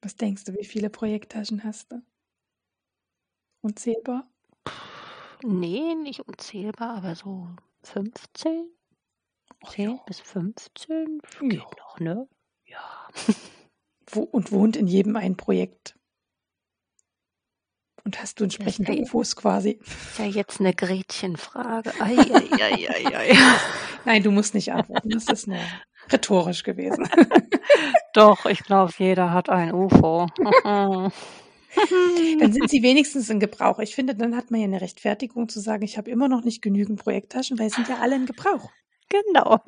Was denkst du, wie viele Projekttaschen hast du? Unzählbar? Nee, nicht unzählbar, aber so 15? 10 oh, bis 15? Geht ja. noch, ne? Ja. Wo, und wohnt in jedem ein Projekt. Und hast du entsprechende Infos quasi? Ist ja jetzt eine Gretchenfrage. Ei, ei, ei, ei, Nein, du musst nicht antworten. Das ist nur rhetorisch gewesen. Doch, ich glaube, jeder hat ein UFO. dann sind sie wenigstens in Gebrauch. Ich finde, dann hat man ja eine Rechtfertigung zu sagen, ich habe immer noch nicht genügend Projekttaschen, weil sie sind ja alle in Gebrauch. Genau.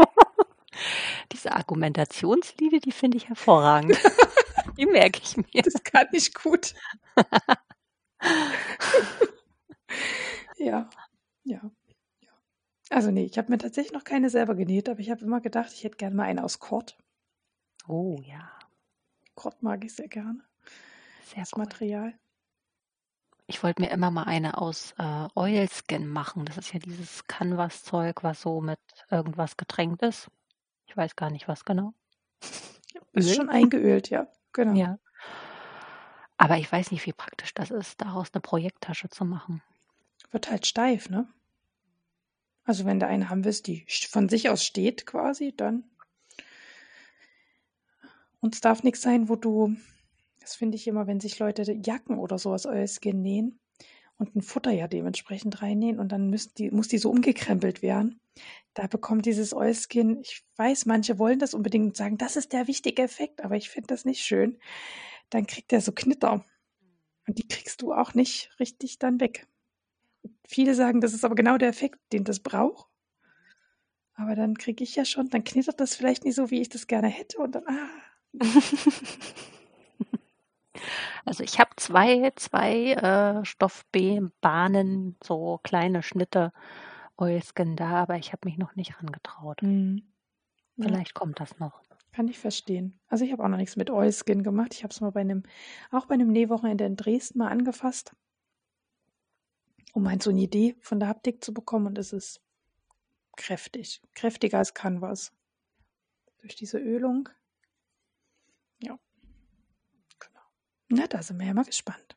Diese Argumentationsliebe, die finde ich hervorragend. Die merke ich mir. Das kann ich gut. ja, ja, ja. Also nee, ich habe mir tatsächlich noch keine selber genäht, aber ich habe immer gedacht, ich hätte gerne mal eine aus Kord. Oh ja. Kord mag ich sehr gerne. Sehr das cool. Material. Ich wollte mir immer mal eine aus äh, Oilskin machen. Das ist ja dieses Canvas-Zeug, was so mit irgendwas getränkt ist. Ich weiß gar nicht, was genau. Ist schon eingeölt, ja. Genau. Ja. Aber ich weiß nicht, wie praktisch das ist, daraus eine Projekttasche zu machen. Wird halt steif, ne? Also wenn du eine haben willst, die von sich aus steht quasi, dann. Und es darf nichts sein, wo du, das finde ich immer, wenn sich Leute Jacken oder so aus Oilskin nähen und ein Futter ja dementsprechend reinnähen und dann müssen die, muss die so umgekrempelt werden. Da bekommt dieses Oilskin, ich weiß, manche wollen das unbedingt und sagen, das ist der wichtige Effekt, aber ich finde das nicht schön dann kriegt er so Knitter. Und die kriegst du auch nicht richtig dann weg. Viele sagen, das ist aber genau der Effekt, den das braucht. Aber dann kriege ich ja schon, dann knittert das vielleicht nicht so, wie ich das gerne hätte. Und dann, ah. Also ich habe zwei, zwei äh, Stoffbahnen, so kleine Schnitte Oilskin da, aber ich habe mich noch nicht rangetraut. Mhm. Vielleicht ja. kommt das noch. Kann ich verstehen. Also ich habe auch noch nichts mit Oilskin gemacht. Ich habe es mal bei einem, auch bei einem Nähwochenende in Dresden mal angefasst, um halt so eine Idee von der Haptik zu bekommen. Und es ist kräftig. Kräftiger als Canvas. Durch diese Ölung. Ja. Na, da sind wir ja mal gespannt.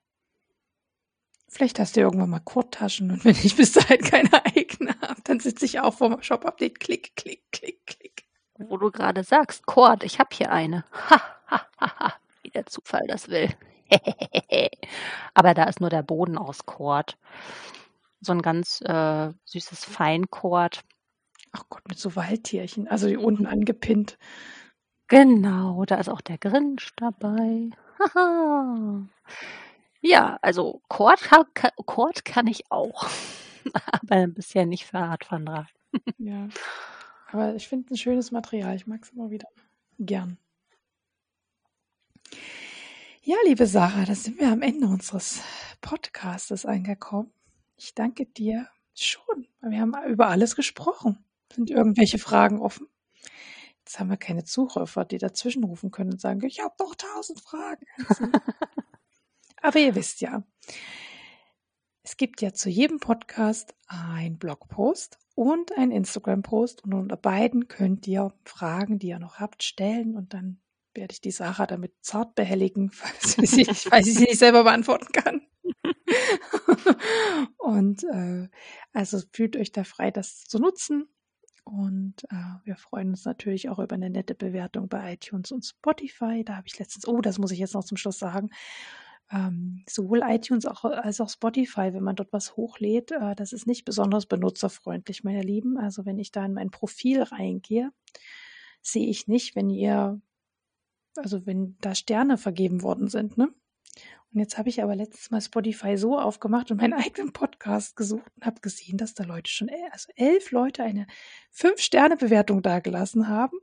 Vielleicht hast du irgendwann mal Kurttaschen und wenn ich bis dahin keine eigene habe, dann sitze ich auch vor dem Shop-Update. Klick, klick, klick, klick. Wo du gerade sagst, Cord, ich habe hier eine. Ha, ha, ha, ha, wie der Zufall das will. Aber da ist nur der Boden aus Cord. So ein ganz äh, süßes Feinkord. Ach Gott, mit so Waldtierchen, also die unten angepinnt. Genau, da ist auch der Grinch dabei. Haha. Ja, also Cord, Cord kann ich auch. Aber bisher nicht für Radwanderer. ja. Aber ich finde ein schönes Material. Ich mag es immer wieder gern. Ja, liebe Sarah, da sind wir am Ende unseres Podcastes angekommen. Ich danke dir schon. Wir haben über alles gesprochen. Sind irgendwelche Fragen offen? Jetzt haben wir keine Zuhörer, die dazwischenrufen können und sagen, ich habe noch tausend Fragen. Aber ihr wisst ja, es gibt ja zu jedem Podcast ein Blogpost und ein Instagram-Post und unter beiden könnt ihr Fragen, die ihr noch habt, stellen und dann werde ich die Sarah damit zart behelligen, falls ich, sie, falls ich sie nicht selber beantworten kann. und äh, also fühlt euch da frei, das zu nutzen. Und äh, wir freuen uns natürlich auch über eine nette Bewertung bei iTunes und Spotify. Da habe ich letztens, oh, das muss ich jetzt noch zum Schluss sagen, ähm, sowohl iTunes auch, als auch Spotify, wenn man dort was hochlädt, äh, das ist nicht besonders benutzerfreundlich, meine Lieben. Also wenn ich da in mein Profil reingehe, sehe ich nicht, wenn ihr, also wenn da Sterne vergeben worden sind, ne? Und jetzt habe ich aber letztes Mal Spotify so aufgemacht und meinen eigenen Podcast gesucht und habe gesehen, dass da Leute schon, also elf Leute eine Fünf-Sterne-Bewertung dagelassen haben.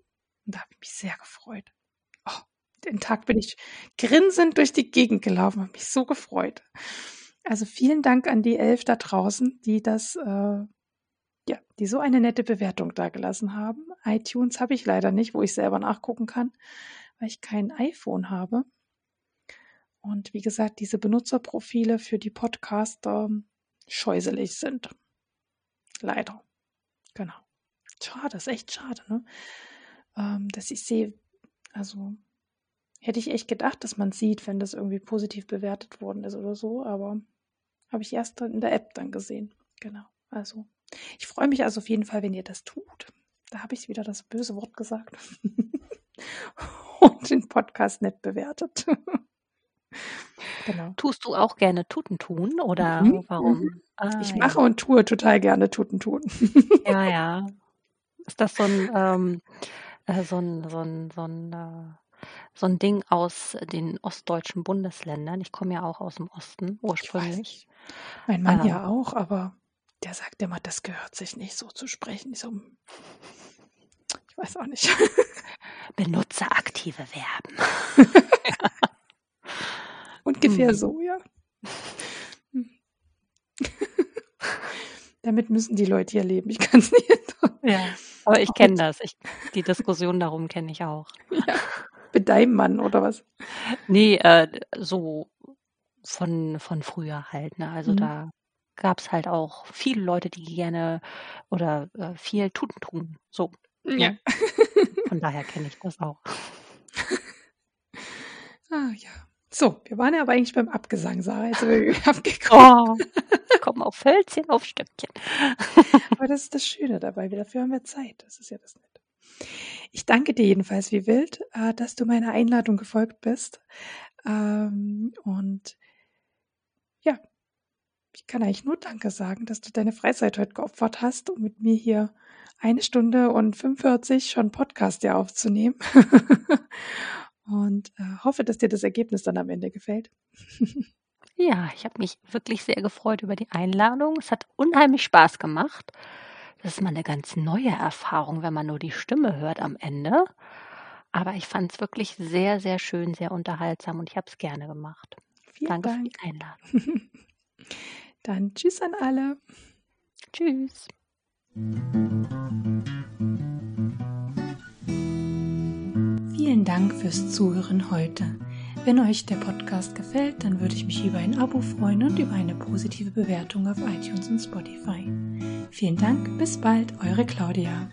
Und da habe ich mich sehr gefreut den Tag bin ich grinsend durch die Gegend gelaufen, habe mich so gefreut. Also vielen Dank an die elf da draußen, die das, äh, ja, die so eine nette Bewertung da gelassen haben. iTunes habe ich leider nicht, wo ich selber nachgucken kann, weil ich kein iPhone habe. Und wie gesagt, diese Benutzerprofile für die Podcaster scheuselig sind. Leider. Genau. Schade, ist echt schade, ne? Ähm, dass ich sehe, also Hätte ich echt gedacht, dass man sieht, wenn das irgendwie positiv bewertet worden ist oder so, aber habe ich erst in der App dann gesehen. Genau. Also, ich freue mich also auf jeden Fall, wenn ihr das tut. Da habe ich wieder das böse Wort gesagt. Und den Podcast nett bewertet. genau. Tust du auch gerne Tuten tun oder mhm. warum? Mhm. Ah, ich mache ja. und tue total gerne Tuten tun. ja, ja. Ist das so ein, ähm, äh, so ein, so ein, so ein äh, so ein Ding aus den ostdeutschen Bundesländern. Ich komme ja auch aus dem Osten ursprünglich. Mein Mann ähm, ja auch, aber der sagt immer, das gehört sich nicht so zu sprechen. Ich, so, ich weiß auch nicht. Benutze aktive Verben. Ungefähr hm. so, ja. Damit müssen die Leute hier leben. Ich kann es nicht. Ja, aber ich kenne das. Ich, die Diskussion darum kenne ich auch. Ja mit deinem Mann oder was? Nee, äh, so von, von früher halt. Ne? Also mhm. da gab es halt auch viele Leute, die gerne oder äh, viel Tuten tun. So. Ne? Ja. Von daher kenne ich das auch. ah ja. So, wir waren ja aber eigentlich beim Abgesang, Sarah. Jetzt sind wir abgekommen. Oh, kommen auf Hölzchen, auf Stöckchen. aber das ist das Schöne dabei. Dafür haben wir Zeit. Das ist ja das Nette. Ich danke dir jedenfalls wie wild, äh, dass du meiner Einladung gefolgt bist. Ähm, und ja, ich kann eigentlich nur Danke sagen, dass du deine Freizeit heute geopfert hast, um mit mir hier eine Stunde und 45 schon Podcast ja aufzunehmen. und äh, hoffe, dass dir das Ergebnis dann am Ende gefällt. ja, ich habe mich wirklich sehr gefreut über die Einladung. Es hat unheimlich Spaß gemacht. Das ist mal eine ganz neue Erfahrung, wenn man nur die Stimme hört am Ende. Aber ich fand es wirklich sehr, sehr schön, sehr unterhaltsam und ich habe es gerne gemacht. Vielen Danke Dank. für die Einladung. Dann tschüss an alle. Tschüss. Vielen Dank fürs Zuhören heute. Wenn euch der Podcast gefällt, dann würde ich mich über ein Abo freuen und über eine positive Bewertung auf iTunes und Spotify. Vielen Dank, bis bald, eure Claudia.